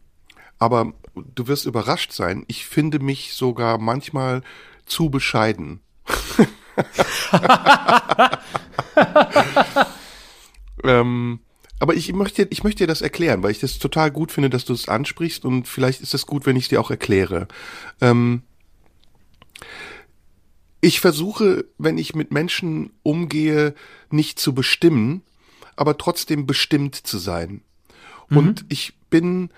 Speaker 2: Aber du wirst überrascht sein. Ich finde mich sogar manchmal zu bescheiden. <laughs> <laughs> ähm, aber ich möchte, ich möchte dir das erklären, weil ich das total gut finde, dass du es ansprichst und vielleicht ist es gut, wenn ich es dir auch erkläre. Ähm, ich versuche, wenn ich mit Menschen umgehe, nicht zu bestimmen, aber trotzdem bestimmt zu sein. Mhm. Und ich bin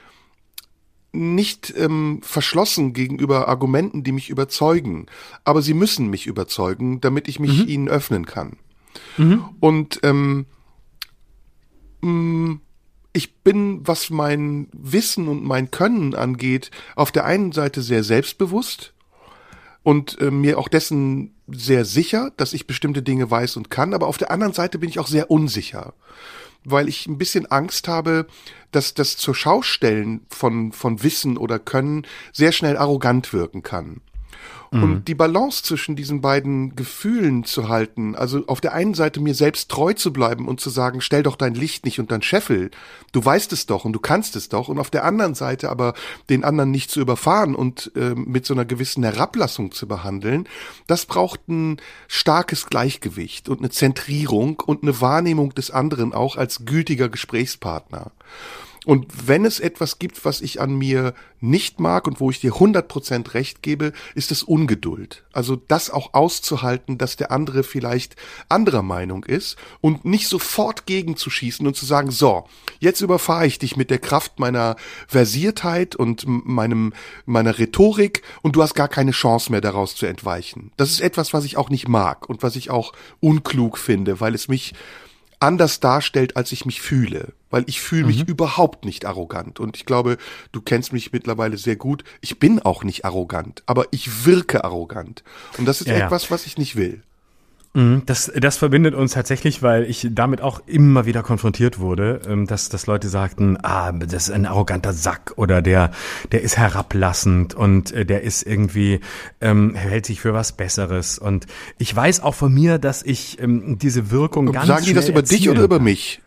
Speaker 2: nicht ähm, verschlossen gegenüber Argumenten, die mich überzeugen, aber sie müssen mich überzeugen, damit ich mich mhm. ihnen öffnen kann. Mhm. Und ähm, mm, ich bin, was mein Wissen und mein Können angeht, auf der einen Seite sehr selbstbewusst und äh, mir auch dessen sehr sicher, dass ich bestimmte Dinge weiß und kann, aber auf der anderen Seite bin ich auch sehr unsicher weil ich ein bisschen Angst habe, dass das zur Schaustellen von, von Wissen oder Können sehr schnell arrogant wirken kann. Mhm. Und die Balance zwischen diesen beiden Gefühlen zu halten, also auf der einen Seite mir selbst treu zu bleiben und zu sagen, stell doch dein Licht nicht unter den Scheffel, du weißt es doch und du kannst es doch, und auf der anderen Seite aber den anderen nicht zu überfahren und äh, mit so einer gewissen Herablassung zu behandeln, das braucht ein starkes Gleichgewicht und eine Zentrierung und eine Wahrnehmung des anderen auch als gültiger Gesprächspartner. Und wenn es etwas gibt, was ich an mir nicht mag und wo ich dir 100% recht gebe, ist es Ungeduld. Also das auch auszuhalten, dass der andere vielleicht anderer Meinung ist und nicht sofort gegenzuschießen und zu sagen, so, jetzt überfahre ich dich mit der Kraft meiner Versiertheit und meinem, meiner Rhetorik und du hast gar keine Chance mehr daraus zu entweichen. Das ist etwas, was ich auch nicht mag und was ich auch unklug finde, weil es mich anders darstellt, als ich mich fühle. Weil ich fühle mich mhm. überhaupt nicht arrogant. Und ich glaube, du kennst mich mittlerweile sehr gut. Ich bin auch nicht arrogant, aber ich wirke arrogant. Und das ist ja, etwas, was ich nicht will.
Speaker 3: Mhm, das, das verbindet uns tatsächlich, weil ich damit auch immer wieder konfrontiert wurde, ähm, dass, dass Leute sagten, ah, das ist ein arroganter Sack oder der, der ist herablassend und äh, der ist irgendwie, ähm, hält sich für was Besseres. Und ich weiß auch von mir, dass ich ähm, diese Wirkung ganz
Speaker 2: Sagen die das über dich oder über mich?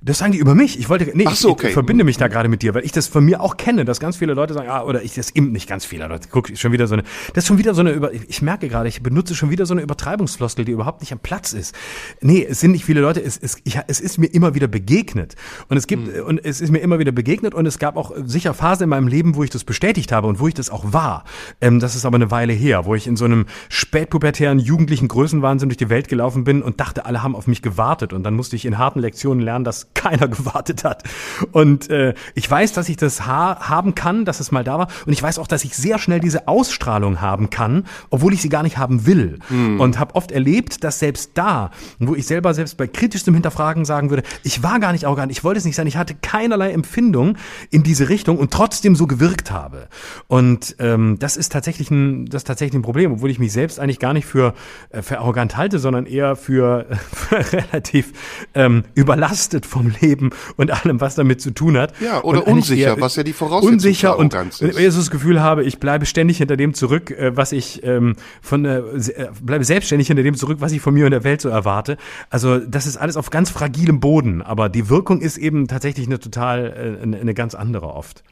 Speaker 3: Das sagen die über mich. Ich wollte, nee,
Speaker 2: Ach so,
Speaker 3: ich,
Speaker 2: okay.
Speaker 3: ich verbinde mich da gerade mit dir, weil ich das von mir auch kenne, dass ganz viele Leute sagen, ah, oder ich das eben nicht ganz viele Leute. Guck, schon wieder so eine, das ist schon wieder so eine über, ich merke gerade, ich benutze schon wieder so eine Übertreibungsfloskel, die überhaupt nicht am Platz ist. Nee, es sind nicht viele Leute, es, es, ich, es ist mir immer wieder begegnet. Und es gibt, und es ist mir immer wieder begegnet und es gab auch sicher Phasen in meinem Leben, wo ich das bestätigt habe und wo ich das auch war. Ähm, das ist aber eine Weile her, wo ich in so einem spätpubertären, jugendlichen Größenwahnsinn durch die Welt gelaufen bin und dachte, alle haben auf mich gewartet. Und dann musste ich in harten Lektionen lernen, dass keiner <laughs> gewartet hat. Und äh, ich weiß, dass ich das ha haben kann, dass es mal da war. Und ich weiß auch, dass ich sehr schnell diese Ausstrahlung haben kann, obwohl ich sie gar nicht haben will. Und habe oft erlebt, dass selbst da, wo ich selber selbst bei kritischstem Hinterfragen sagen würde, ich war gar nicht arrogant, ich wollte es nicht sein, ich hatte keinerlei Empfindung in diese Richtung und trotzdem so gewirkt habe. Und ähm, das ist tatsächlich ein, das ist tatsächlich ein Problem, obwohl ich mich selbst eigentlich gar nicht für, äh, für arrogant halte, sondern eher für, <laughs> für relativ ähm, überlastet vom Leben und allem, was damit zu tun hat.
Speaker 2: Ja, oder
Speaker 3: Und
Speaker 2: unsicher, was ja die Voraussetzung
Speaker 3: unsicher und
Speaker 2: Arroganz
Speaker 3: wenn
Speaker 2: ist.
Speaker 3: ich so das Gefühl habe, ich bleibe ständig hinter dem zurück, äh, was ich ähm, von äh, äh, bleibe selbstständig hinter dem zurück, was ich von mir und der Welt so erwarte. Also das ist alles auf ganz fragilem Boden, aber die Wirkung ist eben tatsächlich eine total äh, eine ganz andere oft.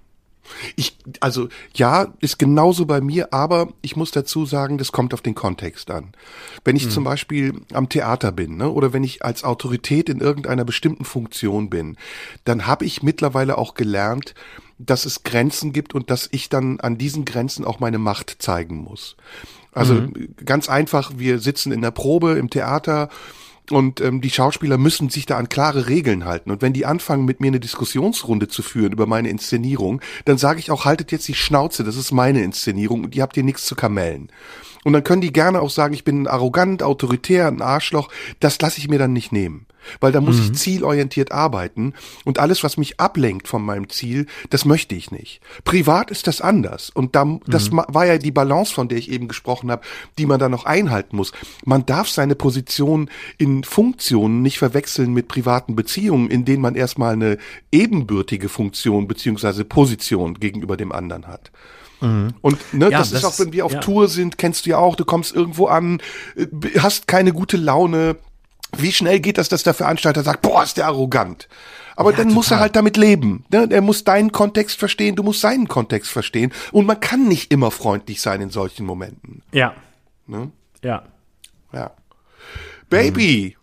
Speaker 2: Ich, also ja, ist genauso bei mir, aber ich muss dazu sagen, das kommt auf den Kontext an. Wenn ich zum Beispiel am Theater bin, ne, oder wenn ich als Autorität in irgendeiner bestimmten Funktion bin, dann habe ich mittlerweile auch gelernt, dass es Grenzen gibt und dass ich dann an diesen Grenzen auch meine Macht zeigen muss. Also ganz einfach, wir sitzen in der Probe im Theater und ähm, die Schauspieler müssen sich da an klare Regeln halten. Und wenn die anfangen, mit mir eine Diskussionsrunde zu führen über meine Inszenierung, dann sage ich auch, haltet jetzt die Schnauze, das ist meine Inszenierung und ihr habt hier nichts zu kamellen. Und dann können die gerne auch sagen, ich bin arrogant, autoritär, ein Arschloch. Das lasse ich mir dann nicht nehmen. Weil da muss ich zielorientiert arbeiten und alles, was mich ablenkt von meinem Ziel, das möchte ich nicht. Privat ist das anders. Und da, das ma- war ja die Balance, von der ich eben gesprochen habe, die man da noch einhalten muss. Man darf seine Position in Funktionen nicht verwechseln mit privaten Beziehungen, in denen man erstmal eine ebenbürtige Funktion beziehungsweise Position gegenüber dem anderen hat. Und ne,
Speaker 3: Ja,
Speaker 2: das,
Speaker 3: das
Speaker 2: ist auch, wenn wir auf
Speaker 3: ja.
Speaker 2: Tour sind, kennst du ja auch, du kommst irgendwo an, äh, hast keine gute Laune. Wie schnell geht das, dass der Veranstalter sagt, boah, ist der arrogant. Aber
Speaker 3: Ja,
Speaker 2: dann muss er
Speaker 3: total.
Speaker 2: halt damit leben. Ne? Er muss deinen Kontext verstehen, du musst seinen Kontext verstehen. Und man kann nicht immer freundlich sein in solchen Momenten.
Speaker 3: Ja.
Speaker 2: Ne?
Speaker 3: Ja.
Speaker 2: Ja. Baby.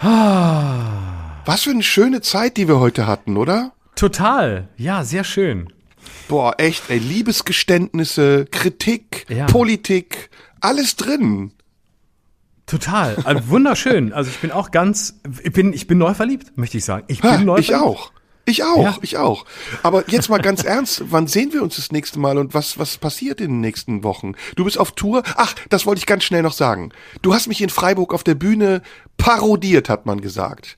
Speaker 2: Was für eine schöne Zeit, die wir heute hatten, oder?
Speaker 3: Total. Ja, sehr schön.
Speaker 2: Boah, echt, ey, Liebesgeständnisse, Kritik,
Speaker 3: Ja.
Speaker 2: Politik, alles drin.
Speaker 3: Total. Also wunderschön. Also ich bin auch ganz, ich bin, ich bin neu verliebt, möchte ich sagen. Ich bin
Speaker 2: Ha,
Speaker 3: neu
Speaker 2: ich
Speaker 3: verliebt.
Speaker 2: auch. Ich auch,
Speaker 3: Ja.
Speaker 2: ich auch. Aber jetzt mal ganz ernst, wann sehen wir uns das nächste Mal und was, was passiert in den nächsten Wochen? Du bist auf Tour? Ach, das wollte ich ganz schnell noch sagen. Du hast mich in Freiburg auf der Bühne parodiert, hat man gesagt.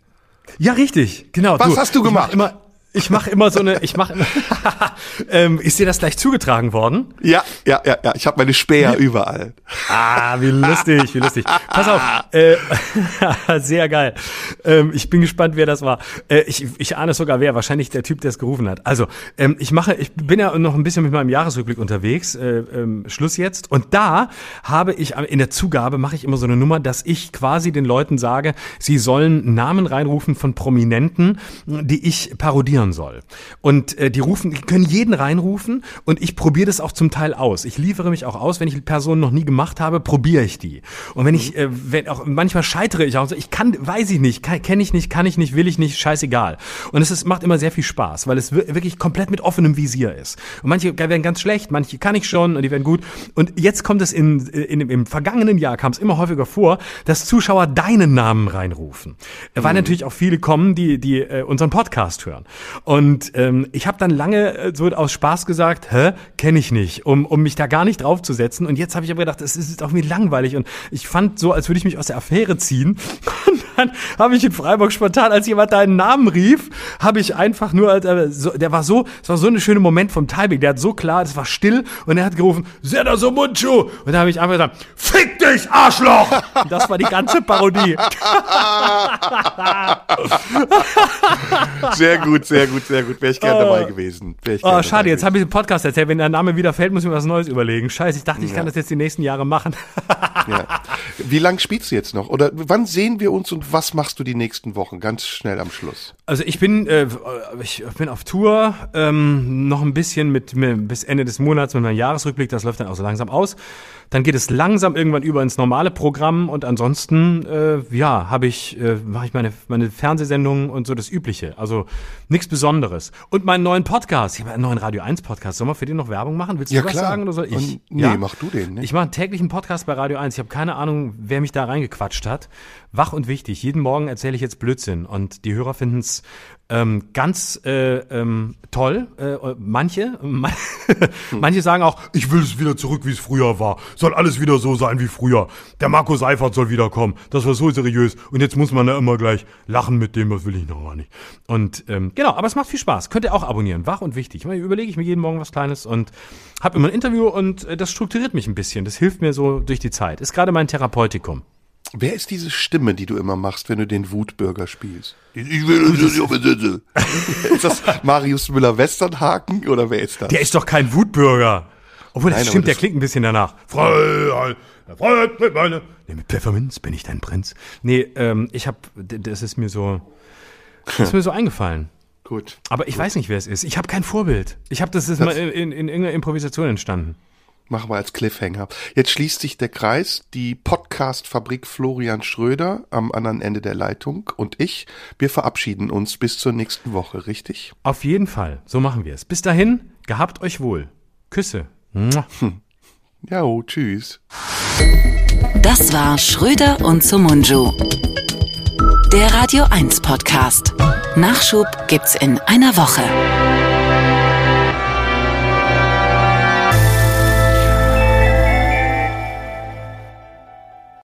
Speaker 3: Ja, richtig. Genau.
Speaker 2: Was hast du
Speaker 3: ich mach
Speaker 2: gemacht?
Speaker 3: Immer, ich mache immer so eine, ich mache immer, <laughs> ähm, ist dir das gleich zugetragen worden?
Speaker 2: Ja, ja, ja, ja. Ich habe meine Späher überall.
Speaker 3: Ah, wie lustig, wie lustig. Pass auf, äh, <laughs> sehr geil. Ähm, ich bin gespannt, wer das war. Äh, ich, ich ahne sogar wer, wahrscheinlich der Typ, der es gerufen hat. Also, ähm, ich mache, ich bin ja noch ein bisschen mit meinem Jahresrückblick unterwegs. Äh, ähm, Schluss jetzt. Und da habe ich in der Zugabe mache ich immer so eine Nummer, dass ich quasi den Leuten sage, sie sollen Namen reinrufen von Prominenten, die ich parodieren soll. Und äh, die rufen, die können jeden reinrufen und ich probiere das auch zum Teil aus. Ich liefere mich auch aus, wenn ich Personen noch nie gemacht habe, probiere ich die. Und wenn ich, äh, wenn auch manchmal scheitere ich auch, so, ich kann, weiß ich nicht, kenne ich nicht, kann ich nicht, will ich nicht, scheißegal. Und es ist, macht immer sehr viel Spaß, weil es wir- wirklich komplett mit offenem Visier ist. Und manche werden ganz schlecht, manche kann ich schon und die werden gut. Und jetzt kommt es in, in im vergangenen Jahr kam es immer häufiger vor, dass Zuschauer deinen Namen reinrufen, weil natürlich auch viele kommen, die die äh, unseren Podcast hören. Und ähm, ich habe dann lange äh, so aus Spaß gesagt, hä, kenne ich nicht, um, um mich da gar nicht draufzusetzen. Und jetzt habe ich aber gedacht, es ist auch mir langweilig. Und ich fand so, als würde ich mich aus der Affäre ziehen. <laughs> Und dann habe ich in Freiburg spontan, als jemand deinen Namen rief, habe ich einfach nur, äh, so, der war so, es war so ein schöner Moment vom Timing. Der hat so klar, es war still und er hat gerufen, Seda so Mundschuh. Und da habe ich einfach gesagt, fick dich, Arschloch! <laughs> Und das war die ganze Parodie. <laughs>
Speaker 2: Sehr gut, sehr gut, sehr gut. Wäre ich gern dabei gewesen. Wär ich gern dabei
Speaker 3: schade, jetzt habe ich den Podcast erzählt. Wenn der Name wieder fällt, muss ich mir was Neues überlegen. Scheiße, ich dachte, ich
Speaker 2: Ja.
Speaker 3: kann das jetzt die nächsten Jahre machen. <laughs>
Speaker 2: Ja. Wie lang spielst du jetzt noch? Oder wann sehen wir uns und was machst du die nächsten Wochen? Ganz schnell am Schluss.
Speaker 3: Also ich bin, äh, ich bin auf Tour, ähm, noch ein bisschen mit, mit bis Ende des Monats mit meinem Jahresrückblick, das läuft dann auch so langsam aus. Dann geht es langsam irgendwann über ins normale Programm und ansonsten, äh, ja, habe ich, äh, mache ich meine, meine Fernsehsendungen und so das Übliche. Also nichts Besonderes. Und meinen neuen Podcast, ich habe einen neuen Radio 1 Podcast. Sollen wir für den noch Werbung machen? Willst du
Speaker 2: Ja,
Speaker 3: was sagen oder soll ich?
Speaker 2: Und- nee, mach du den, ne?
Speaker 3: Ich mache einen täglichen Podcast bei Radio 1. Ich habe keine Ahnung, wer mich da reingequatscht hat. Wach und wichtig. Jeden Morgen erzähle ich jetzt Blödsinn und die Hörer finden es ähm, ganz äh, ähm, toll. Äh, manche, <laughs> manche sagen auch, ich will es wieder zurück, wie es früher war. Soll alles wieder so sein wie früher. Der Marco Seifert soll wiederkommen. Das war so seriös. Und jetzt muss man da immer gleich lachen mit dem, was will ich noch mal nicht. Und ähm, genau, aber es macht viel Spaß. Könnt ihr auch abonnieren. Wach und wichtig. Ich meine, überlege ich mir jeden Morgen was Kleines und habe immer ein Interview und äh, das strukturiert mich ein bisschen. Das hilft mir so durch die Zeit. Ist gerade mein Therapeutikum.
Speaker 2: Wer ist diese Stimme, die du immer machst, wenn du den Wutbürger spielst? Ich will das nicht besitzen. <laughs> Ist das Marius Müller-Westernhaken oder wer ist das?
Speaker 3: Der ist doch kein Wutbürger. Obwohl, das
Speaker 2: Nein,
Speaker 3: stimmt, der
Speaker 2: das-
Speaker 3: klingt ein bisschen danach. Freiheit, Freiheit mit meine. Nee, mit Pfefferminz bin ich dein Prinz. Nee, ähm, ich hab, das ist mir so, das ist mir so eingefallen.
Speaker 2: Gut.
Speaker 3: Aber ich weiß nicht, wer es ist. Ich habe kein Vorbild. Ich habe, das ist mal in, in, in irgendeiner Improvisation entstanden.
Speaker 2: Machen wir als Cliffhanger. Jetzt schließt sich der Kreis. Die Podcast-Fabrik Florian Schröder am anderen Ende der Leitung und ich, wir verabschieden uns bis zur nächsten Woche, richtig?
Speaker 3: Auf jeden Fall. So machen wir es. Bis dahin, gehabt euch wohl. Küsse. Mua.
Speaker 2: Ja, oh, tschüss.
Speaker 1: Das war Schröder und Sumunju. Der Radio 1 Podcast. Nachschub gibt's in einer Woche.